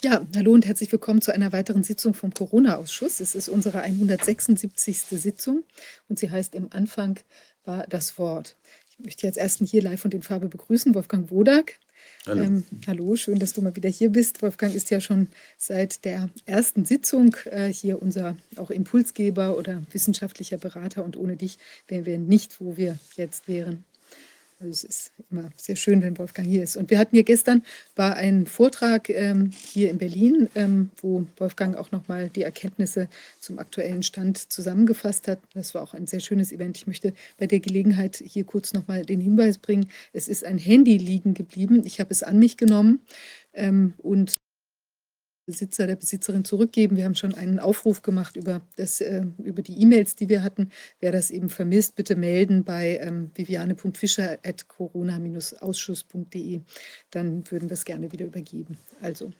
Ja, hallo und herzlich willkommen zu einer weiteren Sitzung vom Corona-Ausschuss. Es ist unsere 176. Sitzung und sie heißt Im Anfang war das Wort. Ich möchte jetzt ersten hier live von den Farbe begrüßen, Wolfgang Wodak. Hallo. Ähm, hallo, schön, dass du mal wieder hier bist. Wolfgang ist ja schon seit der ersten Sitzung äh, hier unser auch Impulsgeber oder wissenschaftlicher Berater und ohne dich wären wir nicht, wo wir jetzt wären. Also es ist immer sehr schön, wenn Wolfgang hier ist. Und wir hatten hier gestern war ein Vortrag ähm, hier in Berlin, ähm, wo Wolfgang auch nochmal die Erkenntnisse zum aktuellen Stand zusammengefasst hat. Das war auch ein sehr schönes Event. Ich möchte bei der Gelegenheit hier kurz nochmal den Hinweis bringen. Es ist ein Handy liegen geblieben. Ich habe es an mich genommen ähm, und Besitzer, der Besitzerin zurückgeben. Wir haben schon einen Aufruf gemacht über, das, äh, über die E-Mails, die wir hatten. Wer das eben vermisst, bitte melden bei ähm, viviane.fischer.corona-ausschuss.de. Dann würden wir es gerne wieder übergeben. Also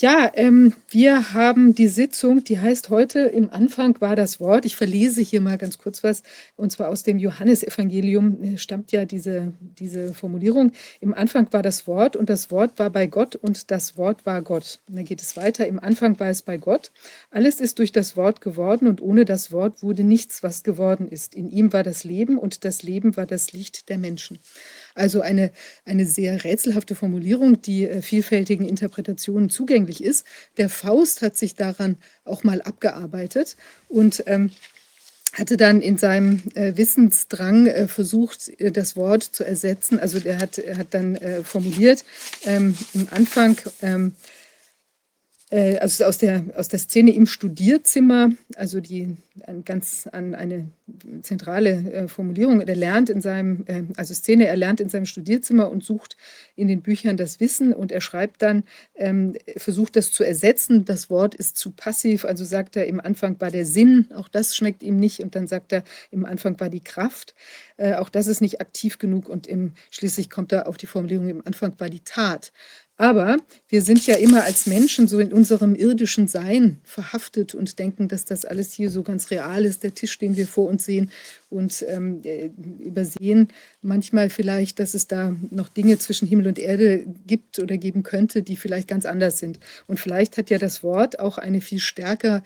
ja, ähm, wir haben die Sitzung, die heißt heute, im Anfang war das Wort. Ich verlese hier mal ganz kurz was, und zwar aus dem Johannesevangelium äh, stammt ja diese, diese Formulierung. Im Anfang war das Wort und das Wort war bei Gott und das Wort war Gott. Und dann geht es weiter. Im Anfang war es bei Gott. Alles ist durch das Wort geworden und ohne das Wort wurde nichts, was geworden ist. In ihm war das Leben und das Leben war das Licht der Menschen. Also eine, eine sehr rätselhafte Formulierung, die äh, vielfältigen Interpretationen zugänglich ist. Der Faust hat sich daran auch mal abgearbeitet und ähm, hatte dann in seinem äh, Wissensdrang äh, versucht, äh, das Wort zu ersetzen. Also der hat, hat dann äh, formuliert ähm, im Anfang, ähm, äh, also aus der, aus der Szene im Studierzimmer, also die an ganz an eine zentrale äh, Formulierung. Er lernt in seinem, äh, also Szene, er lernt in seinem Studierzimmer und sucht in den Büchern das Wissen und er schreibt dann, ähm, versucht das zu ersetzen. Das Wort ist zu passiv, also sagt er, im Anfang war der Sinn, auch das schmeckt ihm nicht und dann sagt er, im Anfang war die Kraft. Äh, auch das ist nicht aktiv genug und im, schließlich kommt er auf die Formulierung, im Anfang war die Tat. Aber wir sind ja immer als Menschen so in unserem irdischen Sein verhaftet und denken, dass das alles hier so ganz real ist, der Tisch, den wir vor uns sehen und ähm, äh, übersehen manchmal vielleicht, dass es da noch Dinge zwischen Himmel und Erde gibt oder geben könnte, die vielleicht ganz anders sind. Und vielleicht hat ja das Wort auch eine viel stärker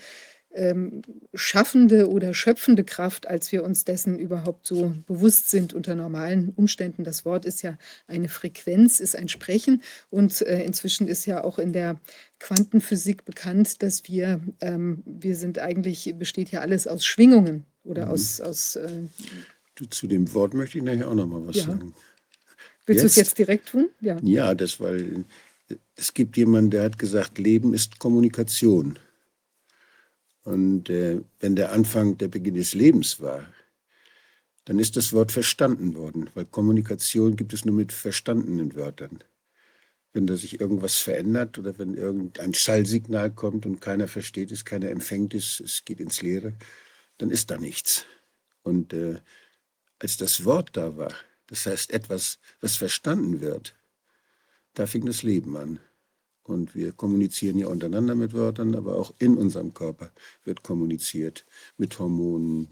ähm, schaffende oder schöpfende Kraft, als wir uns dessen überhaupt so bewusst sind unter normalen Umständen. Das Wort ist ja eine Frequenz, ist ein Sprechen und äh, inzwischen ist ja auch in der Quantenphysik bekannt, dass wir, ähm, wir sind eigentlich, besteht ja alles aus Schwingungen oder mhm. aus. aus äh, du, zu dem Wort möchte ich nachher auch noch mal was ja. sagen. Willst du es jetzt direkt tun? Ja, ja das, weil es gibt jemanden, der hat gesagt, Leben ist Kommunikation. Und äh, wenn der Anfang der Beginn des Lebens war, dann ist das Wort verstanden worden, weil Kommunikation gibt es nur mit verstandenen Wörtern. Wenn da sich irgendwas verändert oder wenn irgendein Schallsignal kommt und keiner versteht es, keiner empfängt es, es geht ins Leere, dann ist da nichts. Und äh, als das Wort da war, das heißt etwas, was verstanden wird, da fing das Leben an. Und wir kommunizieren ja untereinander mit Wörtern, aber auch in unserem Körper wird kommuniziert mit Hormonen,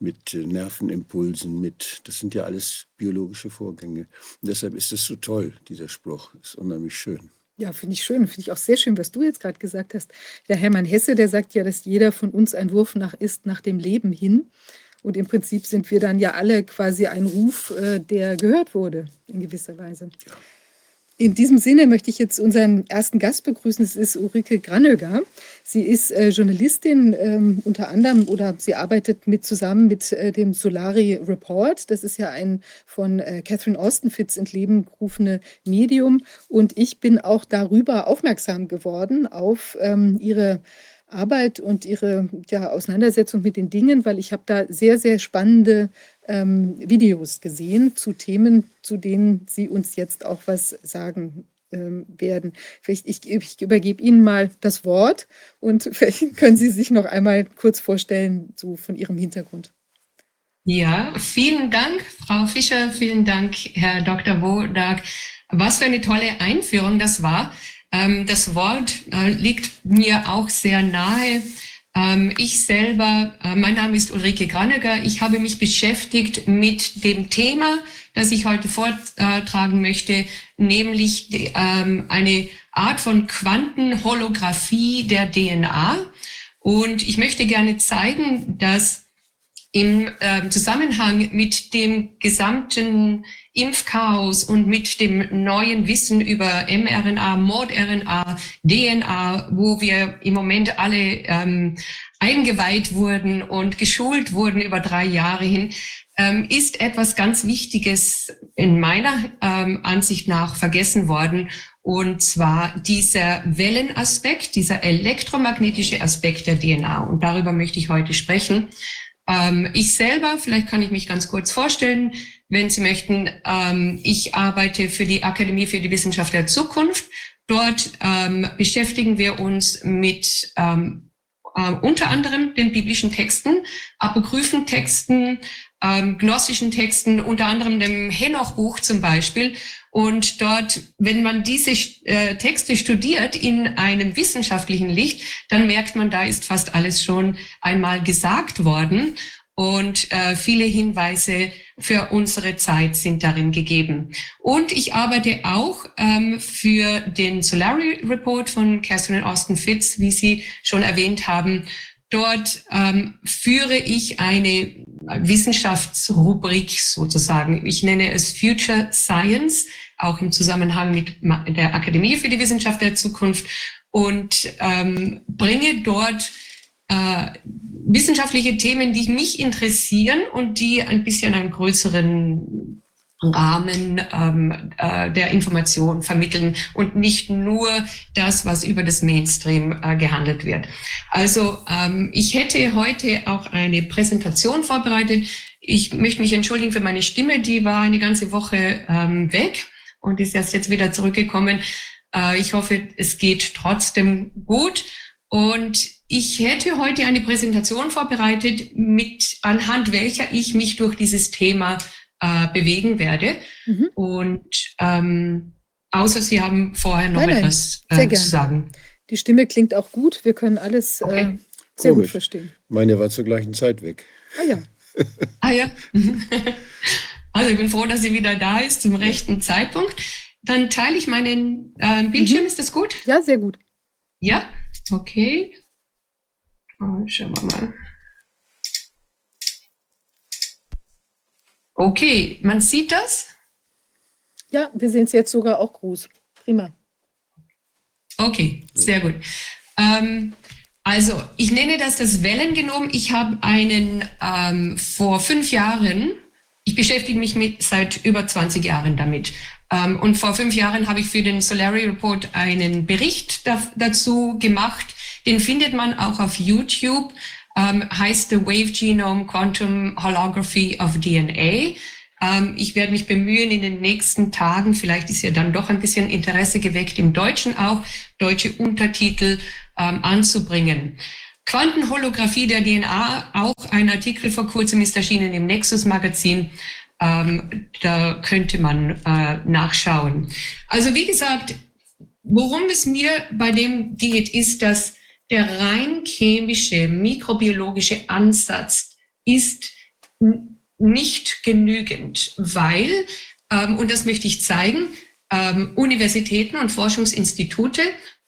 mit Nervenimpulsen, mit, das sind ja alles biologische Vorgänge. Und deshalb ist es so toll, dieser Spruch, ist unheimlich schön. Ja, finde ich schön. Finde ich auch sehr schön, was du jetzt gerade gesagt hast. Der Hermann Hesse, der sagt ja, dass jeder von uns ein Wurf nach ist, nach dem Leben hin. Und im Prinzip sind wir dann ja alle quasi ein Ruf, äh, der gehört wurde, in gewisser Weise. Ja. In diesem Sinne möchte ich jetzt unseren ersten Gast begrüßen. Es ist Ulrike Granöger. Sie ist äh, Journalistin ähm, unter anderem oder sie arbeitet mit zusammen mit äh, dem Solari Report. Das ist ja ein von äh, Catherine Austenfitz ins Leben gerufene Medium. Und ich bin auch darüber aufmerksam geworden auf ähm, ihre Arbeit und ihre ja, Auseinandersetzung mit den Dingen, weil ich habe da sehr, sehr spannende ähm, Videos gesehen zu Themen, zu denen Sie uns jetzt auch was sagen ähm, werden. Vielleicht ich, ich übergebe Ihnen mal das Wort und vielleicht können Sie sich noch einmal kurz vorstellen, so von Ihrem Hintergrund. Ja, vielen Dank, Frau Fischer, vielen Dank, Herr Dr. Wodak. Was für eine tolle Einführung das war. Ähm, das Wort äh, liegt mir auch sehr nahe. Ähm, ich selber, äh, mein Name ist Ulrike Granneger. Ich habe mich beschäftigt mit dem Thema, das ich heute vortragen möchte, nämlich ähm, eine Art von Quantenholographie der DNA. Und ich möchte gerne zeigen, dass im äh, Zusammenhang mit dem gesamten Impfchaos und mit dem neuen Wissen über mRNA, MordRNA, DNA, wo wir im Moment alle ähm, eingeweiht wurden und geschult wurden über drei Jahre hin, ähm, ist etwas ganz Wichtiges in meiner ähm, Ansicht nach vergessen worden. Und zwar dieser Wellenaspekt, dieser elektromagnetische Aspekt der DNA. Und darüber möchte ich heute sprechen. Ähm, ich selber, vielleicht kann ich mich ganz kurz vorstellen, wenn Sie möchten, ähm, ich arbeite für die Akademie für die Wissenschaft der Zukunft. Dort ähm, beschäftigen wir uns mit ähm, äh, unter anderem den biblischen Texten, apokryphen Texten, ähm, gnostischen Texten, unter anderem dem Henoch-Buch zum Beispiel. Und dort, wenn man diese äh, Texte studiert in einem wissenschaftlichen Licht, dann merkt man, da ist fast alles schon einmal gesagt worden. Und äh, viele Hinweise für unsere Zeit sind darin gegeben. Und ich arbeite auch ähm, für den Solari Report von und Austin Fitz, wie Sie schon erwähnt haben. Dort ähm, führe ich eine Wissenschaftsrubrik sozusagen. Ich nenne es Future Science, auch im Zusammenhang mit der Akademie für die Wissenschaft der Zukunft und ähm, bringe dort äh, wissenschaftliche Themen, die mich interessieren und die ein bisschen einen größeren Rahmen ähm, äh, der Information vermitteln und nicht nur das, was über das Mainstream äh, gehandelt wird. Also ähm, ich hätte heute auch eine Präsentation vorbereitet. Ich möchte mich entschuldigen für meine Stimme, die war eine ganze Woche ähm, weg und ist erst jetzt wieder zurückgekommen. Äh, ich hoffe, es geht trotzdem gut. Und ich hätte heute eine Präsentation vorbereitet, mit anhand welcher ich mich durch dieses Thema äh, bewegen werde. Mhm. Und ähm, außer Sie haben vorher noch nein, etwas äh, zu sagen. Die Stimme klingt auch gut. Wir können alles äh, okay. äh, sehr Komisch. gut verstehen. Meine war zur gleichen Zeit weg. Ah ja. ah ja. also ich bin froh, dass sie wieder da ist zum rechten Zeitpunkt. Dann teile ich meinen äh, Bildschirm. Mhm. Ist das gut? Ja, sehr gut. Ja, okay. Oh, schauen wir mal. Okay, man sieht das? Ja, wir sehen es jetzt sogar auch groß. Prima. Okay, sehr gut. Ähm, also, ich nenne das das Wellengenom. Ich habe einen ähm, vor fünf Jahren, ich beschäftige mich mit, seit über 20 Jahren damit. Ähm, und vor fünf Jahren habe ich für den Solari Report einen Bericht da, dazu gemacht. Den findet man auch auf YouTube ähm, heißt The Wave Genome Quantum Holography of DNA. Ähm, ich werde mich bemühen, in den nächsten Tagen, vielleicht ist ja dann doch ein bisschen Interesse geweckt, im Deutschen auch deutsche Untertitel ähm, anzubringen. Quantenholographie der DNA, auch ein Artikel vor kurzem ist erschienen im Nexus Magazin. Ähm, da könnte man äh, nachschauen. Also wie gesagt, worum es mir bei dem geht, ist, dass der rein chemische, mikrobiologische Ansatz ist nicht genügend, weil, ähm, und das möchte ich zeigen, ähm, Universitäten und Forschungsinstitute,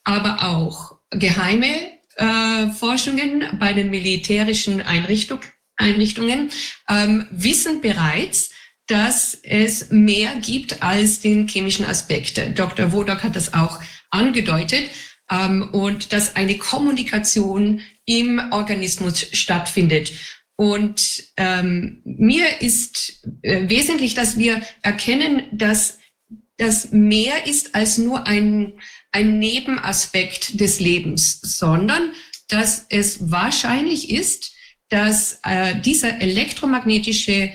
aber auch geheime äh, Forschungen bei den militärischen Einrichtung, Einrichtungen ähm, wissen bereits, dass es mehr gibt als den chemischen Aspekt. Dr. Wodak hat das auch angedeutet und dass eine Kommunikation im Organismus stattfindet. Und ähm, mir ist äh, wesentlich, dass wir erkennen, dass das mehr ist als nur ein, ein Nebenaspekt des Lebens, sondern dass es wahrscheinlich ist, dass äh, dieser elektromagnetische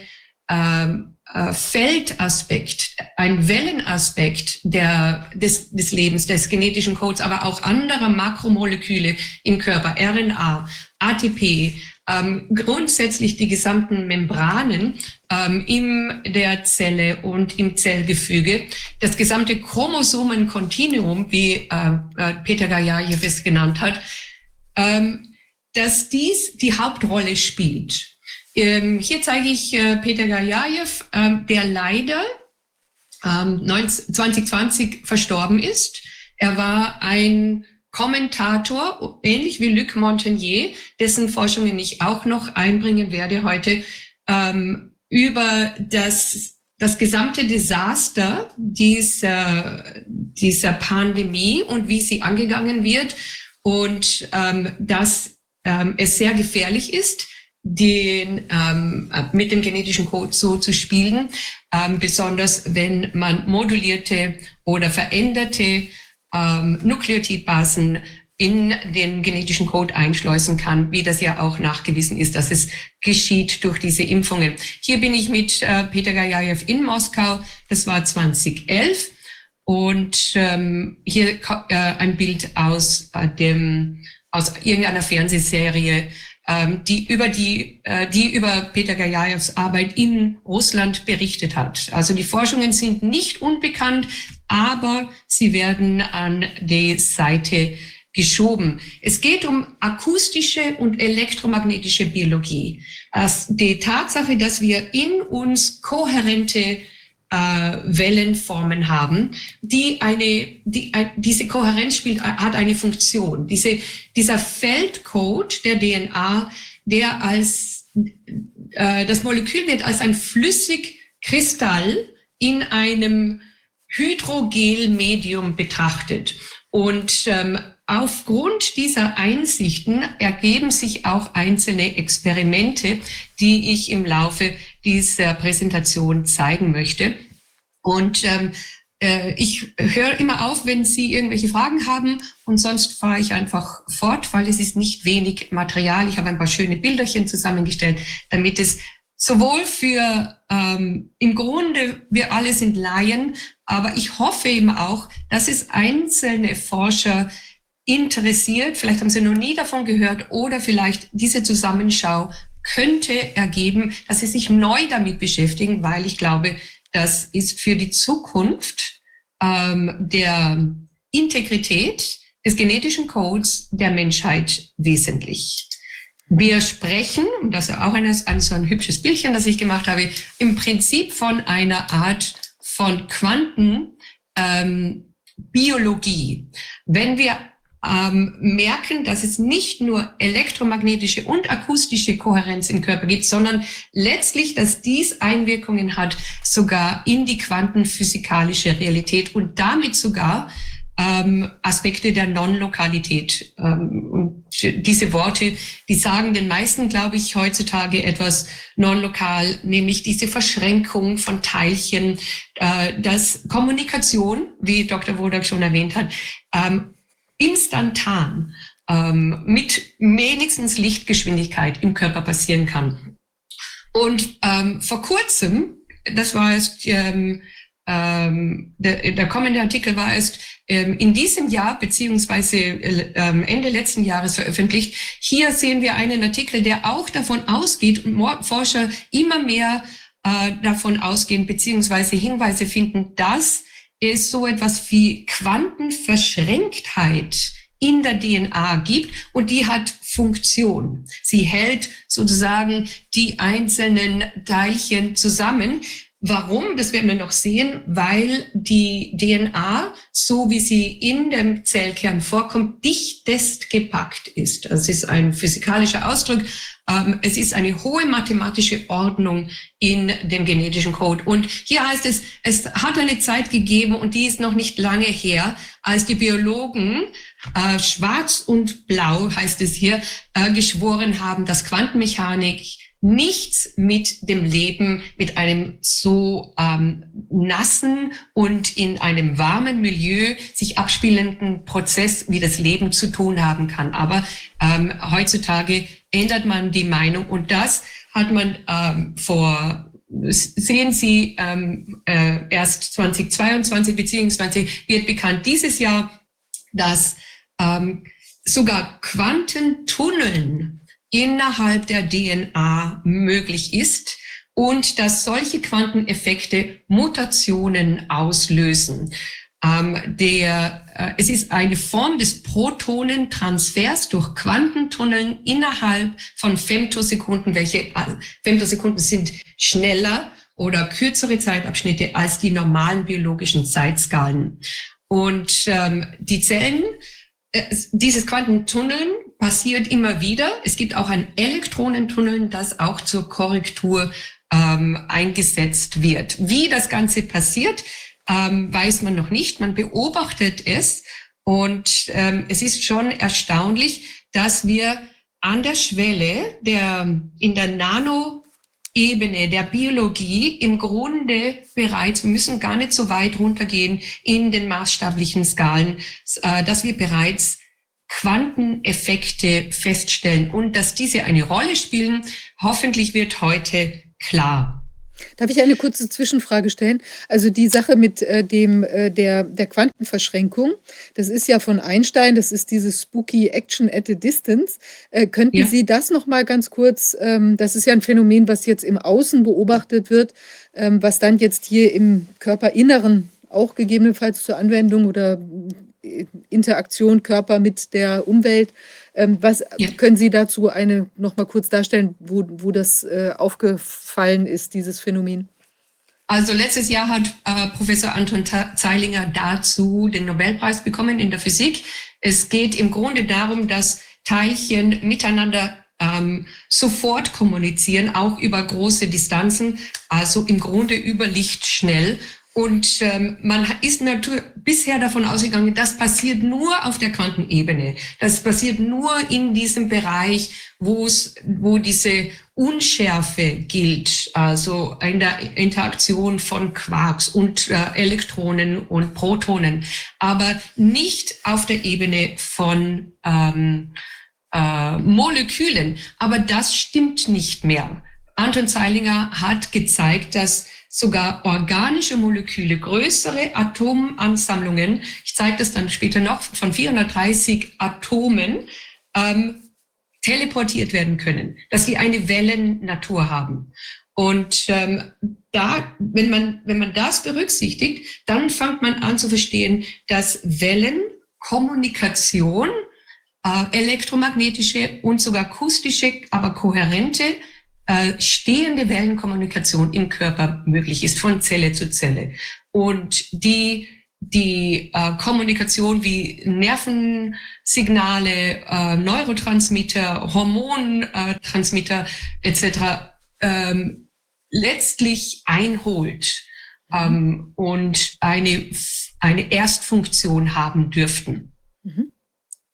ähm, äh, Feldaspekt, ein Wellenaspekt der, des, des Lebens, des genetischen Codes, aber auch anderer Makromoleküle im Körper, RNA, ATP, ähm, grundsätzlich die gesamten Membranen ähm, in der Zelle und im Zellgefüge, das gesamte Chromosomenkontinuum, wie äh, äh Peter Gajajew es genannt hat, ähm, dass dies die Hauptrolle spielt. Ähm, hier zeige ich äh, Peter Gajajew, ähm, der leider ähm, 19, 2020 verstorben ist. Er war ein Kommentator, ähnlich wie Luc Montagnier, dessen Forschungen ich auch noch einbringen werde heute, ähm, über das, das gesamte Desaster dieser, dieser Pandemie und wie sie angegangen wird und ähm, dass ähm, es sehr gefährlich ist, den, ähm, mit dem genetischen Code so zu spielen, ähm, besonders wenn man modulierte oder veränderte ähm, Nukleotidbasen in den genetischen Code einschleusen kann, wie das ja auch nachgewiesen ist, dass es geschieht durch diese Impfungen. Hier bin ich mit äh, Peter Gajajew in Moskau, das war 2011 und ähm, hier äh, ein Bild aus äh, dem aus irgendeiner Fernsehserie die über die, äh, die über Peter Gajajews Arbeit in Russland berichtet hat. Also die Forschungen sind nicht unbekannt, aber sie werden an die Seite geschoben. Es geht um akustische und elektromagnetische Biologie. Die Tatsache, dass wir in uns kohärente äh, Wellenformen haben, die eine, die, ein, diese Kohärenz spielt, hat eine Funktion. Diese, dieser Feldcode der DNA, der als, äh, das Molekül wird als ein Flüssigkristall in einem Hydrogelmedium betrachtet. Und ähm, aufgrund dieser Einsichten ergeben sich auch einzelne Experimente, die ich im Laufe dieser Präsentation zeigen möchte. Und ähm, äh, ich höre immer auf, wenn Sie irgendwelche Fragen haben und sonst fahre ich einfach fort, weil es ist nicht wenig Material. Ich habe ein paar schöne Bilderchen zusammengestellt, damit es sowohl für, ähm, im Grunde, wir alle sind Laien, aber ich hoffe eben auch, dass es einzelne Forscher interessiert, vielleicht haben Sie noch nie davon gehört oder vielleicht diese Zusammenschau könnte ergeben, dass sie sich neu damit beschäftigen, weil ich glaube, das ist für die Zukunft ähm, der Integrität des genetischen Codes der Menschheit wesentlich. Wir sprechen, und das ist auch eines, ein, so ein hübsches Bildchen, das ich gemacht habe, im Prinzip von einer Art von Quantenbiologie. Ähm, Wenn wir ähm, merken, dass es nicht nur elektromagnetische und akustische Kohärenz im Körper gibt, sondern letztlich, dass dies Einwirkungen hat sogar in die quantenphysikalische Realität und damit sogar ähm, Aspekte der Non-Lokalität. Ähm, diese Worte, die sagen den meisten, glaube ich, heutzutage etwas non-lokal, nämlich diese Verschränkung von Teilchen, äh, dass Kommunikation, wie Dr. Wodak schon erwähnt hat, ähm, instantan ähm, mit wenigstens Lichtgeschwindigkeit im Körper passieren kann. Und ähm, vor kurzem, das war erst, ähm, ähm, der, der kommende Artikel war erst ähm, in diesem Jahr beziehungsweise äh, Ende letzten Jahres veröffentlicht. Hier sehen wir einen Artikel, der auch davon ausgeht und Forscher immer mehr äh, davon ausgehen beziehungsweise Hinweise finden, dass es so etwas wie Quantenverschränktheit in der DNA gibt und die hat Funktion. Sie hält sozusagen die einzelnen Teilchen zusammen. Warum? Das werden wir noch sehen, weil die DNA, so wie sie in dem Zellkern vorkommt, dichtest gepackt ist. Das ist ein physikalischer Ausdruck. Ähm, es ist eine hohe mathematische Ordnung in dem genetischen Code. Und hier heißt es, es hat eine Zeit gegeben und die ist noch nicht lange her, als die Biologen äh, schwarz und blau, heißt es hier, äh, geschworen haben, dass Quantenmechanik nichts mit dem Leben, mit einem so ähm, nassen und in einem warmen Milieu sich abspielenden Prozess wie das Leben zu tun haben kann. Aber ähm, heutzutage ändert man die Meinung und das hat man ähm, vor sehen Sie ähm, äh, erst 2022 beziehungsweise wird bekannt dieses Jahr, dass ähm, sogar Quantentunneln innerhalb der DNA möglich ist und dass solche Quanteneffekte Mutationen auslösen. Ähm, der, äh, es ist eine Form des Protonentransfers durch Quantentunneln innerhalb von Femtosekunden, welche äh, Femtosekunden sind schneller oder kürzere Zeitabschnitte als die normalen biologischen Zeitskalen. Und ähm, die Zellen, äh, dieses Quantentunneln passiert immer wieder. Es gibt auch ein Elektronentunneln, das auch zur Korrektur ähm, eingesetzt wird. Wie das Ganze passiert, ähm, weiß man noch nicht. Man beobachtet es und ähm, es ist schon erstaunlich, dass wir an der Schwelle der, in der Nanoebene der Biologie im Grunde bereits, wir müssen gar nicht so weit runtergehen in den maßstablichen Skalen, äh, dass wir bereits Quanteneffekte feststellen und dass diese eine Rolle spielen, hoffentlich wird heute klar. Darf ich eine kurze Zwischenfrage stellen? Also die Sache mit äh, dem äh, der, der Quantenverschränkung, das ist ja von Einstein, das ist dieses Spooky Action at a Distance. Äh, könnten ja. Sie das noch mal ganz kurz? Ähm, das ist ja ein Phänomen, was jetzt im Außen beobachtet wird, ähm, was dann jetzt hier im Körperinneren auch gegebenenfalls zur Anwendung oder äh, Interaktion Körper mit der Umwelt ähm, was ja. können Sie dazu eine noch mal kurz darstellen, wo, wo das äh, aufgefallen ist, dieses Phänomen? Also letztes Jahr hat äh, Professor Anton Zeilinger dazu den Nobelpreis bekommen in der Physik. Es geht im Grunde darum, dass Teilchen miteinander ähm, sofort kommunizieren, auch über große Distanzen, also im Grunde über Licht schnell. Und ähm, man ist natürlich bisher davon ausgegangen, das passiert nur auf der Quantenebene. Das passiert nur in diesem Bereich, wo es, wo diese Unschärfe gilt, also in der Interaktion von Quarks und äh, Elektronen und Protonen, aber nicht auf der Ebene von ähm, äh, Molekülen. Aber das stimmt nicht mehr. Anton Zeilinger hat gezeigt, dass sogar organische Moleküle, größere Atomansammlungen, ich zeige das dann später noch, von 430 Atomen, ähm, teleportiert werden können, dass sie eine Wellennatur haben. Und ähm, da, wenn man, wenn man das berücksichtigt, dann fängt man an zu verstehen, dass Wellenkommunikation, äh, elektromagnetische und sogar akustische, aber kohärente äh, stehende Wellenkommunikation im Körper möglich ist, von Zelle zu Zelle. Und die, die äh, Kommunikation wie Nervensignale, äh, Neurotransmitter, Hormontransmitter etc. Ähm, letztlich einholt ähm, und eine, eine Erstfunktion haben dürften. Mhm.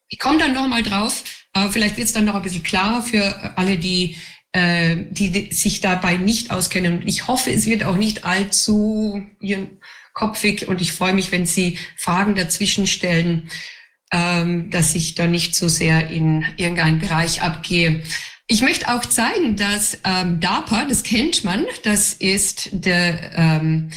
Ich komme dann nochmal drauf, äh, vielleicht wird es dann noch ein bisschen klarer für alle, die äh, die sich dabei nicht auskennen. Ich hoffe, es wird auch nicht allzu kopfig und ich freue mich, wenn Sie Fragen dazwischen stellen, ähm, dass ich da nicht so sehr in irgendeinen Bereich abgehe. Ich möchte auch zeigen, dass ähm, DARPA, das kennt man, das ist der, ähm,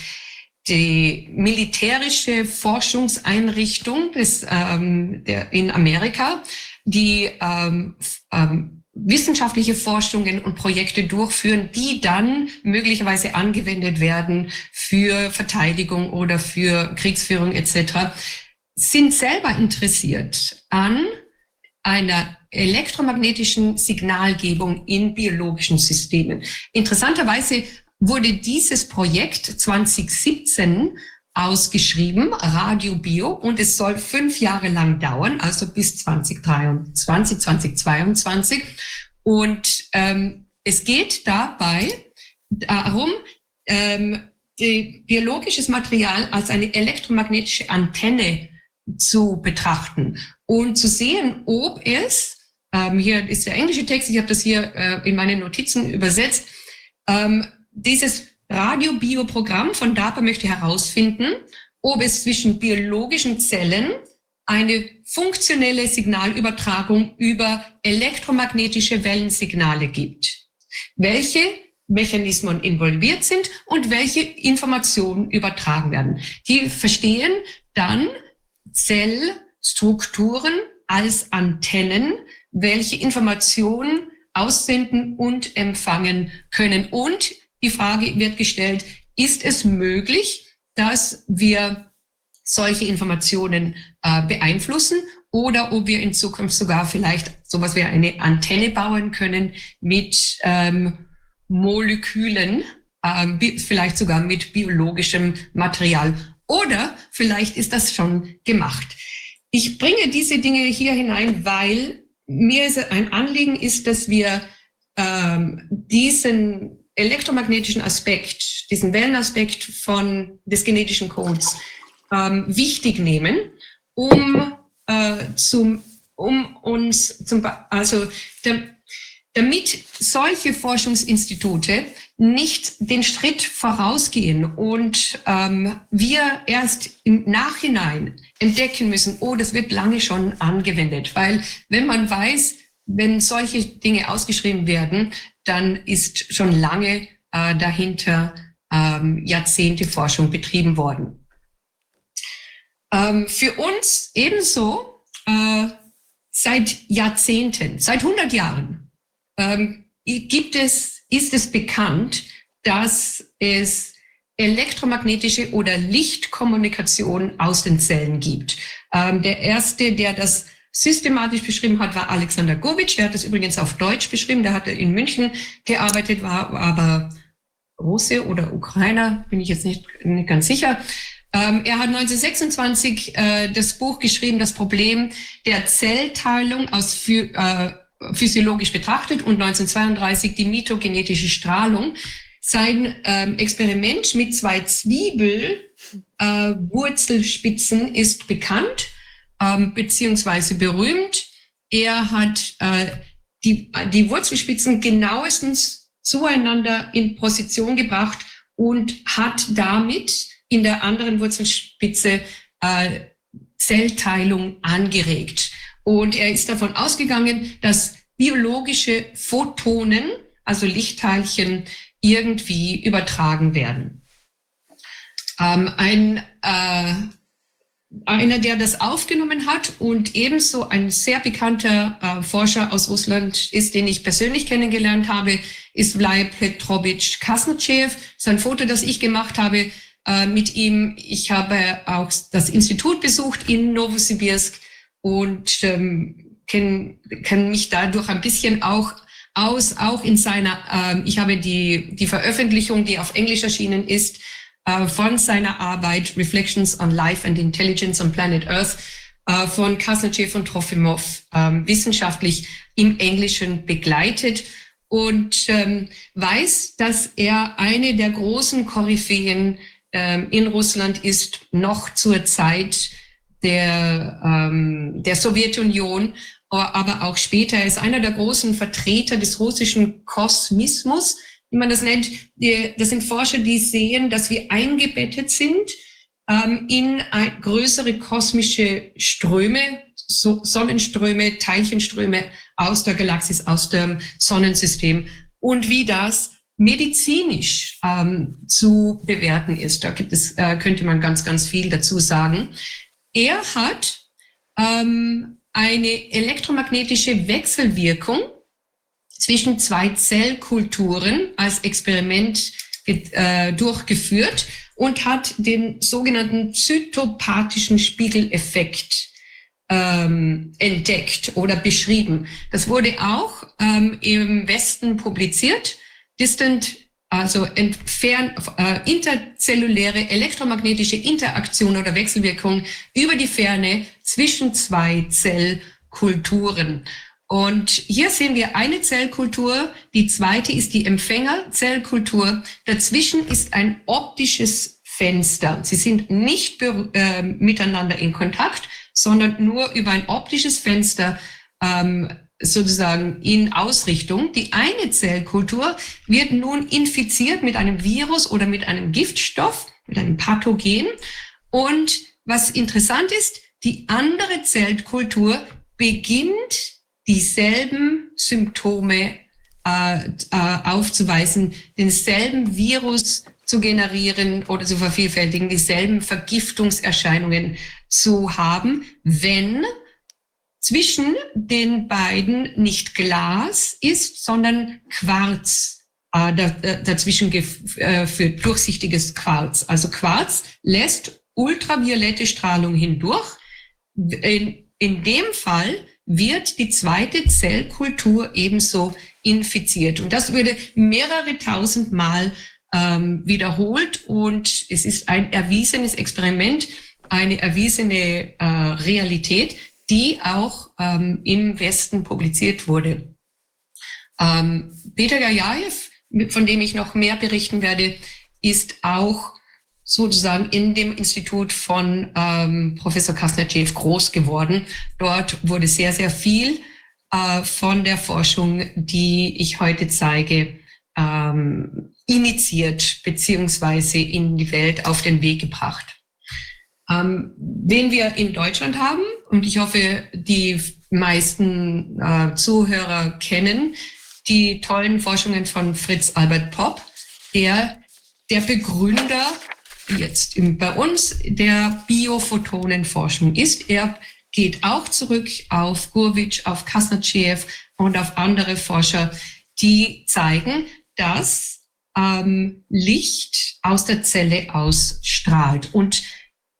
die militärische Forschungseinrichtung des, ähm, der, in Amerika, die ähm, ähm, wissenschaftliche Forschungen und Projekte durchführen, die dann möglicherweise angewendet werden für Verteidigung oder für Kriegsführung etc., sind selber interessiert an einer elektromagnetischen Signalgebung in biologischen Systemen. Interessanterweise wurde dieses Projekt 2017 ausgeschrieben, Radio Bio, und es soll fünf Jahre lang dauern, also bis 2023, 2022. Und ähm, es geht dabei darum, ähm, biologisches Material als eine elektromagnetische Antenne zu betrachten und zu sehen, ob es, ähm, hier ist der englische Text, ich habe das hier äh, in meine Notizen übersetzt, ähm, dieses Radiobioprogramm von DARPA möchte herausfinden, ob es zwischen biologischen Zellen eine funktionelle Signalübertragung über elektromagnetische Wellensignale gibt. Welche Mechanismen involviert sind und welche Informationen übertragen werden. Die verstehen dann Zellstrukturen als Antennen, welche Informationen aussenden und empfangen können und die Frage wird gestellt, ist es möglich, dass wir solche Informationen äh, beeinflussen oder ob wir in Zukunft sogar vielleicht sowas wie eine Antenne bauen können mit ähm, Molekülen, ähm, vielleicht sogar mit biologischem Material, Oder vielleicht ist das schon gemacht. Ich bringe diese Dinge hier hinein, weil mir ein Anliegen ist, dass wir ähm, diesen elektromagnetischen Aspekt, diesen Wellenaspekt von des genetischen Codes ähm, wichtig nehmen, um äh, zum, um uns zum, also der, damit solche Forschungsinstitute nicht den Schritt vorausgehen und ähm, wir erst im Nachhinein entdecken müssen, oh, das wird lange schon angewendet. Weil wenn man weiß, wenn solche Dinge ausgeschrieben werden, dann ist schon lange äh, dahinter ähm, Jahrzehnte Forschung betrieben worden. Ähm, für uns ebenso äh, seit Jahrzehnten, seit 100 Jahren ähm, gibt es, ist es bekannt, dass es elektromagnetische oder Lichtkommunikation aus den Zellen gibt. Ähm, der erste, der das systematisch beschrieben hat, war Alexander Govic. Der hat das übrigens auf Deutsch beschrieben. Der hatte in München gearbeitet, war aber Russe oder Ukrainer, bin ich jetzt nicht, nicht ganz sicher. Ähm, er hat 1926 äh, das Buch geschrieben, das Problem der Zellteilung aus Phy äh, physiologisch betrachtet und 1932 die mitogenetische Strahlung. Sein ähm, Experiment mit zwei Zwiebelwurzelspitzen äh, ist bekannt ähm, beziehungsweise berühmt. Er hat äh, die, die Wurzelspitzen genauestens zueinander in Position gebracht und hat damit in der anderen Wurzelspitze äh, Zellteilung angeregt. Und er ist davon ausgegangen, dass biologische Photonen, also Lichtteilchen, irgendwie übertragen werden. Ähm, ein äh, einer, der das aufgenommen hat und ebenso ein sehr bekannter äh, Forscher aus Russland ist, den ich persönlich kennengelernt habe, ist Vlad Petrovich Kasnachev. Sein Foto, das ich gemacht habe äh, mit ihm. Ich habe auch das Institut besucht in Novosibirsk und ähm, kenne kenn mich dadurch ein bisschen auch aus, auch in seiner, äh, ich habe die, die Veröffentlichung, die auf Englisch erschienen ist, von seiner Arbeit Reflections on Life and Intelligence on Planet Earth äh, von Kasnachev und Trofimov ähm, wissenschaftlich im Englischen begleitet und ähm, weiß, dass er eine der großen Koryphäen ähm, in Russland ist, noch zur Zeit der, der Sowjetunion, aber auch später. Er ist einer der großen Vertreter des russischen Kosmismus, wie man das nennt, das sind Forscher, die sehen, dass wir eingebettet sind ähm, in größere kosmische Ströme, Sonnenströme, Teilchenströme aus der Galaxis, aus dem Sonnensystem und wie das medizinisch ähm, zu bewerten ist. Da gibt es, äh, könnte man ganz, ganz viel dazu sagen. Er hat ähm, eine elektromagnetische Wechselwirkung zwischen zwei Zellkulturen als Experiment äh, durchgeführt und hat den sogenannten zytopathischen Spiegeleffekt ähm, entdeckt oder beschrieben. Das wurde auch ähm, im Westen publiziert. Distant, also entfern, äh, interzelluläre elektromagnetische Interaktion oder Wechselwirkung über die Ferne zwischen zwei Zellkulturen. Und hier sehen wir eine Zellkultur, die zweite ist die Empfängerzellkultur. Dazwischen ist ein optisches Fenster. Sie sind nicht äh, miteinander in Kontakt, sondern nur über ein optisches Fenster ähm, sozusagen in Ausrichtung. Die eine Zellkultur wird nun infiziert mit einem Virus oder mit einem Giftstoff, mit einem Pathogen. Und was interessant ist, die andere Zellkultur beginnt dieselben Symptome äh, äh, aufzuweisen, denselben Virus zu generieren oder zu vervielfältigen, dieselben Vergiftungserscheinungen zu haben, wenn zwischen den beiden nicht Glas ist, sondern Quarz äh, äh dazwischen geführt, äh, durchsichtiges Quarz. Also Quarz lässt ultraviolette Strahlung hindurch. In, in dem Fall wird die zweite Zellkultur ebenso infiziert. Und das würde mehrere tausend Mal ähm, wiederholt und es ist ein erwiesenes Experiment, eine erwiesene äh, Realität, die auch ähm, im Westen publiziert wurde. Ähm, Peter Gajaev, von dem ich noch mehr berichten werde, ist auch sozusagen in dem Institut von ähm, Professor Kasnetschew groß geworden. Dort wurde sehr, sehr viel äh, von der Forschung, die ich heute zeige, ähm, initiiert beziehungsweise in die Welt auf den Weg gebracht. Ähm, wen wir in Deutschland haben, und ich hoffe, die meisten äh, Zuhörer kennen die tollen Forschungen von Fritz Albert Popp, der der Begründer jetzt bei uns der Biophotonenforschung ist. Er geht auch zurück auf Gurwitsch, auf Kasnatschew und auf andere Forscher, die zeigen, dass ähm, Licht aus der Zelle ausstrahlt. Und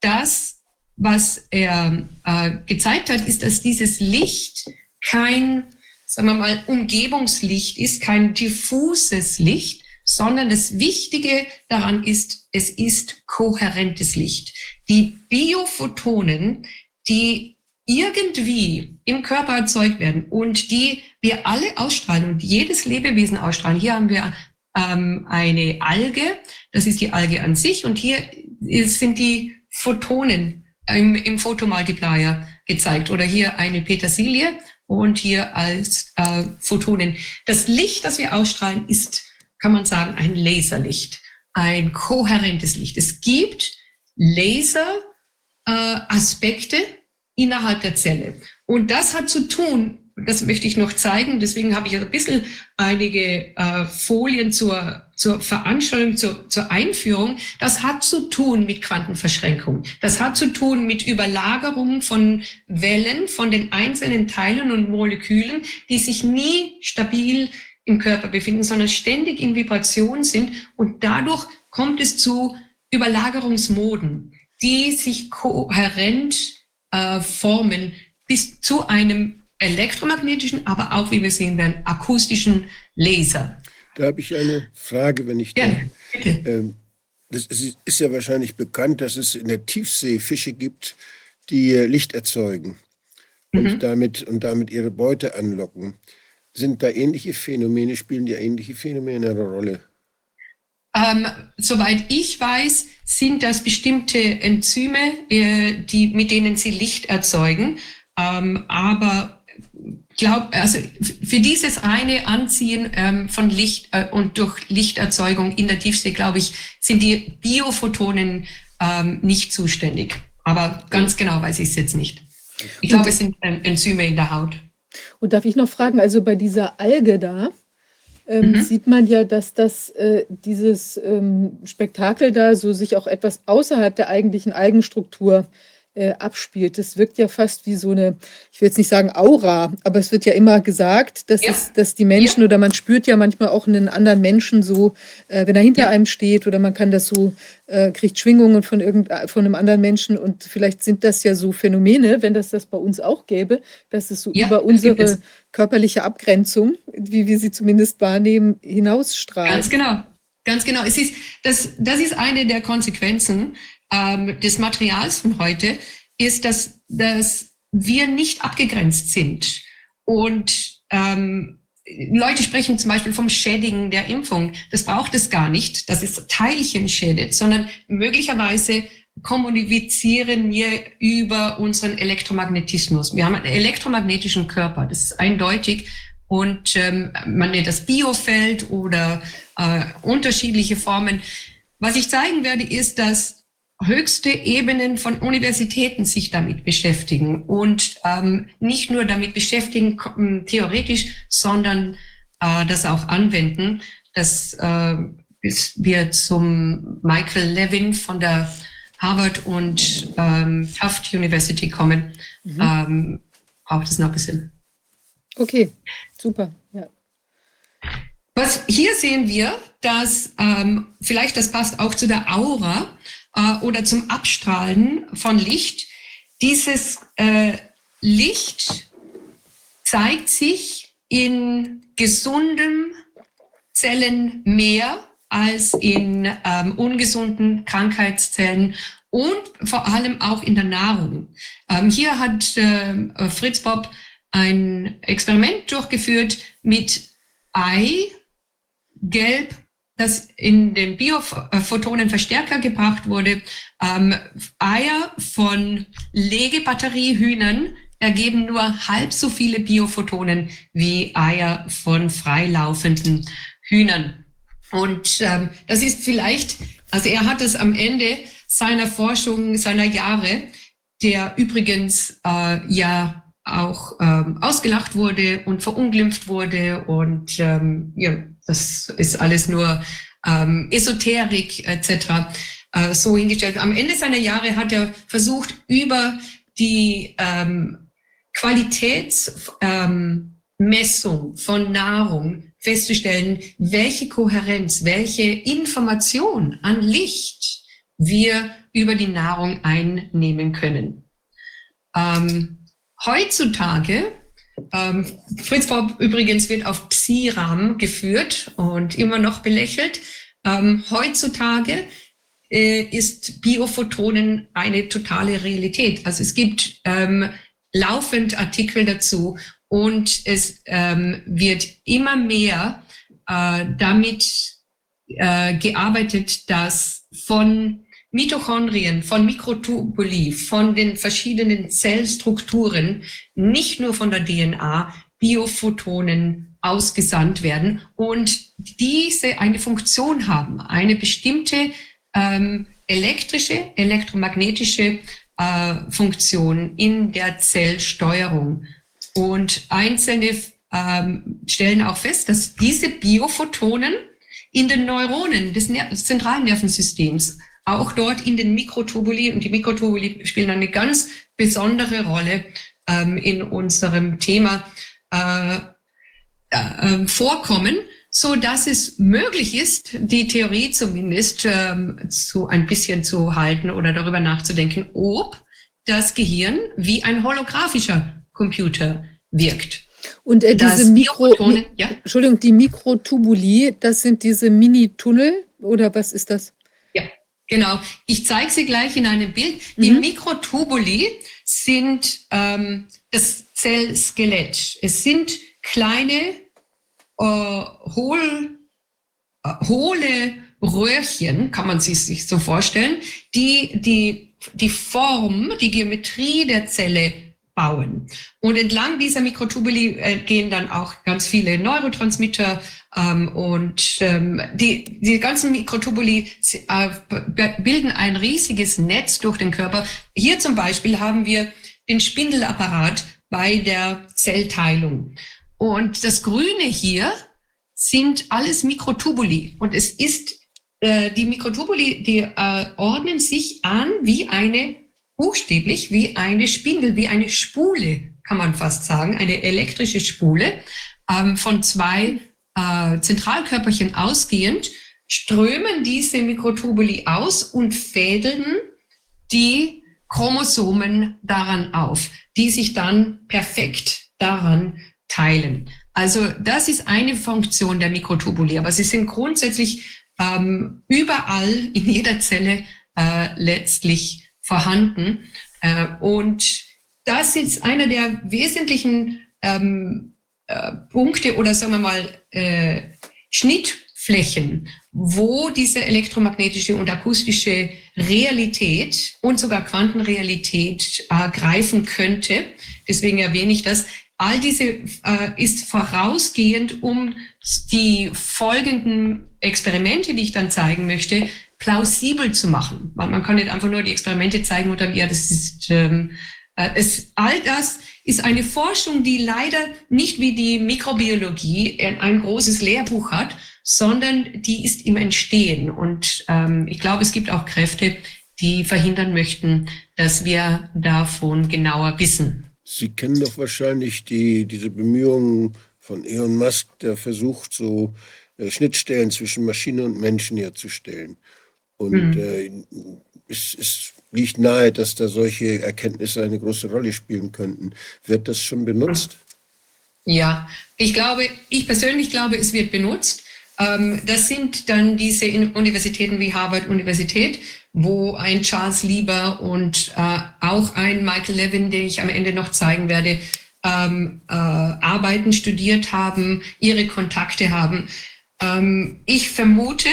das, was er äh, gezeigt hat, ist, dass dieses Licht kein, sagen wir mal, Umgebungslicht ist, kein diffuses Licht, sondern das Wichtige daran ist, es ist kohärentes Licht. Die Biophotonen, die irgendwie im Körper erzeugt werden und die wir alle ausstrahlen und jedes Lebewesen ausstrahlen. Hier haben wir ähm, eine Alge, das ist die Alge an sich und hier sind die Photonen im, im Photomultiplier gezeigt oder hier eine Petersilie und hier als äh, Photonen. Das Licht, das wir ausstrahlen, ist kann man sagen, ein Laserlicht, ein kohärentes Licht. Es gibt Laseraspekte äh, innerhalb der Zelle. Und das hat zu tun, das möchte ich noch zeigen, deswegen habe ich ein bisschen einige äh, Folien zur, zur Veranstaltung, zur, zur Einführung. Das hat zu tun mit Quantenverschränkung. Das hat zu tun mit Überlagerung von Wellen von den einzelnen Teilen und Molekülen, die sich nie stabil im Körper befinden, sondern ständig in Vibration sind. Und dadurch kommt es zu Überlagerungsmoden, die sich kohärent äh, formen bis zu einem elektromagnetischen, aber auch, wie wir sehen werden, akustischen Laser. Da habe ich eine Frage, wenn ich ja, bitte. Ähm, das ist ja wahrscheinlich bekannt, dass es in der Tiefsee Fische gibt, die Licht erzeugen und, mhm. damit, und damit ihre Beute anlocken. Sind da ähnliche Phänomene, spielen die ähnliche Phänomene eine Rolle? Ähm, soweit ich weiß, sind das bestimmte Enzyme, äh, die, mit denen sie Licht erzeugen. Ähm, aber glaub, also für dieses eine Anziehen ähm, von Licht äh, und durch Lichterzeugung in der Tiefsee, glaube ich, sind die Biophotonen ähm, nicht zuständig. Aber ganz genau weiß ich es jetzt nicht. Ich glaube, es sind ähm, Enzyme in der Haut. Und darf ich noch fragen, also bei dieser Alge da, ähm, mhm. sieht man ja, dass das äh, dieses ähm, Spektakel da so sich auch etwas außerhalb der eigentlichen Algenstruktur äh, abspielt. Das wirkt ja fast wie so eine, ich will jetzt nicht sagen Aura, aber es wird ja immer gesagt, dass, ja. es, dass die Menschen ja. oder man spürt ja manchmal auch einen anderen Menschen so, äh, wenn er hinter ja. einem steht oder man kann das so, äh, kriegt Schwingungen von, irgend, von einem anderen Menschen und vielleicht sind das ja so Phänomene, wenn das das bei uns auch gäbe, dass es so über unsere körperliche Abgrenzung, wie wir sie zumindest wahrnehmen, hinausstrahlt. Ganz genau. Ganz genau. Es ist, das, das ist eine der Konsequenzen, ähm, des Materials von heute, ist, dass, dass wir nicht abgegrenzt sind. Und ähm, Leute sprechen zum Beispiel vom Schädigen der Impfung. Das braucht es gar nicht, dass es Teilchen schädigt, sondern möglicherweise kommunizieren wir über unseren Elektromagnetismus. Wir haben einen elektromagnetischen Körper, das ist eindeutig. Und ähm, man nennt das Biofeld oder äh, unterschiedliche Formen. Was ich zeigen werde, ist, dass höchste Ebenen von Universitäten sich damit beschäftigen und ähm, nicht nur damit beschäftigen ähm, theoretisch, sondern äh, das auch anwenden. Das äh, bis wir zum Michael Levin von der Harvard und ähm, Tufts University kommen, mhm. ähm, braucht es noch ein bisschen. Okay, super. Ja. Was hier sehen wir, dass ähm, vielleicht das passt auch zu der Aura äh, oder zum Abstrahlen von Licht. Dieses äh, Licht zeigt sich in gesundem Zellenmeer als in ähm, ungesunden Krankheitszellen und vor allem auch in der Nahrung. Ähm, hier hat äh, Fritz Bob ein Experiment durchgeführt mit Eigelb, das in den Biophotonenverstärker gebracht wurde. Ähm, Eier von Legebatteriehühnern ergeben nur halb so viele Biophotonen wie Eier von freilaufenden Hühnern. Und ähm, das ist vielleicht, also er hat es am Ende seiner Forschung, seiner Jahre, der übrigens äh, ja auch ähm, ausgelacht wurde und verunglimpft wurde und ähm, ja, das ist alles nur ähm, Esoterik etc. Äh, so hingestellt. Am Ende seiner Jahre hat er versucht, über die ähm, Qualitätsmessung ähm, von Nahrung festzustellen, welche Kohärenz, welche Information an Licht wir über die Nahrung einnehmen können. Ähm, heutzutage, ähm, Fritz Bob übrigens wird auf Psiram geführt und immer noch belächelt. Ähm, heutzutage äh, ist Biophotonen eine totale Realität. Also es gibt ähm, laufend Artikel dazu und es ähm, wird immer mehr äh, damit äh, gearbeitet, dass von Mitochondrien, von Mikrotubuli, von den verschiedenen Zellstrukturen, nicht nur von der DNA, Biophotonen ausgesandt werden und diese eine Funktion haben, eine bestimmte ähm, elektrische, elektromagnetische äh, Funktion in der Zellsteuerung. Und Einzelne ähm, stellen auch fest, dass diese Biophotonen in den Neuronen des, Ner zentralen Nervensystems, auch dort in den Mikrotubuli, und die Mikrotubuli spielen eine ganz besondere Rolle ähm, in unserem Thema, äh, äh, vorkommen, so dass es möglich ist, die Theorie zumindest ähm, zu ein bisschen zu halten oder darüber nachzudenken, ob das Gehirn wie ein holographischer Computer wirkt. Und äh, diese Mikro, ja? Entschuldigung, die Mikrotubuli, das sind diese Mini-Tunnel oder was ist das? Genau. Ich zeige sie gleich in einem Bild. Die mhm. Mikrotubuli sind ähm, das Zellskelett. Es sind kleine äh, hohl, äh, hohle Röhrchen, kann man sich so vorstellen, die, die die Form, die Geometrie der Zelle bauen. Und entlang dieser Mikrotubuli äh, gehen dann auch ganz viele Neurotransmitter ähm, und ähm, die, die ganzen Mikrotubuli äh, bilden ein riesiges Netz durch den Körper. Hier zum Beispiel haben wir den Spindelapparat bei der Zellteilung. Und das Grüne hier sind alles Mikrotubuli. Und es ist, äh, die Mikrotubuli, die äh, ordnen sich an wie eine, buchstäblich wie eine Spindel, wie eine Spule, kann man fast sagen, eine elektrische Spule, ähm, von zwei äh, Zentralkörperchen ausgehend, strömen diese Mikrotubuli aus und fädeln die Chromosomen daran auf, die sich dann perfekt daran teilen. Also das ist eine Funktion der Mikrotubuli, aber sie sind grundsätzlich ähm, überall in jeder Zelle äh, letztlich vorhanden. Äh, und das ist einer der wesentlichen ähm, äh, Punkte oder sagen wir mal äh, Schnittflächen, wo diese elektromagnetische und akustische Realität und sogar Quantenrealität äh, greifen könnte. Deswegen erwähne ich das. All diese äh, ist vorausgehend, um die folgenden Experimente, die ich dann zeigen möchte, plausibel zu machen. Weil man kann nicht einfach nur die Experimente zeigen und dann, ja, das ist, ähm, äh, es, all das ist eine Forschung, die leider nicht wie die Mikrobiologie ein großes Lehrbuch hat, sondern die ist im Entstehen. Und ähm, ich glaube, es gibt auch Kräfte, die verhindern möchten, dass wir davon genauer wissen. Sie kennen doch wahrscheinlich die, diese Bemühungen von Elon Musk, der versucht, so äh, Schnittstellen zwischen Maschine und Menschen herzustellen. Und mhm. äh, es, es, liegt nahe, dass da solche Erkenntnisse eine große Rolle spielen könnten. Wird das schon benutzt? Ja, ich glaube, ich persönlich glaube, es wird benutzt. Ähm, das sind dann diese Universitäten wie Harvard Universität, wo ein Charles Lieber und äh, auch ein Michael Levin, den ich am Ende noch zeigen werde, ähm, äh, arbeiten, studiert haben, ihre Kontakte haben. Ähm, ich vermute,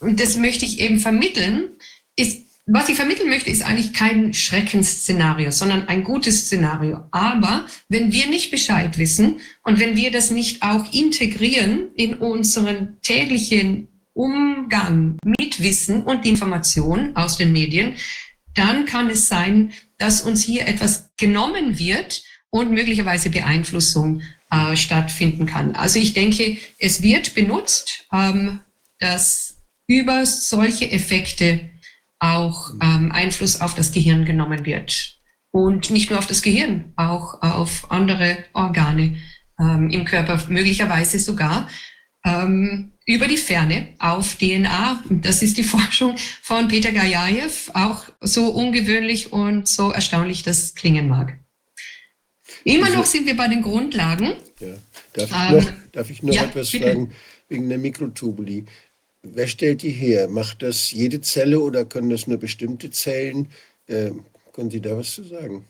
und das möchte ich eben vermitteln, ist, was ich vermitteln möchte, ist eigentlich kein Schreckensszenario, sondern ein gutes Szenario. Aber wenn wir nicht Bescheid wissen und wenn wir das nicht auch integrieren in unseren täglichen Umgang mit Wissen und Informationen aus den Medien, dann kann es sein, dass uns hier etwas genommen wird und möglicherweise Beeinflussung äh, stattfinden kann. Also ich denke, es wird benutzt, ähm, dass über solche Effekte auch ähm, Einfluss auf das Gehirn genommen wird. Und nicht nur auf das Gehirn, auch auf andere Organe ähm, im Körper, möglicherweise sogar ähm, über die Ferne auf DNA. Das ist die Forschung von Peter Gajajew, auch so ungewöhnlich und so erstaunlich das klingen mag. Immer noch sind wir bei den Grundlagen. Ja. Darf, ich noch, darf ich noch ja, etwas bitte. fragen wegen der Mikrotubuli? Wer stellt die her? Macht das jede Zelle oder können das nur bestimmte Zellen? Äh, können Sie da was zu sagen?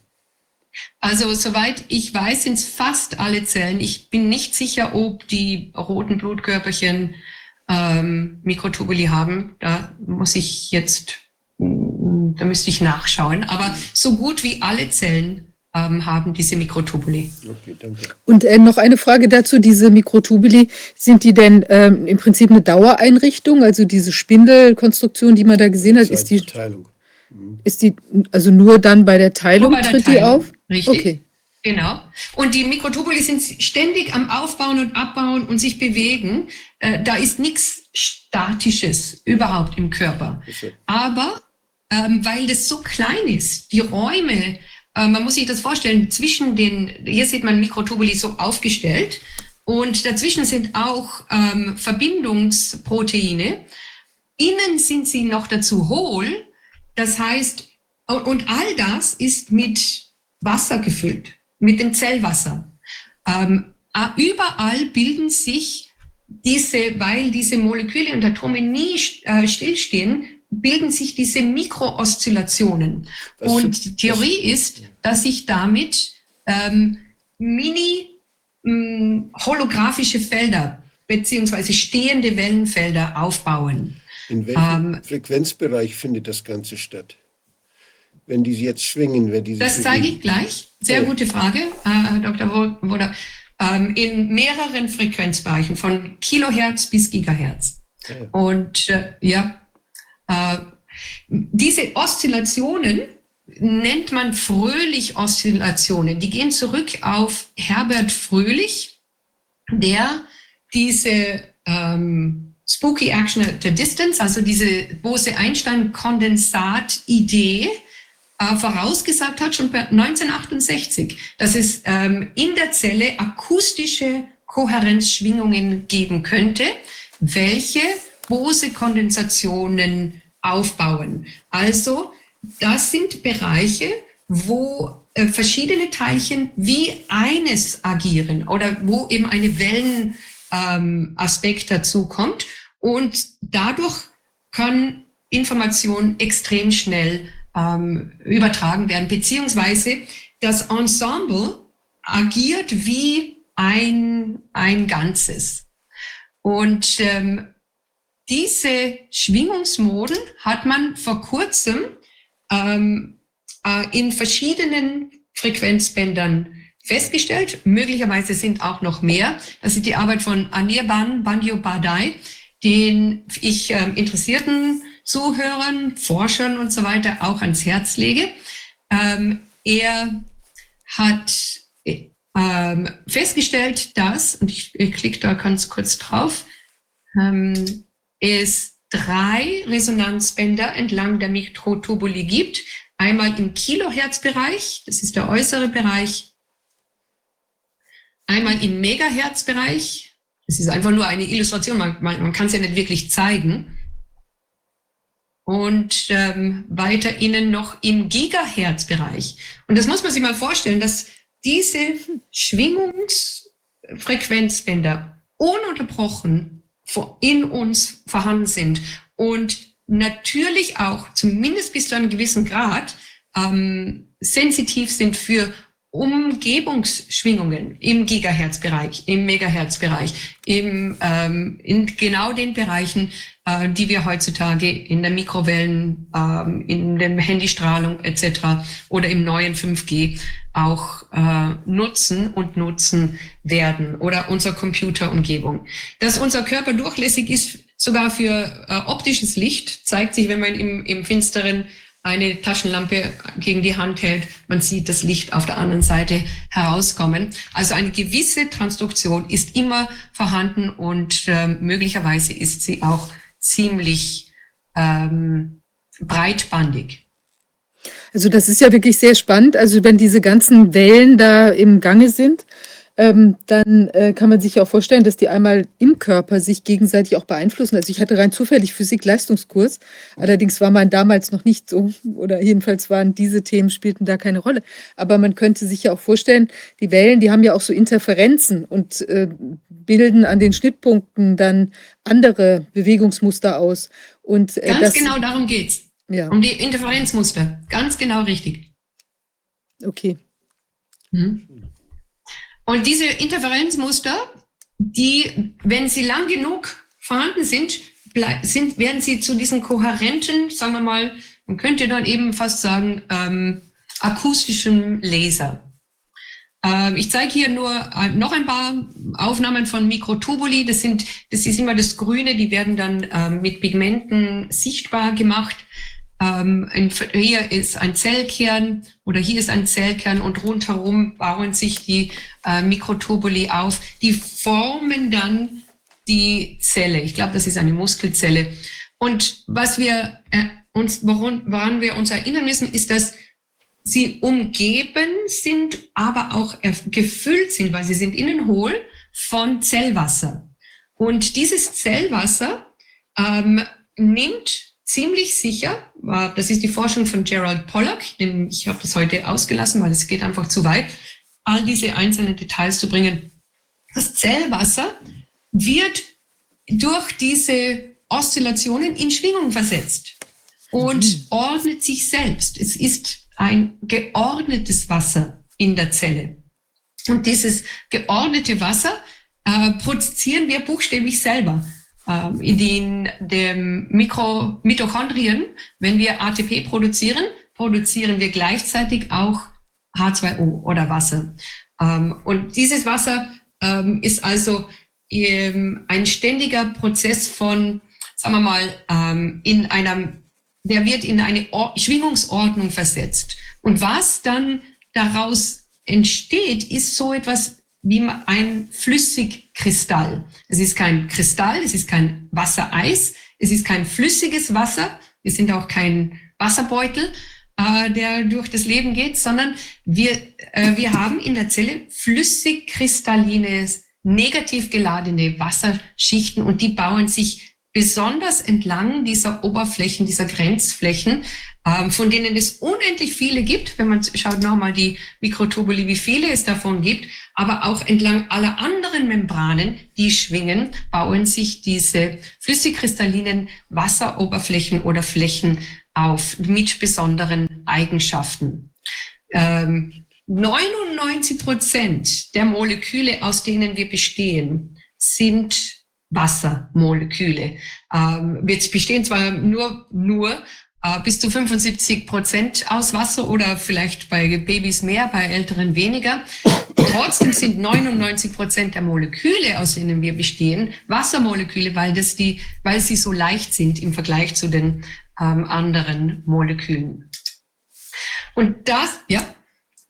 Also soweit ich weiß, sind es fast alle Zellen. Ich bin nicht sicher, ob die roten Blutkörperchen ähm, Mikrotubuli haben. Da muss ich jetzt, da müsste ich nachschauen. Aber so gut wie alle Zellen haben diese Mikrotubuli. Okay, danke. Und äh, noch eine Frage dazu, diese Mikrotubuli, sind die denn ähm, im Prinzip eine Dauereinrichtung? Also diese Spindelkonstruktion, die man da gesehen hat, ist die, Teilung. Mhm. ist die also nur dann bei der Teilung bei der tritt Teilung. die auf? Richtig. Okay. Genau. Und die Mikrotubuli sind ständig am Aufbauen und Abbauen und sich bewegen. Äh, da ist nichts Statisches überhaupt im Körper. Aber ähm, weil das so klein ist, die Räume, äh, man muss sich das vorstellen, zwischen den, hier sieht man Mikrotubuli so aufgestellt und dazwischen sind auch ähm, Verbindungsproteine. Innen sind sie noch dazu hohl. Das heißt, und all das ist mit Wasser gefüllt, mit dem Zellwasser. Ähm, überall bilden sich diese, weil diese Moleküle und Atome nie äh, stillstehen, bilden sich diese Mikrooszillationen. Und die Theorie ist, dass sich damit ähm, mini ähm, holographische Felder beziehungsweise stehende Wellenfelder aufbauen. In welchem ähm, Frequenzbereich findet das Ganze statt? Wenn die jetzt schwingen, wenn die Das zeige ich gleich. Sehr ja. gute Frage, äh, Dr. Woder. Ähm, in mehreren Frequenzbereichen, von Kilohertz bis Gigahertz. Ja. Und äh, ja, diese Oszillationen nennt man Fröhlich-Oszillationen. Die gehen zurück auf Herbert Fröhlich, der diese ähm, Spooky Action at a Distance, also diese Bose-Einstein-Kondensat-Idee, äh, vorausgesagt hat, schon 1968, dass es ähm, in der Zelle akustische Kohärenzschwingungen geben könnte, welche Bose-Kondensationen aufbauen. Also das sind Bereiche, wo äh, verschiedene Teilchen wie eines agieren oder wo eben eine Wellenaspekt ähm, dazu kommt. Und dadurch kann Information extrem schnell ähm, übertragen werden, beziehungsweise das Ensemble agiert wie ein, ein Ganzes. Und ähm, diese Schwingungsmoden hat man vor kurzem ähm, äh, in verschiedenen Frequenzbändern festgestellt. Möglicherweise sind auch noch mehr. Das ist die Arbeit von Anirban Bandyobadai, den ich äh, interessierten Zuhörern, Forschern und so weiter auch ans Herz lege. Ähm, er hat ähm, festgestellt, dass, und ich, ich klicke da ganz kurz drauf, ähm, es drei Resonanzbänder entlang der Mikrotubuli gibt. Einmal im Kilohertzbereich, das ist der äußere Bereich. Einmal im Megahertzbereich. Das ist einfach nur eine Illustration, man, man, man kann es ja nicht wirklich zeigen. Und ähm, weiter innen noch im Gigahertzbereich. Und das muss man sich mal vorstellen, dass diese Schwingungsfrequenzbänder ununterbrochen in uns vorhanden sind und natürlich auch, zumindest bis zu einem gewissen Grad, ähm, sensitiv sind für Umgebungsschwingungen im Gigahertz-Bereich, im Megahertz-Bereich, im, ähm, in genau den Bereichen, äh, die wir heutzutage in der Mikrowellen, ähm, in der Handystrahlung etc. oder im neuen 5G auch äh, nutzen und nutzen werden oder unsere Computerumgebung. Dass unser Körper durchlässig ist, sogar für äh, optisches Licht, zeigt sich, wenn man im, im Finsteren eine Taschenlampe gegen die Hand hält, man sieht das Licht auf der anderen Seite herauskommen. Also eine gewisse Transduktion ist immer vorhanden und äh, möglicherweise ist sie auch ziemlich ähm, breitbandig. Also das ist ja wirklich sehr spannend. Also wenn diese ganzen Wellen da im Gange sind, ähm, dann äh, kann man sich auch vorstellen, dass die einmal im Körper sich gegenseitig auch beeinflussen. Also ich hatte rein zufällig Physik-Leistungskurs, allerdings war man damals noch nicht so, oder jedenfalls waren diese Themen, spielten da keine Rolle. Aber man könnte sich ja auch vorstellen, die Wellen, die haben ja auch so Interferenzen und äh, bilden an den Schnittpunkten dann andere Bewegungsmuster aus. Und, äh, Ganz das, genau darum geht's. Ja. Um die Interferenzmuster. Ganz genau richtig. Okay. Mhm. Und diese Interferenzmuster, die, wenn sie lang genug vorhanden sind, sind werden sie zu diesen kohärenten, sagen wir mal, man könnte dann eben fast sagen, ähm, akustischen Laser. Ähm, ich zeige hier nur äh, noch ein paar Aufnahmen von Mikrotubuli. Das sind, das ist immer das Grüne, die werden dann ähm, mit Pigmenten sichtbar gemacht. Ähm, hier ist ein Zellkern oder hier ist ein Zellkern und rundherum bauen sich die äh, Mikrotubuli auf. Die formen dann die Zelle. Ich glaube, das ist eine Muskelzelle. Und was wir äh, uns, woran, woran wir uns erinnern müssen, ist, dass sie umgeben sind, aber auch gefüllt sind, weil sie sind innen hohl von Zellwasser. Und dieses Zellwasser ähm, nimmt ziemlich sicher, das ist die Forschung von Gerald Pollack, ich habe das heute ausgelassen, weil es geht einfach zu weit, all diese einzelnen Details zu bringen. Das Zellwasser wird durch diese Oszillationen in Schwingung versetzt und mhm. ordnet sich selbst. Es ist ein geordnetes Wasser in der Zelle. Und dieses geordnete Wasser äh, produzieren wir buchstäblich selber. Ähm, in den dem Mikro Mitochondrien, wenn wir ATP produzieren, produzieren wir gleichzeitig auch H2O oder Wasser. Ähm, und dieses Wasser ähm, ist also ein ständiger Prozess von, sagen wir mal, in einer, der wird in eine Schwingungsordnung versetzt. Und was dann daraus entsteht, ist so etwas wie ein Flüssigkristall. Es ist kein Kristall, es ist kein Wassereis, es ist kein flüssiges Wasser, wir sind auch kein Wasserbeutel, äh, der durch das Leben geht, sondern wir, äh, wir haben in der Zelle flüssigkristalline, negativ geladene Wasserschichten und die bauen sich besonders entlang dieser Oberflächen, dieser Grenzflächen von denen es unendlich viele gibt, wenn man schaut nochmal die Mikrotubuli, wie viele es davon gibt, aber auch entlang aller anderen Membranen, die schwingen, bauen sich diese flüssigkristallinen Wasseroberflächen oder Flächen auf mit besonderen Eigenschaften. Ähm, 99 Prozent der Moleküle, aus denen wir bestehen, sind Wassermoleküle. Ähm, wir bestehen zwar nur, nur bis zu 75 Prozent aus Wasser oder vielleicht bei Babys mehr, bei Älteren weniger. Trotzdem sind 99 Prozent der Moleküle, aus denen wir bestehen, Wassermoleküle, weil, das die, weil sie so leicht sind im Vergleich zu den ähm, anderen Molekülen. Und das, ja,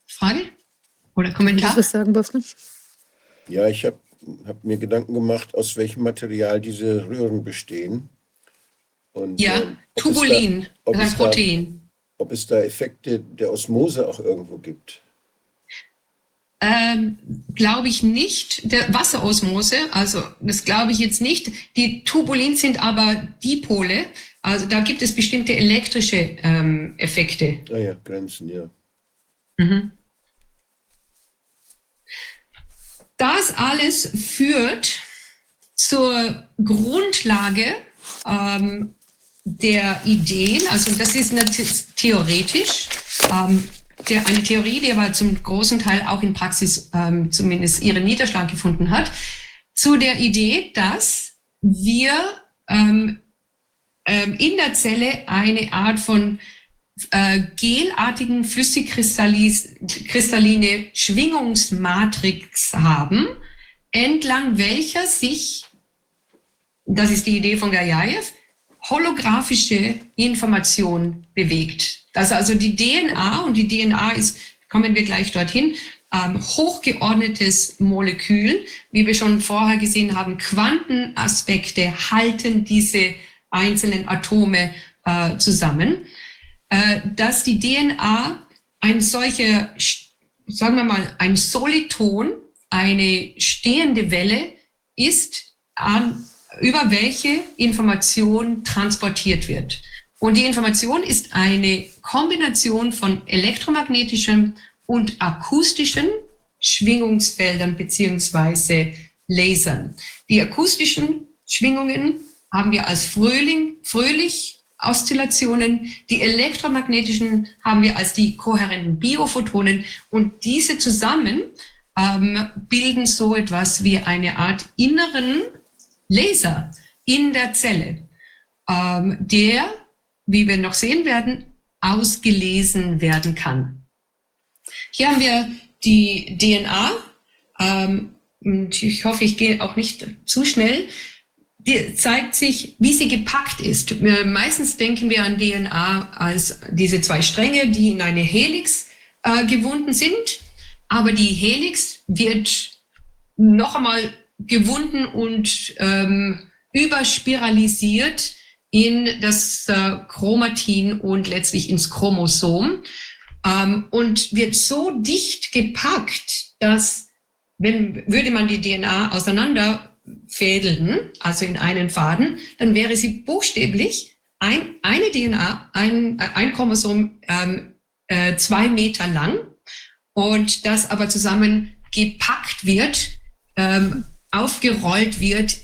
Frage oder Kommentar? Du was sagen, Wolfgang? Ja, ich habe hab mir Gedanken gemacht, aus welchem Material diese Röhren bestehen. Und, ja, äh, Tubulin, da, ein Protein. Da, ob es da Effekte der Osmose auch irgendwo gibt? Ähm, glaube ich nicht. Der Wasserosmose, also das glaube ich jetzt nicht. Die Tubulin sind aber Dipole. Also da gibt es bestimmte elektrische ähm, Effekte. Ah ja, Grenzen, ja. Mhm. Das alles führt zur Grundlage ähm, der Ideen, also das ist theoretisch, ähm, der, eine Theorie, die aber zum großen Teil auch in Praxis ähm, zumindest ihren Niederschlag gefunden hat, zu der Idee, dass wir ähm, ähm, in der Zelle eine Art von äh, gelartigen flüssigkristalline Schwingungsmatrix haben, entlang welcher sich, das ist die Idee von Gajaev, holographische Information bewegt. Dass also die DNA, und die DNA ist, kommen wir gleich dorthin, ähm, hochgeordnetes Molekül, wie wir schon vorher gesehen haben, Quantenaspekte halten diese einzelnen Atome äh, zusammen, äh, dass die DNA ein solcher, sagen wir mal, ein Soliton, eine stehende Welle ist, an, über welche Information transportiert wird. Und die Information ist eine Kombination von elektromagnetischem und akustischen Schwingungsfeldern beziehungsweise Lasern. Die akustischen Schwingungen haben wir als Frühling, fröhlich Oszillationen. Die elektromagnetischen haben wir als die kohärenten Biophotonen. Und diese zusammen ähm, bilden so etwas wie eine Art inneren Laser in der Zelle, ähm, der, wie wir noch sehen werden, ausgelesen werden kann. Hier haben wir die DNA. Ähm, und ich hoffe, ich gehe auch nicht zu schnell. Die zeigt sich, wie sie gepackt ist. Meistens denken wir an DNA als diese zwei Stränge, die in eine Helix äh, gewunden sind. Aber die Helix wird noch einmal gewunden und ähm, überspiralisiert in das äh, Chromatin und letztlich ins Chromosom. Ähm, und wird so dicht gepackt, dass wenn würde man die DNA auseinanderfädeln, also in einen Faden, dann wäre sie buchstäblich ein, eine DNA, ein, ein Chromosom ähm, äh, zwei Meter lang. Und das aber zusammen gepackt wird, ähm, aufgerollt wird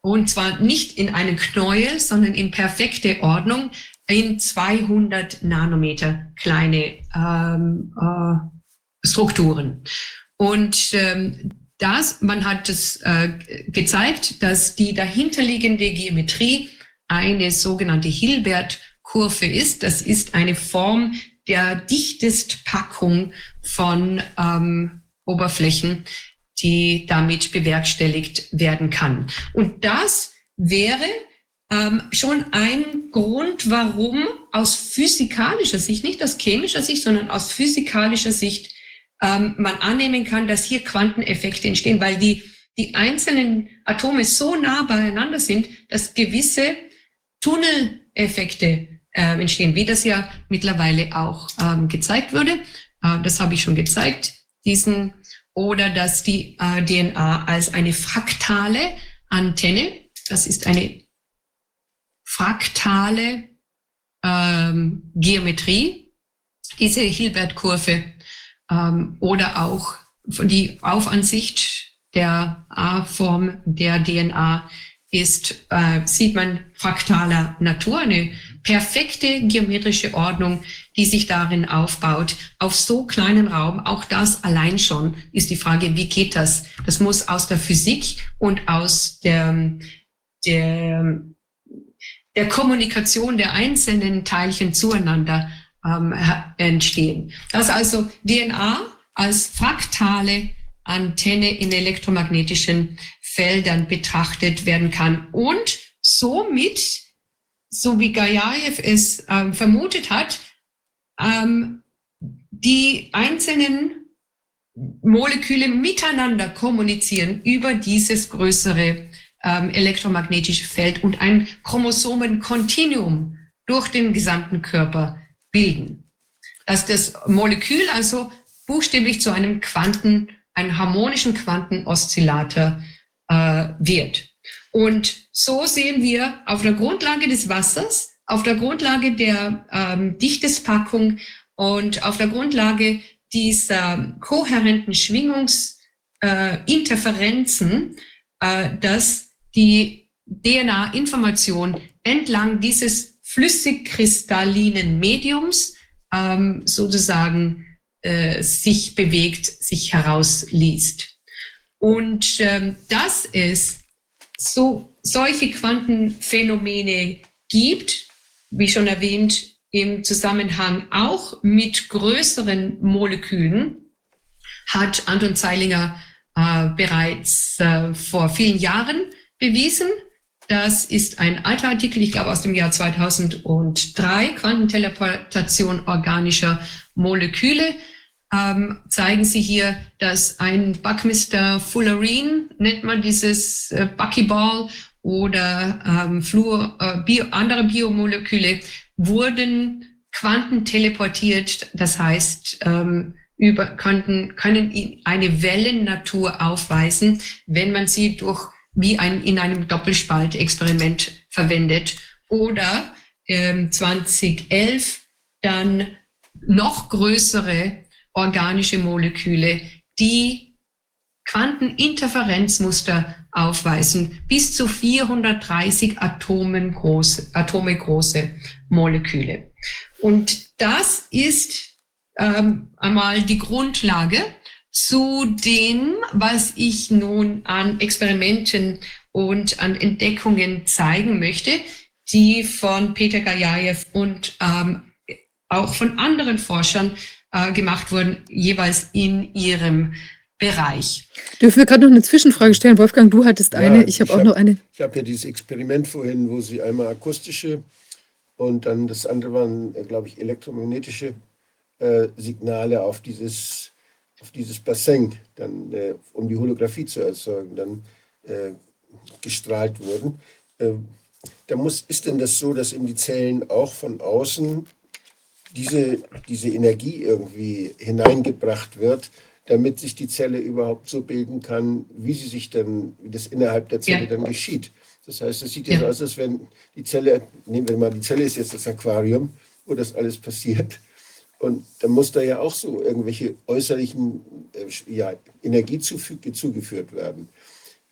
und zwar nicht in einen Knäuel, sondern in perfekte Ordnung in 200 Nanometer kleine ähm, äh, Strukturen. Und ähm, das, man hat es äh, gezeigt, dass die dahinterliegende Geometrie eine sogenannte Hilbert-Kurve ist. Das ist eine Form der Dichtestpackung von ähm, Oberflächen, die damit bewerkstelligt werden kann. Und das wäre ähm, schon ein Grund, warum aus physikalischer Sicht, nicht aus chemischer Sicht, sondern aus physikalischer Sicht ähm, man annehmen kann, dass hier Quanteneffekte entstehen, weil die, die einzelnen Atome so nah beieinander sind, dass gewisse Tunneleffekte äh, entstehen, wie das ja mittlerweile auch ähm, gezeigt wurde. Äh, das habe ich schon gezeigt, diesen, oder dass die äh, DNA als eine fraktale Antenne, das ist eine fraktale ähm, Geometrie, diese Hilbert-Kurve ähm, oder auch die Aufansicht der A-Form der DNA ist, äh, sieht man fraktaler Natur, eine perfekte geometrische Ordnung, die sich darin aufbaut, auf so kleinen Raum. Auch das allein schon ist die Frage, wie geht das? Das muss aus der Physik und aus der, der der Kommunikation der einzelnen Teilchen zueinander ähm, entstehen. Dass also DNA als fraktale Antenne in elektromagnetischen Feldern betrachtet werden kann und somit, so wie Gajaev es ähm, vermutet hat, ähm, die einzelnen Moleküle miteinander kommunizieren über dieses größere ähm, elektromagnetische Feld und ein Chromosomenkontinuum durch den gesamten Körper bilden. Dass das Molekül also buchstäblich zu einem Quanten, einem harmonischen Quantenoszillator äh, wird. Und so sehen wir auf der Grundlage des Wassers, auf der Grundlage der ähm, Dichtespackung und auf der Grundlage dieser kohärenten Schwingungsinterferenzen, äh, dass die DNA-Information entlang dieses flüssig-kristallinen Mediums ähm, sozusagen äh, sich bewegt, sich herausliest. Und ähm, dass es so solche Quantenphänomene gibt, wie schon erwähnt, im Zusammenhang auch mit größeren Molekülen, hat Anton Zeilinger äh, bereits äh, vor vielen Jahren bewiesen. Das ist ein alter Artikel, ich glaube aus dem Jahr 2003, Quantenteleportation organischer Moleküle. Ähm, zeigen Sie hier, dass ein Buckminster Fullerene, nennt man dieses äh, Buckyball, oder ähm, Fluor, äh, Bio, andere Biomoleküle wurden quantenteleportiert, das heißt, ähm, über, könnten, können eine Wellennatur aufweisen, wenn man sie durch wie ein, in einem Doppelspaltexperiment verwendet. Oder ähm, 2011 dann noch größere organische Moleküle, die Quanteninterferenzmuster aufweisen, bis zu 430 Atomen groß, Atome große Moleküle. Und das ist ähm, einmal die Grundlage zu dem, was ich nun an Experimenten und an Entdeckungen zeigen möchte, die von Peter Gajajew und ähm, auch von anderen Forschern äh, gemacht wurden, jeweils in ihrem Bereich. Dürfen wir gerade noch eine Zwischenfrage stellen? Wolfgang, du hattest ja, eine, ich habe auch hab, noch eine. Ich habe ja dieses Experiment vorhin, wo Sie einmal akustische und dann das andere waren, äh, glaube ich, elektromagnetische äh, Signale auf dieses, auf dieses Bassin, dann, äh, um die Holographie zu erzeugen, dann äh, gestrahlt wurden. Äh, da muss, ist denn das so, dass in die Zellen auch von außen diese, diese Energie irgendwie hineingebracht wird, damit sich die Zelle überhaupt so bilden kann, wie sie sich dann, wie das innerhalb der Zelle ja. dann geschieht. Das heißt, es sieht ja so aus, als wenn die Zelle, nehmen wir mal, die Zelle ist jetzt das Aquarium, wo das alles passiert. Und dann muss da ja auch so irgendwelche äußerlichen äh, ja, Energie zugeführt werden.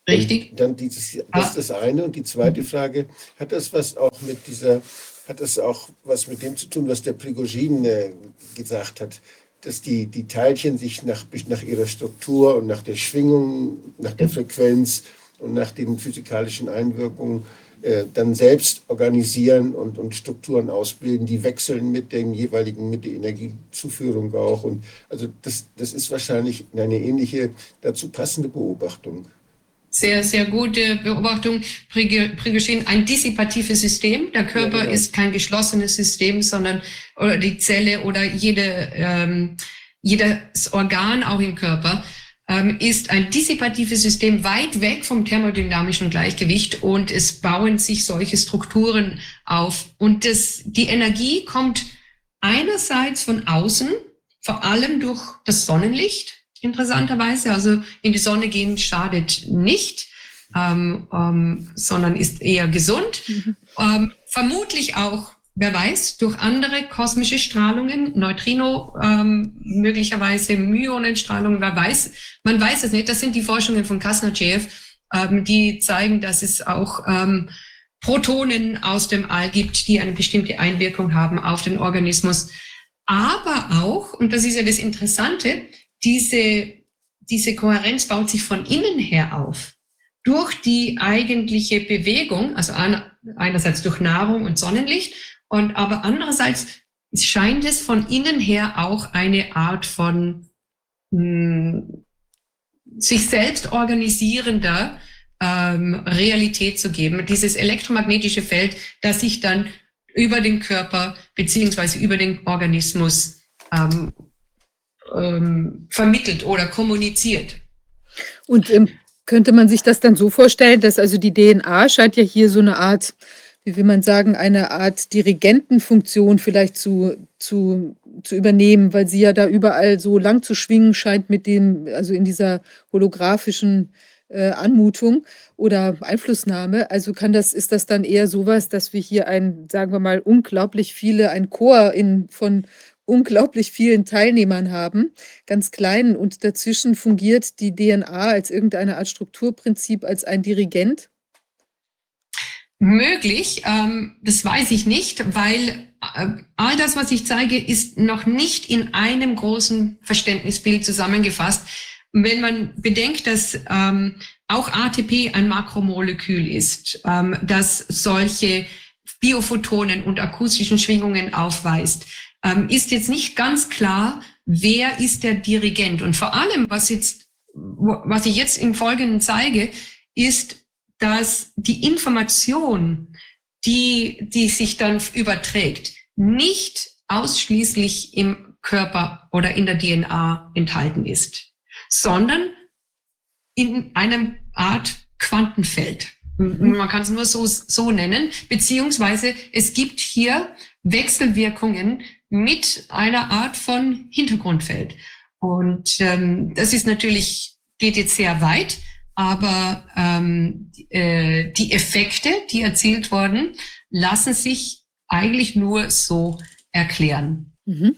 Richtig. Und dann dieses, das ist das eine. Und die zweite Frage, hat das was auch mit dieser, hat das auch was mit dem zu tun, was der Prigozhin äh, gesagt hat? Dass die, die Teilchen sich nach, nach ihrer Struktur und nach der Schwingung, nach der Frequenz und nach den physikalischen Einwirkungen äh, dann selbst organisieren und, und Strukturen ausbilden, die wechseln mit den jeweiligen, mit der Energiezuführung auch. Und also das, das ist wahrscheinlich eine ähnliche, dazu passende Beobachtung sehr, sehr gute Beobachtung. Prigogine, ein dissipatives System. Der Körper ja, genau. ist kein geschlossenes System, sondern oder die Zelle oder jede, ähm, jedes Organ auch im Körper ähm, ist ein dissipatives System weit weg vom thermodynamischen Gleichgewicht und es bauen sich solche Strukturen auf. Und das, die Energie kommt einerseits von außen, vor allem durch das Sonnenlicht interessanterweise. Also in die Sonne gehen schadet nicht, ähm, ähm, sondern ist eher gesund. Mhm. Ähm, vermutlich auch, wer weiß, durch andere kosmische Strahlungen, Neutrino, ähm, möglicherweise Myonenstrahlung, wer weiß. Man weiß es nicht. Das sind die Forschungen von Kasnachev, ähm, die zeigen, dass es auch ähm, Protonen aus dem All gibt, die eine bestimmte Einwirkung haben auf den Organismus. Aber auch, und das ist ja das Interessante, diese, diese Kohärenz baut sich von innen her auf. Durch die eigentliche Bewegung, also einerseits durch Nahrung und Sonnenlicht, und aber andererseits scheint es von innen her auch eine Art von mh, hm, sich selbst organisierender ähm, Realität zu geben. Dieses elektromagnetische Feld, das sich dann über den Körper beziehungsweise über den Organismus ähm, ähm, vermittelt oder kommuniziert. Und ähm, könnte man sich das dann so vorstellen, dass also die DNA scheint ja hier so eine Art, wie will man sagen, eine Art Dirigentenfunktion vielleicht zu, zu, zu übernehmen, weil sie ja da überall so lang zu schwingen scheint mit dem, also in dieser holographischen äh, Anmutung oder Einflussnahme. Also kann das, ist das dann eher sowas, dass wir hier ein, sagen wir mal, unglaublich viele, ein Chor in, von unglaublich vielen Teilnehmern haben, ganz kleinen, und dazwischen fungiert die DNA als irgendeine Art Strukturprinzip, als ein Dirigent? möglich, ähm, das weiß ich nicht, weil äh, all das, was ich zeige, ist noch nicht in einem großen Verständnisbild zusammengefasst. Wenn man bedenkt, dass ähm, auch ATP ein Makromolekül ist, ähm, das solche Biophotonen und akustischen Schwingungen aufweist, ähm, ist jetzt nicht ganz klar, wer ist der Dirigent. Und vor allem, was jetzt, was ich jetzt im Folgenden zeige, ist, dass die Information, die, die sich dann überträgt, nicht ausschließlich im Körper oder in der DNA enthalten ist, sondern in einem Art Quantenfeld. Man kann es nur so, so nennen, beziehungsweise es gibt hier Wechselwirkungen mit einer Art von Hintergrundfeld. Und ähm, das ist natürlich, geht jetzt sehr weit, aber ähm, äh, die Effekte, die erzielt wurden, lassen sich eigentlich nur so erklären. Mhm.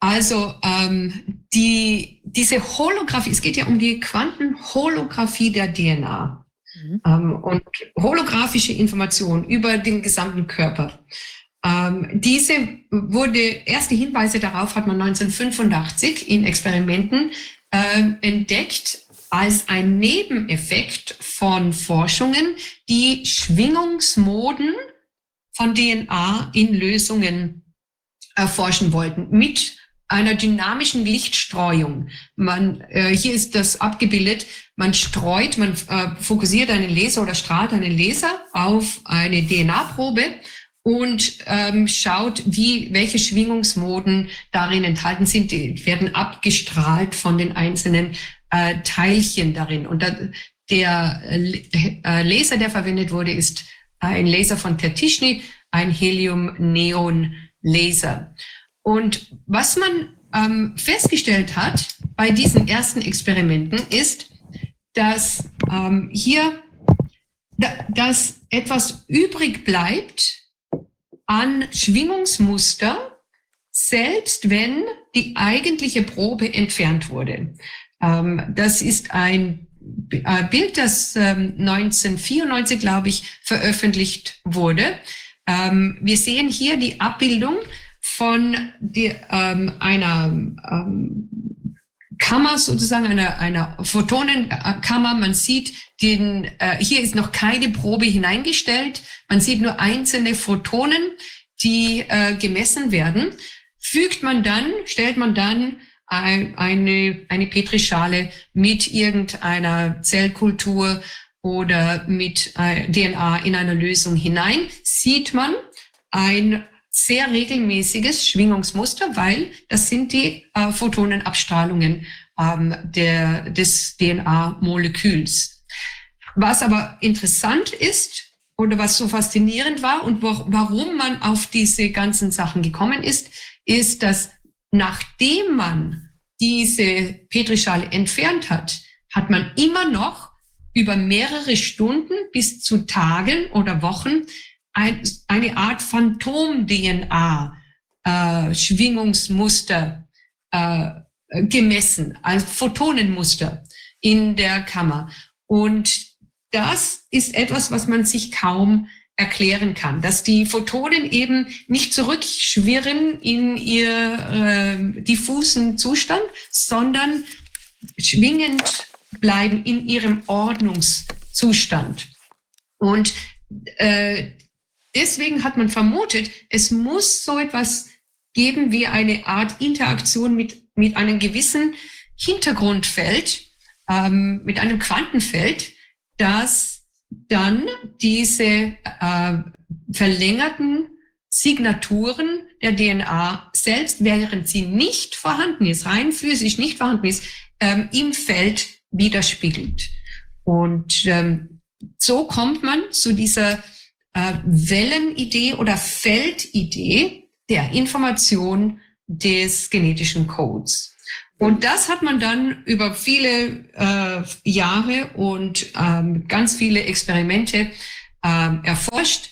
Also ähm, die, diese Holographie, es geht ja um die Quantenholographie der DNA mhm. ähm, und holographische Information über den gesamten Körper. Ähm, diese wurde, erste Hinweise darauf hat man 1985 in Experimenten äh, entdeckt als ein Nebeneffekt von Forschungen, die Schwingungsmoden von DNA in Lösungen erforschen wollten mit einer dynamischen Lichtstreuung. Man, äh, hier ist das abgebildet. Man streut, man äh, fokussiert einen Laser oder strahlt einen Laser auf eine DNA-Probe und ähm, schaut, wie, welche Schwingungsmoden darin enthalten sind. Die werden abgestrahlt von den einzelnen äh, Teilchen darin. Und da, der äh, Laser, der verwendet wurde, ist ein Laser von Tertischny, ein Helium-Neon-Laser. Und was man ähm, festgestellt hat bei diesen ersten Experimenten ist, dass ähm, hier da, dass etwas übrig bleibt an Schwingungsmuster, selbst wenn die eigentliche Probe entfernt wurde. Ähm, das ist ein äh, Bild, das ähm, 1994, glaube ich, veröffentlicht wurde. Ähm, wir sehen hier die Abbildung von ähm, einer ähm, Kammer sozusagen, einer, einer Photonenkammer. Man sieht den, äh, hier ist noch keine Probe hineingestellt. Man sieht nur einzelne Photonen, die äh, gemessen werden. Fügt man dann, stellt man dann eine, eine Petrischale mit irgendeiner Zellkultur oder mit äh, DNA in einer Lösung hinein, sieht man ein sehr regelmäßiges Schwingungsmuster, weil das sind die äh, Photonenabstrahlungen ähm, der, des DNA-Moleküls. Was aber interessant ist oder was so faszinierend war und wo, warum man auf diese ganzen Sachen gekommen ist, ist, dass nachdem man diese Petrischale entfernt hat, hat man immer noch über mehrere Stunden bis zu Tagen oder Wochen ein, eine Art Phantom-DNA, äh, äh, gemessen, als Photonenmuster in der Kammer. Und das ist etwas, was man sich kaum erklären kann, dass die Photonen eben nicht zurückschwirren in ihr äh, diffusen Zustand, sondern schwingend bleiben in ihrem Ordnungszustand. Und äh, deswegen hat man vermutet, es muss so etwas geben wie eine Art Interaktion mit, mit einem gewissen Hintergrundfeld, ähm, mit einem Quantenfeld, das dann diese äh, verlängerten Signaturen der DNA selbst, während sie nicht vorhanden ist, rein physisch nicht vorhanden ist, ähm, im Feld widerspiegelt. Und ähm, so kommt man zu dieser äh, Wellenidee oder Feldidee der Information des genetischen Codes. Und das hat man dann über viele äh, Jahre und ähm, ganz viele Experimente ähm, erforscht.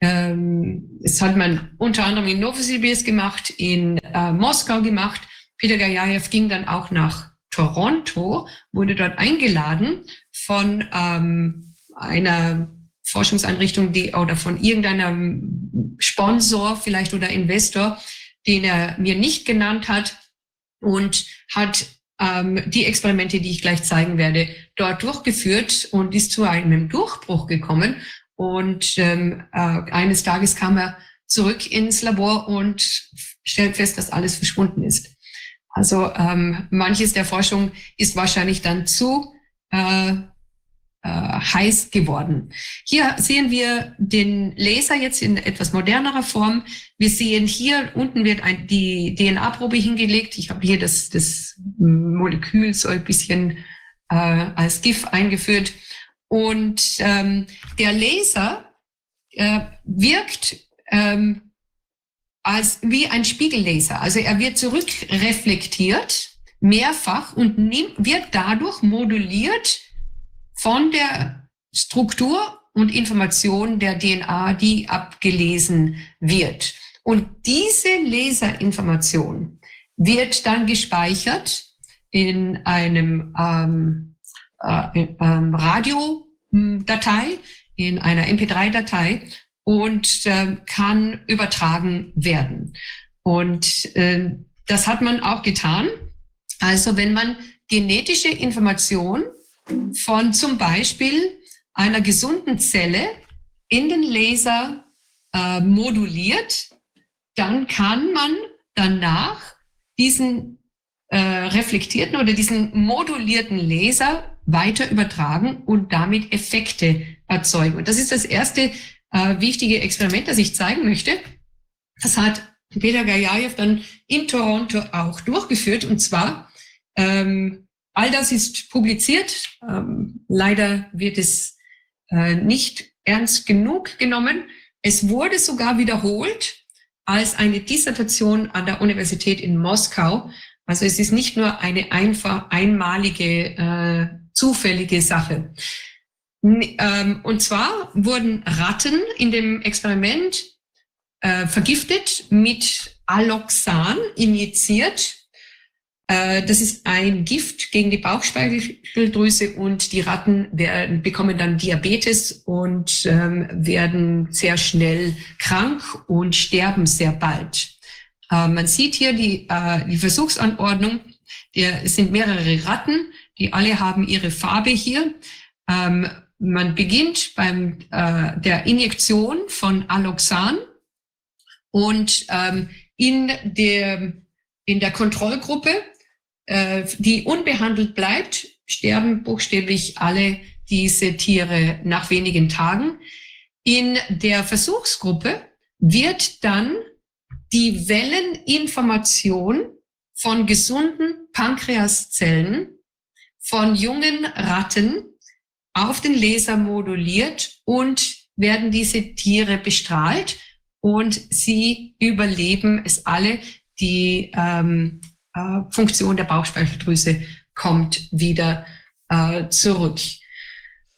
Ähm, es hat man unter anderem in Novosibirsk gemacht, in äh, Moskau gemacht. Peter Gajajew ging dann auch nach Toronto, wurde dort eingeladen von ähm, einer Forschungseinrichtung die, oder von irgendeinem Sponsor vielleicht oder Investor, den er mir nicht genannt hat und hat ähm, die Experimente, die ich gleich zeigen werde, dort durchgeführt und ist zu einem Durchbruch gekommen. Und ähm, äh, eines Tages kam er zurück ins Labor und stellt fest, dass alles verschwunden ist. Also ähm, manches der Forschung ist wahrscheinlich dann zu äh, äh, heiß geworden. Hier sehen wir den Laser jetzt in etwas modernerer Form. Wir sehen hier unten wird ein, die DNA-Probe hingelegt. Ich habe hier das, das Molekül so ein bisschen äh, als GIF eingeführt. Und ähm, der Laser äh, wirkt ähm, als wie ein Spiegellaser. Also er wird zurückreflektiert mehrfach und nimmt, wird dadurch moduliert von der Struktur und Information der DNA, die abgelesen wird. Und diese Laserinformation wird dann gespeichert in einem ähm, äh, ähm, Radiodatei, in einer MP3-Datei und äh, kann übertragen werden. Und äh, das hat man auch getan. Also wenn man genetische Information von zum Beispiel einer gesunden Zelle in den Laser äh, moduliert, dann kann man danach diesen äh, reflektierten oder diesen modulierten Laser weiter übertragen und damit Effekte erzeugen. Und das ist das erste äh, wichtige Experiment, das ich zeigen möchte. Das hat Peter Gajajew dann in Toronto auch durchgeführt. Und zwar ähm, All das ist publiziert. Ähm, leider wird es äh, nicht ernst genug genommen. Es wurde sogar wiederholt als eine Dissertation an der Universität in Moskau. Also es ist nicht nur eine einfach einmalige, äh, zufällige Sache. Ähm, und zwar wurden Ratten in dem Experiment äh, vergiftet mit Alloxan injiziert das ist ein Gift gegen die Bauchspeicheldrüse und die Ratten werden, bekommen dann Diabetes und ähm, werden sehr schnell krank und sterben sehr bald. Äh, man sieht hier die, äh, die Versuchsanordnung. Der, es sind mehrere Ratten, die alle haben ihre Farbe hier. Ähm, man beginnt beim äh, der Injektion von Alloxan und ähm, in der in der Kontrollgruppe äh, die unbehandelt bleibt, sterben buchstäblich alle diese Tiere nach wenigen Tagen. In der Versuchsgruppe wird dann die Welleninformation von gesunden Pankreaszellen von jungen Ratten auf den Laser moduliert und werden diese Tiere bestrahlt und sie überleben es alle. Die ähm, äh, Funktion der Bauchspeicheldrüse kommt wieder äh, zurück.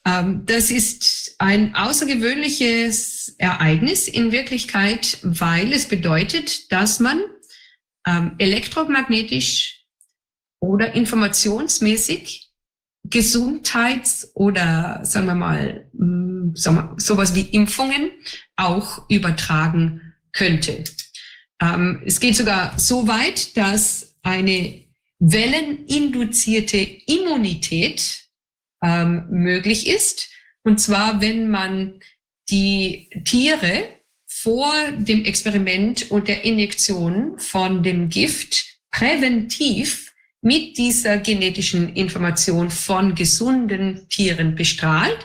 Ähm, das ist ein außergewöhnliches Ereignis in Wirklichkeit, weil es bedeutet, dass man ähm, elektromagnetisch oder informationsmäßig Gesundheits- oder sagen wir mal hm, sowas wie Impfungen auch übertragen könnte. Ähm, es geht sogar so weit, dass eine welleninduzierte Immunität ähm, möglich ist. Und zwar, wenn man die Tiere vor dem Experiment und der Injektion von dem Gift präventiv mit dieser genetischen Information von gesunden Tieren bestrahlt,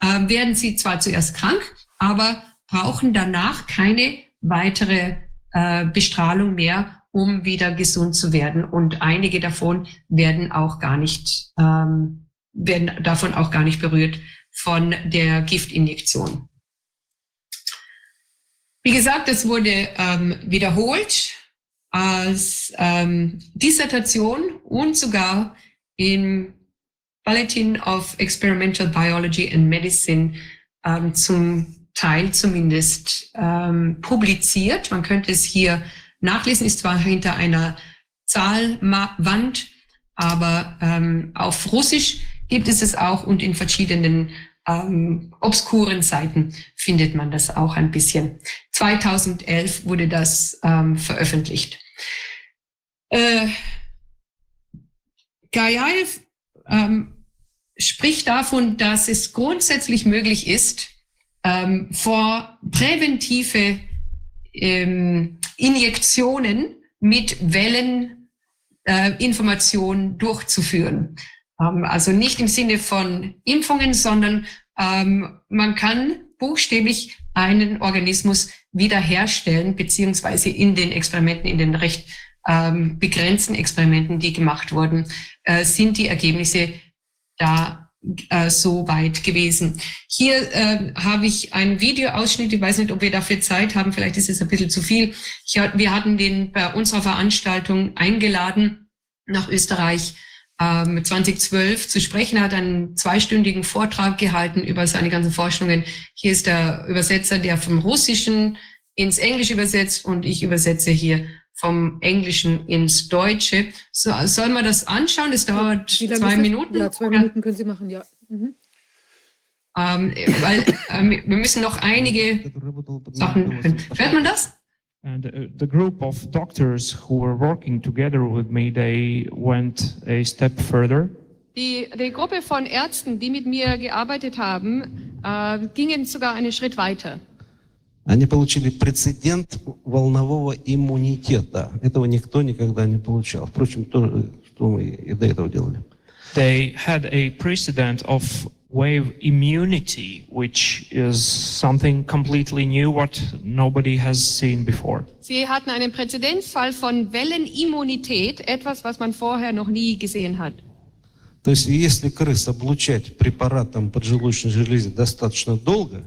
äh, werden sie zwar zuerst krank, aber brauchen danach keine weitere äh, Bestrahlung mehr, um wieder gesund zu werden. Und einige davon werden auch gar nicht, ähm, werden davon auch gar nicht berührt von der Giftinjektion. Wie gesagt, das wurde ähm, wiederholt als ähm, Dissertation und sogar im Bulletin of Experimental Biology and Medicine ähm, zum Teil zumindest ähm, publiziert. Man könnte es hier Nachlesen ist zwar hinter einer Zahlwand, aber ähm, auf Russisch gibt es es auch und in verschiedenen ähm, obskuren Seiten findet man das auch ein bisschen. 2011 wurde das ähm, veröffentlicht. Äh, Gaia ähm, spricht davon, dass es grundsätzlich möglich ist, ähm, vor präventive ähm, Injektionen mit Welleninformation äh, durchzuführen. Ähm, also nicht im Sinne von Impfungen, sondern ähm, man kann buchstäblich einen Organismus wiederherstellen, beziehungsweise in den Experimenten, in den recht ähm, begrenzten Experimenten, die gemacht wurden, äh, sind die Ergebnisse da äh, so weit gewesen. Hier äh, habe ich einen Videoausschnitt, ich weiß nicht, ob wir dafür Zeit haben, vielleicht ist es ein bisschen zu viel. Ich, wir hatten den bei unserer Veranstaltung eingeladen nach Österreich ähm, 2012 zu sprechen. Er hat einen zweistündigen Vortrag gehalten über seine ganzen Forschungen. Hier ist der Übersetzer, der vom Russischen ins Englische übersetzt und ich übersetze hier vom Englischen ins Deutsche. So, soll man das anschauen? Es dauert zwei Minuten. Ja, zwei Minuten können Sie machen, ja. Mhm. Ähm, weil ähm, wir müssen noch einige Sachen. Hört man das? And uh, the group of doctors who were working together with me, they went a step further. Die, die Gruppe von Ärzten, die mit mir gearbeitet haben, äh, gingen sogar einen Schritt weiter. Они получили прецедент волнового иммунитета. Этого никто никогда не получал. Впрочем, то, что мы и до этого делали. They had a precedent of wave immunity, which is something completely new, what nobody has seen before. Sie hatten einen Präzedenzfall von Wellenimmunität, etwas, was man vorher noch nie gesehen hat. То есть, если крыс облучать препаратом поджелудочной железы достаточно долго,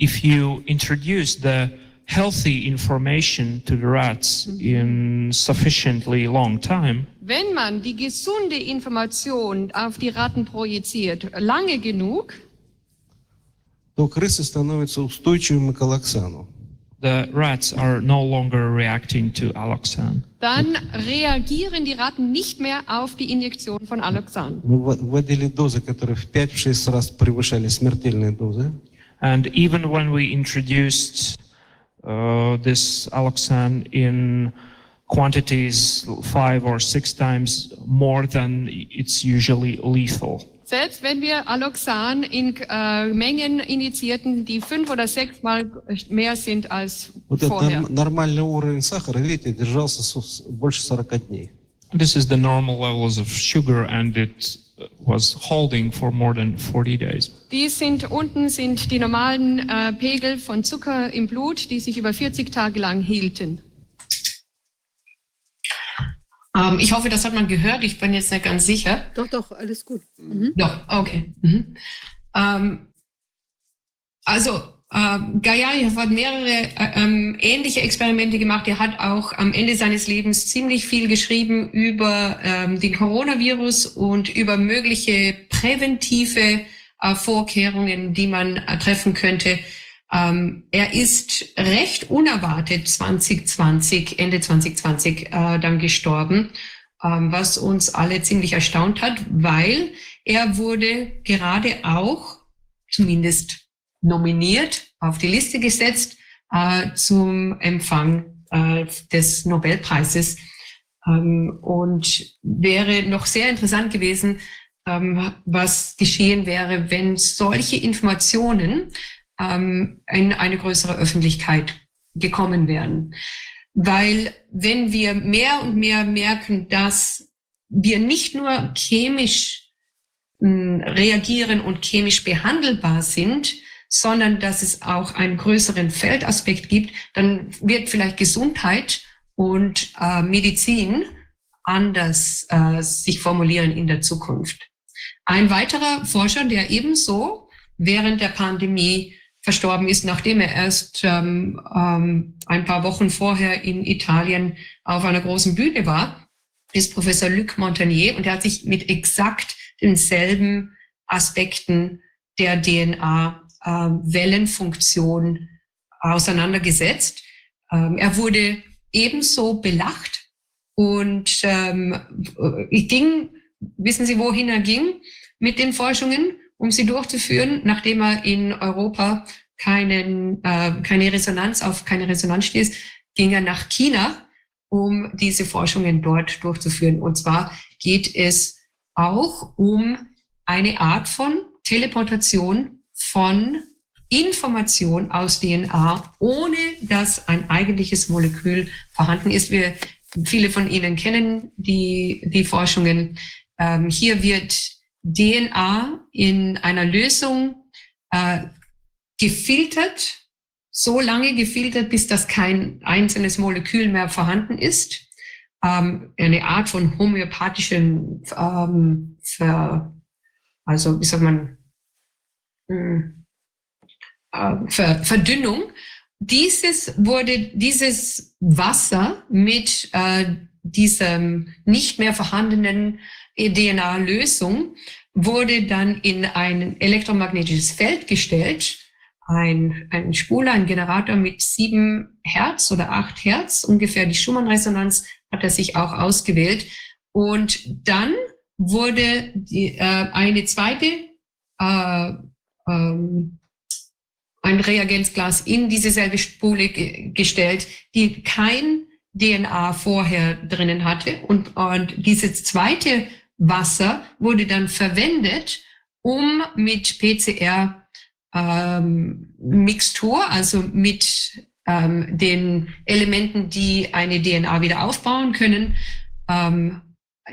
if you introduce the healthy information to the rats in sufficiently long time, wenn man die gesunde Information auf die Ratten projiziert, lange genug, то крысы становятся устойчивыми к аллоксану. The rats are no longer reacting to alloxan. Dann reagieren die Ratten nicht mehr auf die Injektion von Alloxan. Мы вводили дозы, которые в 5-6 раз превышали смертельные дозы. And even when we introduced uh, this alloxan in quantities five or six times more than it's usually lethal. Selbst wenn wir Alloxan in äh, Mengen injizierten, die fünf oder sechs Mal mehr sind als вот vorher. Этот нормальный уровень сахара, видите, держался больше 40 дней. This is the normal levels of sugar and it was holding for more than 40 days. Die sind unten sind die normalen äh, Pegel von Zucker im Blut, die sich über 40 Tage lang hielten. Ähm, ich hoffe, das hat man gehört. Ich bin jetzt nicht ganz sicher. Doch, doch, alles gut. Mhm. Doch, okay. Mhm. Ähm, also ähm, Gaia hat mehrere äh, ähm, ähnliche Experimente gemacht. Er hat auch am Ende seines Lebens ziemlich viel geschrieben über ähm, den Coronavirus und über mögliche präventive äh, Vorkehrungen, die man äh, treffen könnte. Ähm, er ist recht unerwartet 2020, Ende 2020 äh, dann gestorben, ähm, was uns alle ziemlich erstaunt hat, weil er wurde gerade auch, zumindest nominiert, auf die Liste gesetzt äh, zum Empfang äh, des Nobelpreises. Ähm, und wäre noch sehr interessant gewesen, was geschehen wäre, wenn solche Informationen ähm, in eine größere Öffentlichkeit gekommen wären. Weil wenn wir mehr und mehr merken, dass wir nicht nur chemisch reagieren und chemisch behandelbar sind, sondern dass es auch einen größeren Feldaspekt gibt, dann wird vielleicht Gesundheit und äh, Medizin anders äh, sich formulieren in der Zukunft. Ein weiterer Forscher, der ebenso während der Pandemie verstorben ist, nachdem er erst ähm, ähm, ein paar Wochen vorher in Italien auf einer großen Bühne war, ist Professor Luc Montagnier und er hat sich mit exakt denselben Aspekten der DNA äh, Wellenfunktion auseinandergesetzt. Ähm, er wurde ebenso belacht und ähm, ging, wissen Sie, wohin er ging mit den Forschungen? um sie durchzuführen, nachdem er in Europa keinen, äh, keine Resonanz auf keine Resonanz stieß, ging er nach China, um diese Forschungen dort durchzuführen. Und zwar geht es auch um eine Art von Teleportation von Information aus DNA, ohne dass ein eigentliches Molekül vorhanden ist. Wir, viele von Ihnen kennen die, die Forschungen. Ähm, hier wird DNA in einer Lösung äh, gefiltert, so lange gefiltert, bis das kein einzelnes Molekül mehr vorhanden ist. Ähm, eine Art von homöopathischen, ähm, Ver, also wie sagt man, äh, Ver, Verdünnung. Dieses wurde, dieses Wasser mit äh, diesem nicht mehr vorhandenen DNA-Lösung wurde dann in ein elektromagnetisches Feld gestellt ein, ein Spuler, ein Generator mit sieben Hertz oder acht Hertz, ungefähr die Schumann-Resonanz hat er sich auch ausgewählt. Und dann wurde die, äh, eine zweite, äh, ähm, ein Reagenzglas in diese selbe Spule gestellt, die kein DNA vorher drinnen hatte. Und, und dieses zweite Wasser wurde dann verwendet, um mit PCR ähm, also mit ähm, den Elementen, die eine DNA wieder aufbauen können, ähm,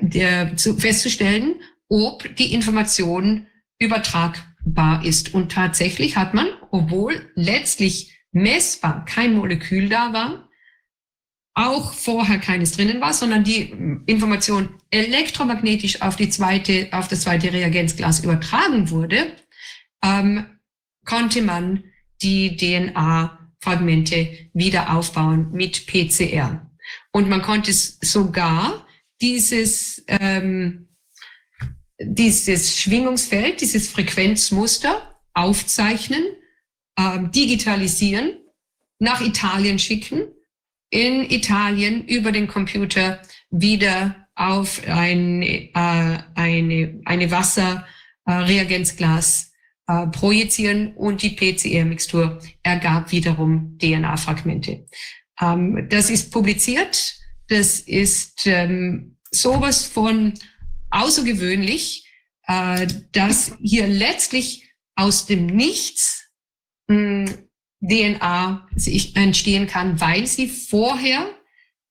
der, zu, festzustellen, ob die Information übertragbar ist. Und tatsächlich hat man, obwohl letztlich messbar kein Molekül da war, auch vorher keines drinnen war, sondern die Information elektromagnetisch auf die zweite, auf das zweite Reagenzglas übertragen wurde, ähm, konnte man die DNA-Fragmente wieder aufbauen mit PCR. Und man konnte sogar dieses, ähm, dieses Schwingungsfeld, dieses Frequenzmuster aufzeichnen, ähm, digitalisieren, nach Italien schicken, in Italien über den Computer wieder auf ein, äh, eine, eine Wasserreagenzglas äh, projizieren und die PCR-Mixtur ergab wiederum DNA-Fragmente. Ähm, das ist publiziert. Das ist ähm, sowas von außergewöhnlich, äh, dass hier letztlich aus dem Nichts mh, hm, DNA entstehen kann, weil sie vorher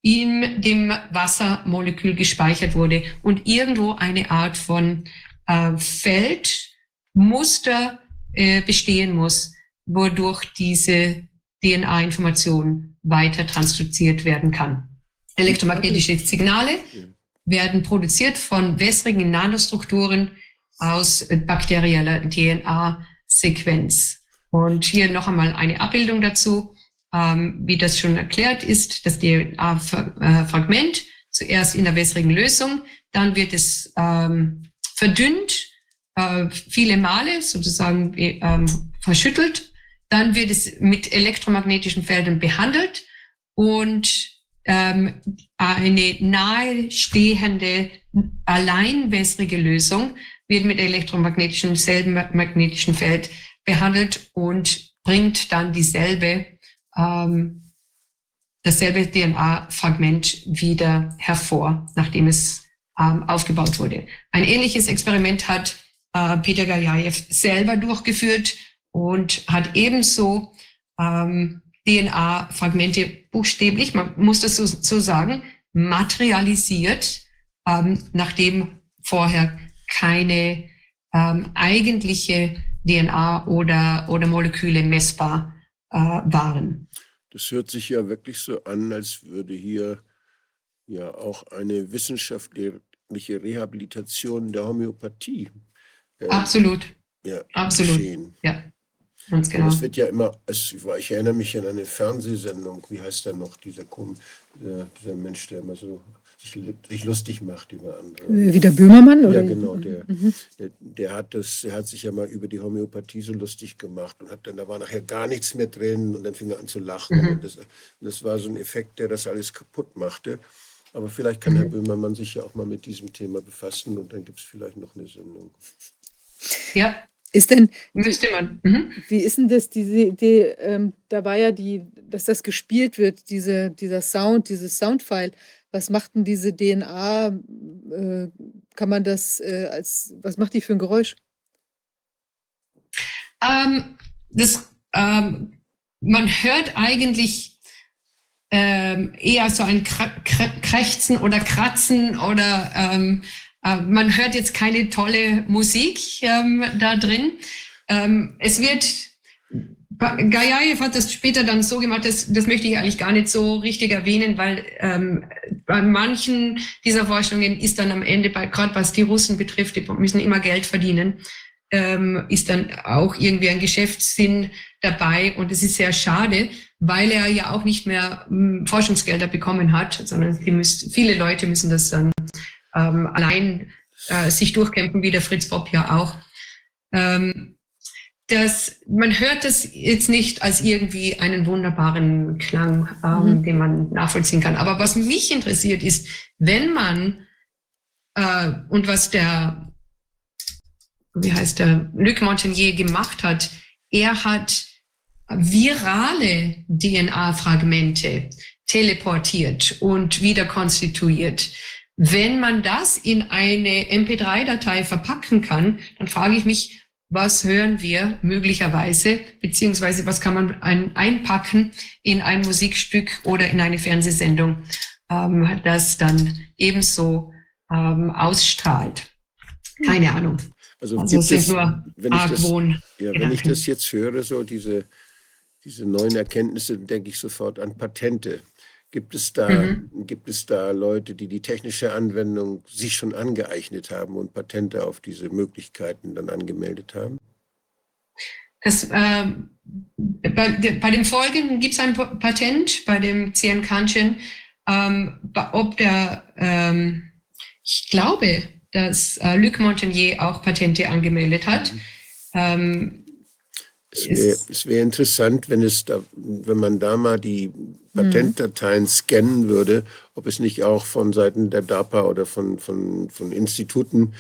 in dem Wassermolekül gespeichert wurde und irgendwo eine Art von äh, Feld Muster äh, bestehen muss, wodurch diese DNA-Information weiter transduziert werden kann. Elektromagnetische Signale werden produziert von wässrigen Nanostrukturen aus bakterieller DNA-Sequenz. Und hier noch einmal eine Abbildung dazu. Ähm, wie das schon erklärt ist, das DNA-Fragment zuerst in der wässrigen Lösung, dann wird es ähm, verdünnt äh, viele Male sozusagen ähm, verschüttelt. Dann wird es mit elektromagnetischen Feldern behandelt und ähm, eine nahestehende, allein wässrige Lösung wird mit elektromagnetischem, selben magnetischen Feld behandelt und bringt dann dieselbe, ähm, dasselbe DNA-Fragment wieder hervor, nachdem es ähm, aufgebaut wurde. Ein ähnliches Experiment hat äh, Peter Gajajew selber durchgeführt und hat ebenso ähm, DNA-Fragmente buchstäblich, man muss das so, so sagen, materialisiert, ähm, nachdem vorher keine ähm, eigentliche DNA oder, oder Moleküle messbar äh, waren. Das hört sich ja wirklich so an, als würde hier ja auch eine wissenschaftliche Rehabilitation der Homöopathie äh, Absolut. Ja, Absolut. Geschehen. Ja, ganz genau. Es wird ja immer, es, ich erinnere mich an eine Fernsehsendung, wie heißt der noch, dieser, dieser, dieser Mensch, der immer so sich, sich, lustig macht über andere. Wie der Böhmermann? Oder? Ja, genau. Der, mhm. der, der, hat das, der hat sich ja mal über die Homöopathie so lustig gemacht und hat dann, da war nachher gar nichts mehr drin und dann fing er an zu lachen. Mhm. Und das, das war so ein Effekt, der das alles kaputt machte. Aber vielleicht kann mhm. Herr Böhmermann sich ja auch mal mit diesem Thema befassen und dann gibt es vielleicht noch eine Sendung. Ja, Ist denn, Müsste man. Mhm. wie ist denn das, diese Idee, ähm, da war ja die, dass das gespielt wird, diese, dieser Sound, dieses Soundfile. Was macht denn diese DNA? Äh, kann man das äh, als, was macht die für ein Geräusch? Ähm, das, ähm, man hört eigentlich ähm, eher so ein Krächzen oder Kratzen oder ähm, äh, man hört jetzt keine tolle Musik ähm, da drin. Ähm, es wird, Gajajew hat das später dann so gemacht, das, das möchte ich eigentlich gar nicht so richtig erwähnen, weil ähm, bei manchen dieser Forschungen ist dann am Ende, gerade was die Russen betrifft, die müssen immer Geld verdienen, ähm, ist dann auch irgendwie ein Geschäftssinn dabei und es ist sehr schade, weil er ja auch nicht mehr m, Forschungsgelder bekommen hat, sondern müsst, viele Leute müssen das dann ähm, allein äh, sich durchkämpfen, wie der Fritz Bob ja auch. Ähm, das, man hört das jetzt nicht als irgendwie einen wunderbaren Klang, ähm, Mhm. den man nachvollziehen kann. Aber was mich interessiert ist, wenn man äh, und was der, wie heißt der, Luc Montagnier gemacht hat, er hat virale DNA-Fragmente teleportiert und wieder konstituiert. Wenn man das in eine MP3-Datei verpacken kann, dann frage ich mich, was hören wir möglicherweise, beziehungsweise was kann man ein, einpacken in ein Musikstück oder in eine Fernsehsendung, ähm, das dann ebenso ähm, ausstrahlt. Keine Ahnung. Also, Also es gibt ist es, nur wenn ich das, ja, wenn ich das jetzt höre, so diese, diese neuen Erkenntnisse, denke ich sofort an Patente. Gibt es da, Mhm. gibt es da Leute, die die technische Anwendung sich schon angeeignet haben und Patente auf diese Möglichkeiten dann angemeldet haben? Das, ähm, bei, de- bei den Folgen gibt es ein Pa- Patent, bei dem CN Kanchen, ähm, ob der, ähm, ich glaube, dass äh, Luc Montagnier auch Patente angemeldet hat. Ähm, Es wäre wär interessant, wenn es da, wenn man da mal die Patentdateien scannen würde, ob es nicht auch von Seiten der DARPA oder von, von, von Instituten,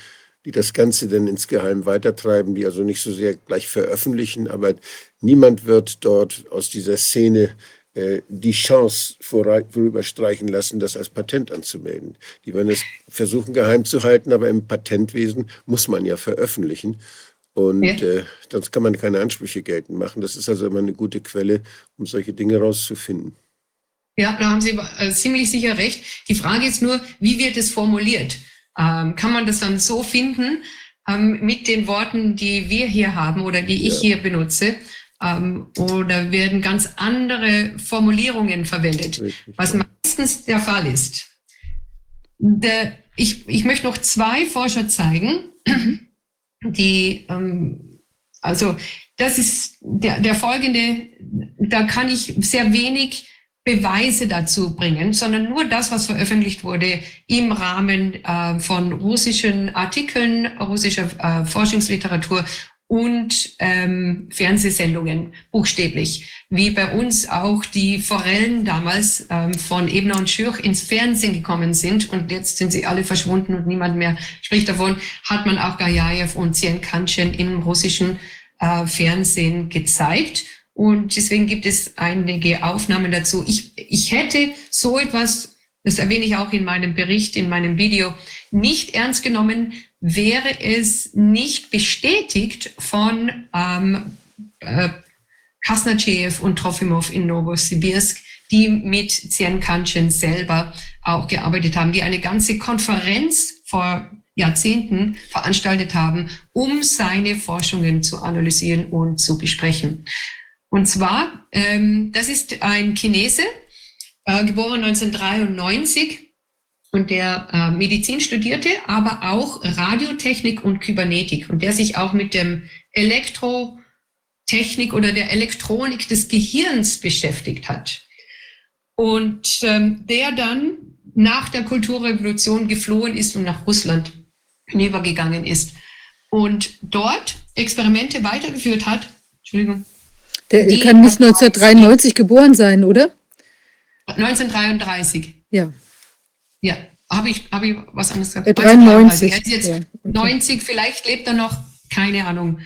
die das Ganze dann insgeheim weitertreiben, die also nicht so sehr gleich veröffentlichen, aber niemand wird dort aus dieser Szene äh, die Chance vorüberstreichen lassen, das als Patent anzumelden. Die werden es versuchen geheim zu halten, aber im Patentwesen muss man ja veröffentlichen. Und Ja. äh, sonst kann man keine Ansprüche geltend machen. Das ist also immer eine gute Quelle, um solche Dinge rauszufinden. Ja, da haben Sie äh, ziemlich sicher recht. Die Frage ist nur, wie wird es formuliert? Ähm, kann man das dann so finden ähm, mit den Worten, die wir hier haben oder die ich Ja. hier benutze? Ähm, oder werden ganz andere Formulierungen verwendet? Richtig, Was meistens der Fall ist. Der, ich, ich möchte noch zwei Forscher zeigen, die, ähm, also das ist der, der folgende, da kann ich sehr wenig Beweise dazu bringen, sondern nur das, was veröffentlicht wurde im Rahmen äh, von russischen Artikeln, russischer äh, Forschungsliteratur und ähm, Fernsehsendungen buchstäblich, wie bei uns auch die Forellen damals ähm, von Ebner und Schürch ins Fernsehen gekommen sind und jetzt sind sie alle verschwunden und niemand mehr spricht davon, hat man auch Gajajew und Zienkanchen im russischen äh, Fernsehen gezeigt. Und deswegen gibt es einige Aufnahmen dazu. Ich, ich hätte so etwas, das erwähne ich auch in meinem Bericht, in meinem Video, nicht ernst genommen, wäre es nicht bestätigt von ähm, äh, Kasnachev und Trofimov in Novosibirsk, die mit Zienkanchen selber auch gearbeitet haben, die eine ganze Konferenz vor Jahrzehnten veranstaltet haben, um seine Forschungen zu analysieren und zu besprechen. Und zwar, ähm, das ist ein Chinese, äh, geboren 1993 und der äh, Medizin studierte, aber auch Radiotechnik und Kybernetik und der sich auch mit dem Elektrotechnik oder der Elektronik des Gehirns beschäftigt hat. Und ähm, der dann nach der Kulturrevolution geflohen ist und nach Russland hinübergegangen ist und dort Experimente weitergeführt hat. Entschuldigung. Der Die- kann nicht 1993 geboren sein, oder? 1933. Ja, Ja, habe ich, hab ich was anderes gesagt? äh, 93. Er ist jetzt Ja, okay. 90, vielleicht lebt er noch, keine Ahnung.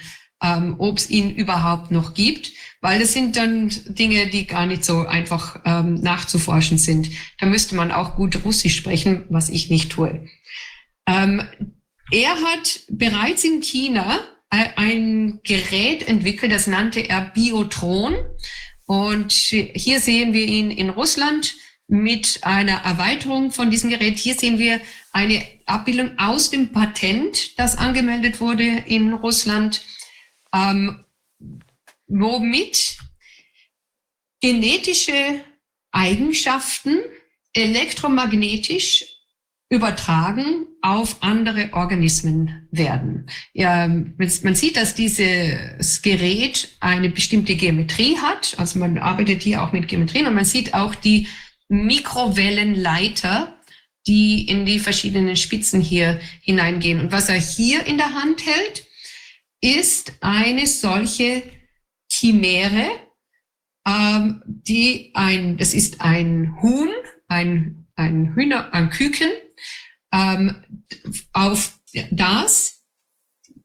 ähm, ob es ihn überhaupt noch gibt, weil das sind dann Dinge, die gar nicht so einfach ähm, nachzuforschen sind. Da müsste man auch gut Russisch sprechen, was ich nicht tue. Ähm, er hat bereits in China ein Gerät entwickelt, das nannte er Biotron. Und hier sehen wir ihn in Russland mit einer Erweiterung von diesem Gerät. Hier sehen wir eine Abbildung aus dem Patent, das angemeldet wurde in Russland, ähm, womit genetische Eigenschaften elektromagnetisch übertragen auf andere Organismen werden. Ja, man sieht, dass dieses Gerät eine bestimmte Geometrie hat. Also man arbeitet hier auch mit Geometrien und man sieht auch die Mikrowellenleiter, die in die verschiedenen Spitzen hier hineingehen. Und was er hier in der Hand hält, ist eine solche Chimäre, ähm, die ein, das ist ein Huhn, ein, ein Hühner, ein Küken, ähm, auf das